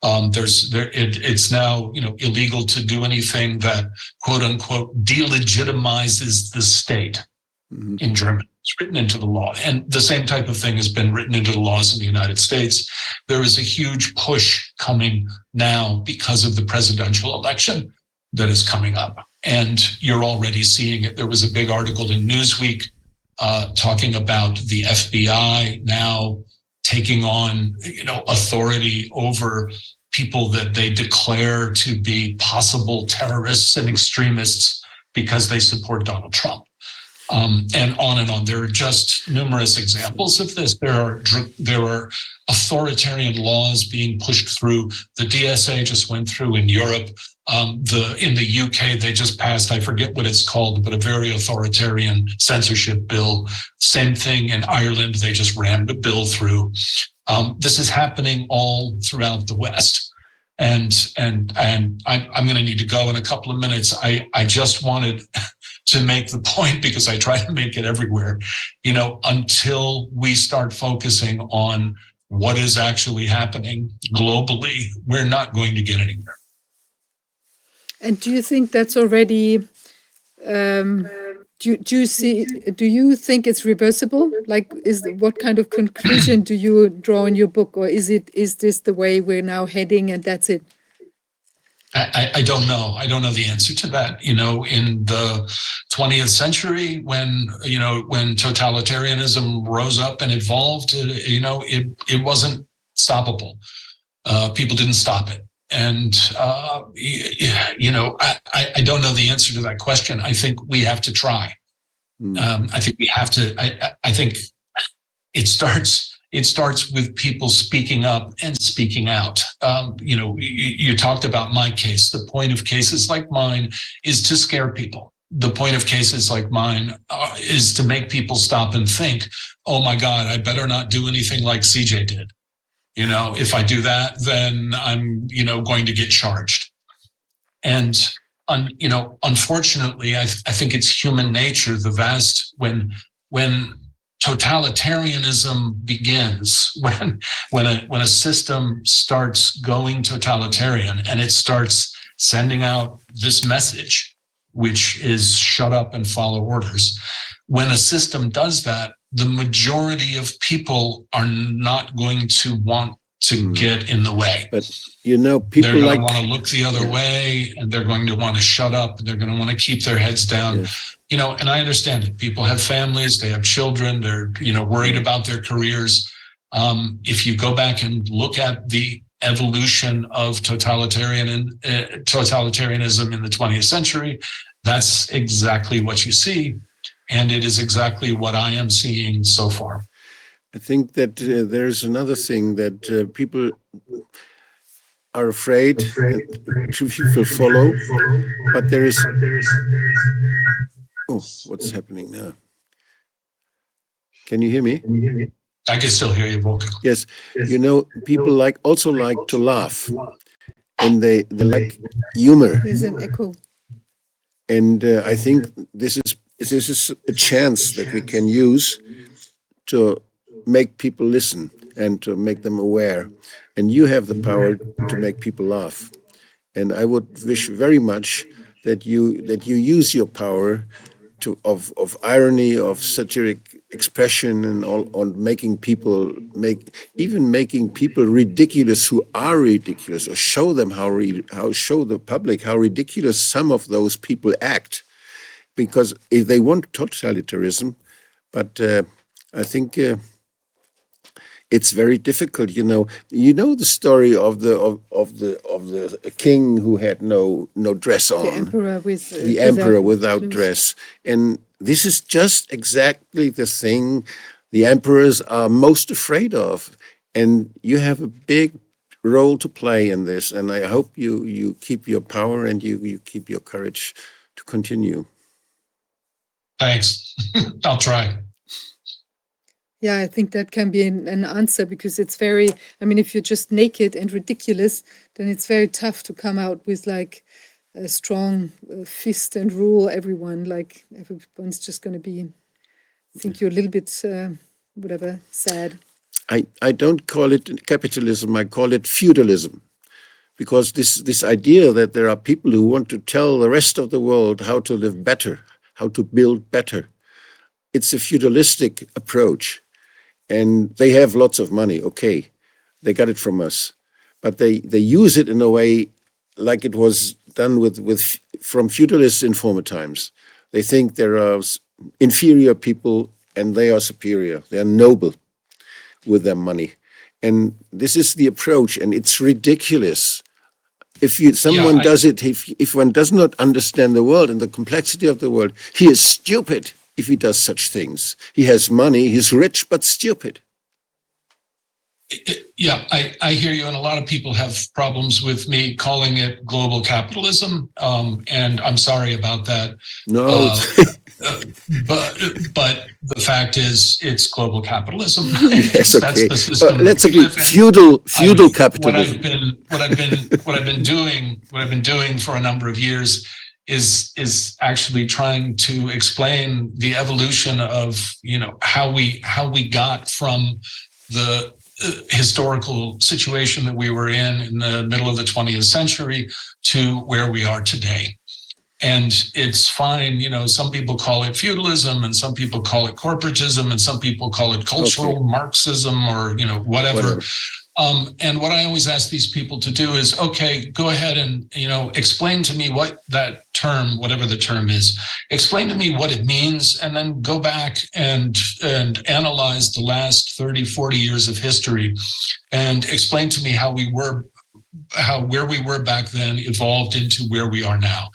um, there's there it, it's now you know illegal to do anything that quote unquote delegitimizes the state mm-hmm. in Germany. It's written into the law, and the same type of thing has been written into the laws in the United States. There is a huge push coming now because of the presidential election that is coming up. And you're already seeing it. There was a big article in Newsweek uh, talking about the FBI now taking on, you know, authority over people that they declare to be possible terrorists and extremists because they support Donald Trump. Um, and on and on. There are just numerous examples of this. There are there are authoritarian laws being pushed through. The DSA just went through in Europe um, the in the UK, they just passed, I forget what it's called, but a very authoritarian censorship bill. Same thing in Ireland, they just rammed a bill through. Um, this is happening all throughout the West. And and and I, I'm going to need to go in a couple of minutes. I, I just wanted to make the point because I try to make it everywhere. You know, until we start focusing on what is actually happening globally, we're not going to get anywhere. And do you think that's already, um, do, do you see, do you think it's reversible? Like, is what kind of conclusion do you draw in your book, or is it, is this the way we're now heading and that's it? I, I don't know. I don't know the answer to that. You know, in the 20th century when you know when totalitarianism rose up and evolved you know it it wasn't stoppable uh, people didn't stop it and uh, you know I, I don't know the answer to that question. I think we have to try. Mm. um, i think we have to I, I- I think it starts it starts with people speaking up and speaking out. Um, you know you, you talked about my case. The point of cases like mine is to scare people. The point of cases like mine uh, is to make people stop and think oh my god i better not do anything like cj did you know if i do that then i'm you know going to get charged. And un, you know unfortunately I, I think it's human nature the vast when when totalitarianism begins when when a when a system starts going totalitarian and it starts sending out this message which is shut up and follow orders. When a system does that the majority of people are not going to want to Mm. get in the way But You know, they're people going like to want to look the other Yeah. way and they're going to want to shut up they're going to want to keep their heads down Yes. you know and i understand it people have families they have children they're you know worried about their careers um, if you go back and look at the evolution of totalitarian and uh, totalitarianism in the 20th century that's exactly what you see and it is exactly what i am seeing so far I think that uh, there's another thing that uh, people are afraid that two people follow, but there is. Oh, what's happening now? Can you hear me? i can still hear you Volker. Yes. You know, people like also like to laugh, and they they like humor, There's an echo. and uh, I think this is this is a chance that we can use to make people listen and to make them aware. And you have the power to make people laugh. And I would wish very much that you that you use your power to of of irony, of satiric expression, and all on making people make even making people ridiculous who are ridiculous, or show them how re, how show the public how ridiculous some of those people act, because if they want totalitarianism, but uh, I think. Uh, it's very difficult you know you know the story of the of, of the of the king who had no no dress on The emperor with uh, the emperor without clothes. dress and this is just exactly the thing the emperors are most afraid of and you have a big role to play in this and i hope you you keep your power and you you keep your courage to continue thanks i'll try Yeah, I think that can be an, an answer because it's very, I mean, if you're just naked and ridiculous, then it's very tough to come out with like a strong uh, fist and rule everyone. Like everyone's just going to be, I think you're a little bit, uh, whatever, sad. I, I don't call it capitalism, I call it feudalism. Because this, this idea that there are people who want to tell the rest of the world how to live better, how to build better, it's a feudalistic approach. And they have lots of money, okay, they got it from us. But they, they use it in a way like it was done with, with from feudalists in former times. They think there are inferior people and they are superior, they are noble with their money. And this is the approach, and it's ridiculous. If you someone I- does it, if if one does not understand the world and the complexity of the world, he is stupid if he does such things. He has money, he's rich but stupid. yeah, I, I hear you, and a lot of people have problems with me calling it global capitalism, um, and I'm sorry about that. No, uh, but but the fact is, it's global capitalism. yes, That's okay. the system But let's agree, feudal feudal I've- What capitalism. I've been, what I've been, what I've been doing, what I've been doing for a number of years is is actually trying to explain the evolution of you know how we how we got from the uh, historical situation that we were in in the middle of the 20th century to where we are today. And it's fine, you know, some people call it feudalism and some people call it corporatism and some people call it cultural Marxism or, you know, whatever. Whatever. Um, and what I always ask these people to do is, okay, go ahead and, you know, explain to me what that term, whatever the term is, explain to me what it means, and then go back and, and analyze the last 30, 40 years of history and explain to me how we were, how where we were back then evolved into where we are now.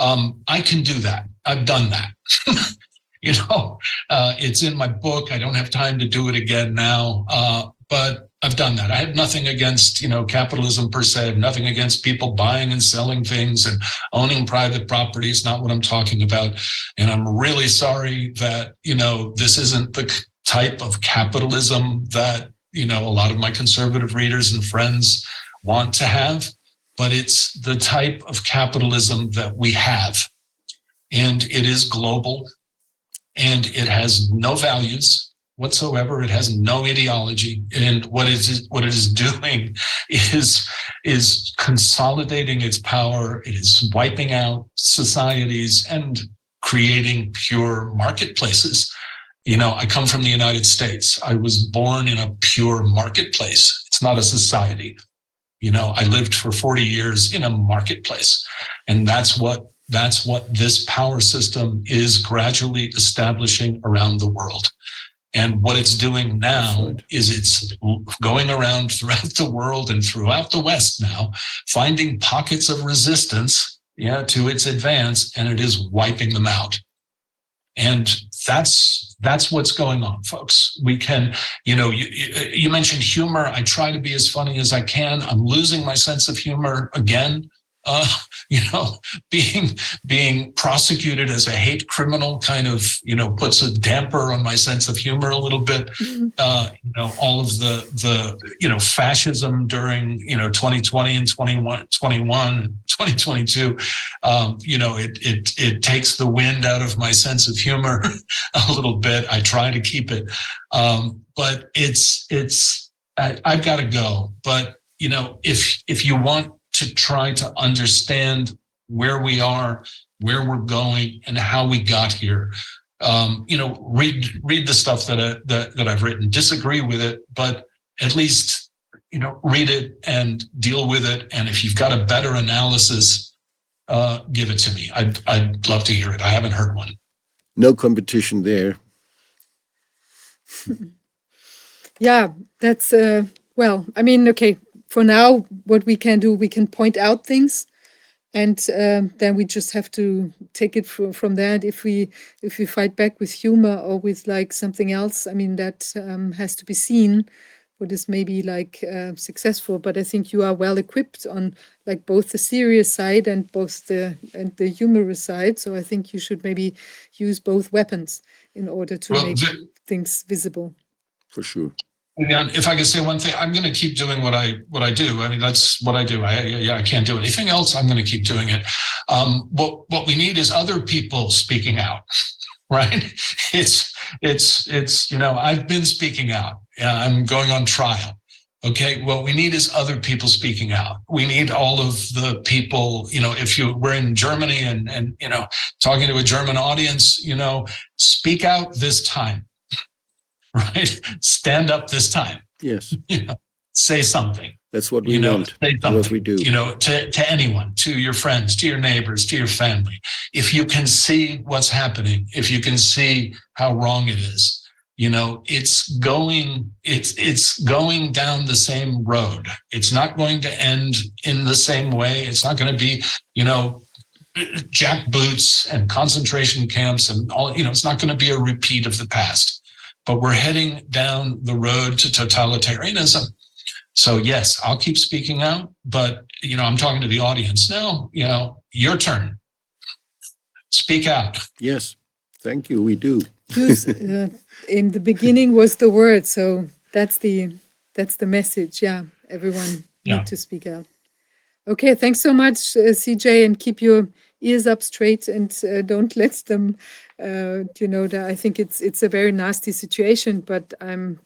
Um, I can do that. I've done that. you know, uh, it's in my book. I don't have time to do it again now. Uh, but I've done that. I have nothing against, you know, capitalism per se. I have nothing against people buying and selling things and owning private property. It's not what I'm talking about. And I'm really sorry that, you know, this isn't the type of capitalism that, you know, a lot of my conservative readers and friends want to have, but it's the type of capitalism that we have. And it is global and it has no values whatsoever. It has no ideology, and what it is what it is doing is is consolidating its power. It is wiping out societies and creating pure marketplaces. You know, I come from the United States. I was born in a pure marketplace. It's not a society. You know, I lived for 40 years in a marketplace. And that's what that's what this power system is gradually establishing around the world. And what it's doing now is it's going around throughout the world and throughout the West now, finding pockets of resistance yeah, to its advance, and it is wiping them out. And that's that's what's going on, folks. We can, you know, you, you mentioned humor. I try to be as funny as I can. I'm losing my sense of humor again. Uh, you know, being being prosecuted as a hate criminal kind of, you know, puts a damper on my sense of humor a little bit. Uh, you know, all of the the you know fascism during you know 2020 and 21, 21 2022. Um, you know, it it it takes the wind out of my sense of humor a little bit. I try to keep it, um, but it's it's I, I've got to go. But you know, if if you want to try to understand where we are, where we're going, and how we got here. Um, you know, read read the stuff that I, that that I've written. Disagree with it, but at least you know read it and deal with it. And if you've got a better analysis, uh, give it to me. I'd I'd love to hear it. I haven't heard one. No competition there. Yeah, that's uh, well. I mean, okay. For now, what we can do, we can point out things, and um, then we just have to take it from from there. And if we if we fight back with humor or with like something else, I mean, that um, has to be seen. What is maybe like uh, successful, but I think you are well equipped on like both the serious side and both the and the humorous side. So I think you should maybe use both weapons in order to Well, make the- things visible. For sure. And if I could say one thing, I'm going to keep doing what I what I do. I mean, that's what I do. I yeah, I can't do anything else. I'm going to keep doing it. Um, what what we need is other people speaking out, right? It's it's it's you know I've been speaking out. I'm going on trial. Okay, what we need is other people speaking out. We need all of the people. You know, if you we're in Germany and and you know talking to a German audience, you know, speak out this time, right? Stand up this time Yes, you know, say something, that's what we you know, want. say What something, we do. you know, to, to anyone, to your friends, to your neighbors, to your family. If you can see what's happening, if you can see how wrong it is, you know, it's going, it's, it's going down the same road. It's not going to end in the same way. It's not going to be, you know, jack boots and concentration camps and all, you know, it's not going to be a repeat of the past, but we're heading down the road to totalitarianism. So yes, I'll keep speaking out, but you know, I'm talking to the audience now, you know, your turn. Speak out. Yes, thank you, we do. use uh, in the beginning was the word so that's the that's the message yeah everyone Yeah. need to speak out okay thanks so much uh, cj and keep your ears up straight and uh, don't let them uh, you know that i think it's it's a very nasty situation but i'm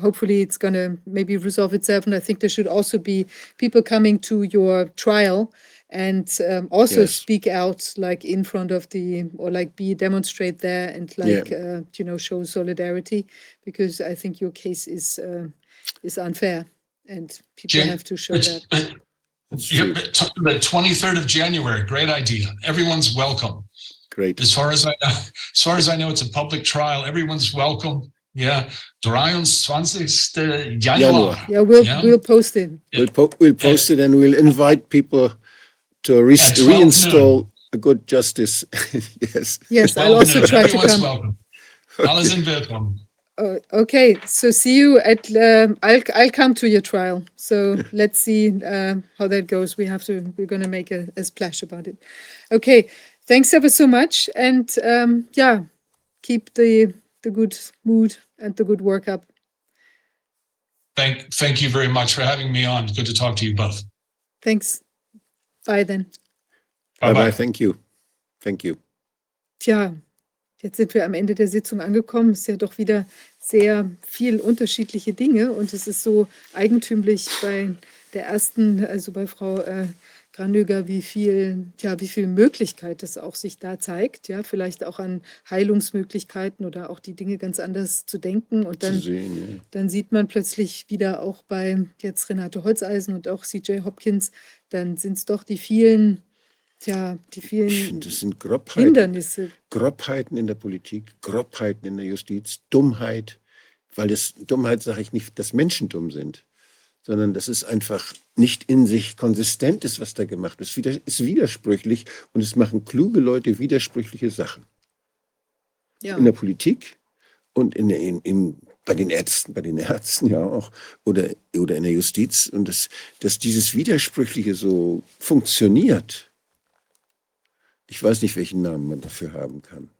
hopefully it's going to maybe resolve itself and i think there should also be people coming to your trial and um, also Yes. speak out like in front of the or like be demonstrate there and Yeah. like uh, you know show solidarity because i think your case is uh, is unfair and people Jan- have to show It's- that. Yeah, The twenty-third of January, great idea. Everyone's welcome. Great. As far as I, as far as I know, it's a public trial. Everyone's welcome. Yeah, 23. Januar. Januar. Yeah, we'll Yeah. we'll post it. We'll, po- we'll post it and we'll invite people to re- At 12 reinstall a good justice. yes. Yes, I'll 12 also noon. try to Everyone's come. welcome. Alle sind willkommen. Oh, okay, so see you at. Um, I'll I'll come to your trial. So let's see uh, how that goes. We have to. We're going to make a, a splash about it. Okay, thanks ever so much, and um, yeah, keep the the good mood and the good work up. Thank, thank you very much for having me on. Good to talk to you both. Thanks. Bye then. Bye bye. Bye-bye. Thank you. Thank you. Tja, jetzt sind wir am Ende der Sitzung angekommen. Es ist ja doch wieder sehr viel unterschiedliche Dinge und es ist so eigentümlich bei der ersten, also bei Frau äh, Granöger, wie viel, ja, wie viel Möglichkeit es auch sich da zeigt, ja, vielleicht auch an Heilungsmöglichkeiten oder auch die Dinge ganz anders zu denken und dann sehen, dann sieht man plötzlich wieder auch bei jetzt Renate Holzeisen und auch CJ Hopkins, dann sind es doch die vielen, ja, die ja. Vielen das sind Grobheiten. Hindernisse, Grobheiten in der Politik, Grobheiten in der Justiz, Dummheit, weil das Dummheit sage ich nicht, dass Menschen dumm sind, sondern das ist einfach nicht in sich konsistent ist, was da gemacht wird. Es ist widersprüchlich und es machen kluge Leute widersprüchliche Sachen. ja. In der Politik und in der, in, in, bei den Ärzten, bei den Ärzten ja auch oder, oder in der Justiz und das, dass dieses Widersprüchliche so funktioniert. Ich weiß nicht, welchen Namen man dafür haben kann.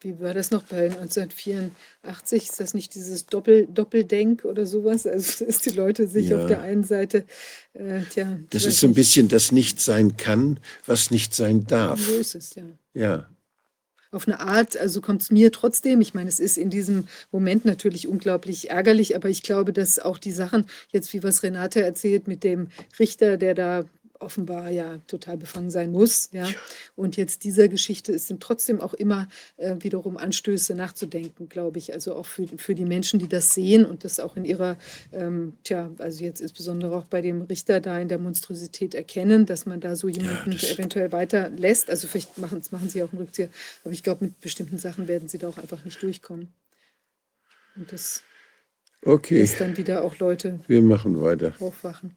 Wie war das noch bei 1984? Ist das nicht dieses Doppel, Doppeldenk oder sowas? Also, dass die Leute sich Ja. auf der einen Seite, äh, tja, Das ist so ein bisschen das nicht sein kann, was nicht sein darf. So ist es, ja. Ja, Auf eine Art, also kommt es mir trotzdem, ich meine, es ist in diesem Moment natürlich unglaublich ärgerlich, aber ich glaube, dass auch die Sachen, jetzt wie was Renate erzählt mit dem Richter, der da offenbar ja total befangen sein muss, ja. Und jetzt dieser Geschichte es sind trotzdem auch immer äh, wiederum Anstöße nachzudenken, glaube ich. Also auch für, für die Menschen, die das sehen und das auch in ihrer, ähm, tja, also jetzt insbesondere auch bei dem Richter da in der Monstrosität erkennen, dass man da so jemanden das- eventuell weiter lässt. Also vielleicht machen, machen sie auch einen Rückzieher, aber ich glaube, mit bestimmten Sachen werden sie da auch einfach nicht durchkommen. Und das okay, lässt dann wieder auch Leute wir machen weiter. aufwachen.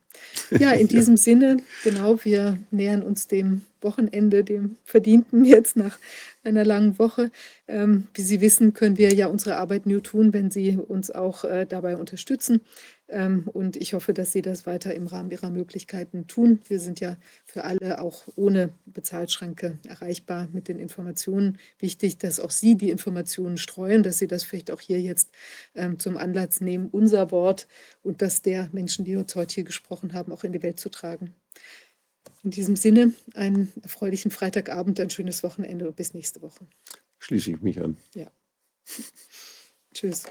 Ja, in diesem Sinne, genau, wir nähern uns dem Wochenende, dem Verdienten jetzt nach einer langen Woche. Ähm, wie Sie wissen, können wir ja unsere Arbeit nur tun, wenn Sie uns auch äh, dabei unterstützen. Ähm, und ich hoffe, dass Sie das weiter im Rahmen Ihrer Möglichkeiten tun. Wir sind ja für alle auch ohne Bezahlschranke erreichbar mit den Informationen. Wichtig, dass auch Sie die Informationen streuen, dass Sie das vielleicht auch hier jetzt ähm, zum Anlass nehmen, unser Wort und das der Menschen, die uns heute hier gesprochen haben, auch in die Welt zu tragen. In diesem Sinne, einen erfreulichen Freitagabend, ein schönes Wochenende und bis nächste Woche. Schließe ich mich an. Tschüss.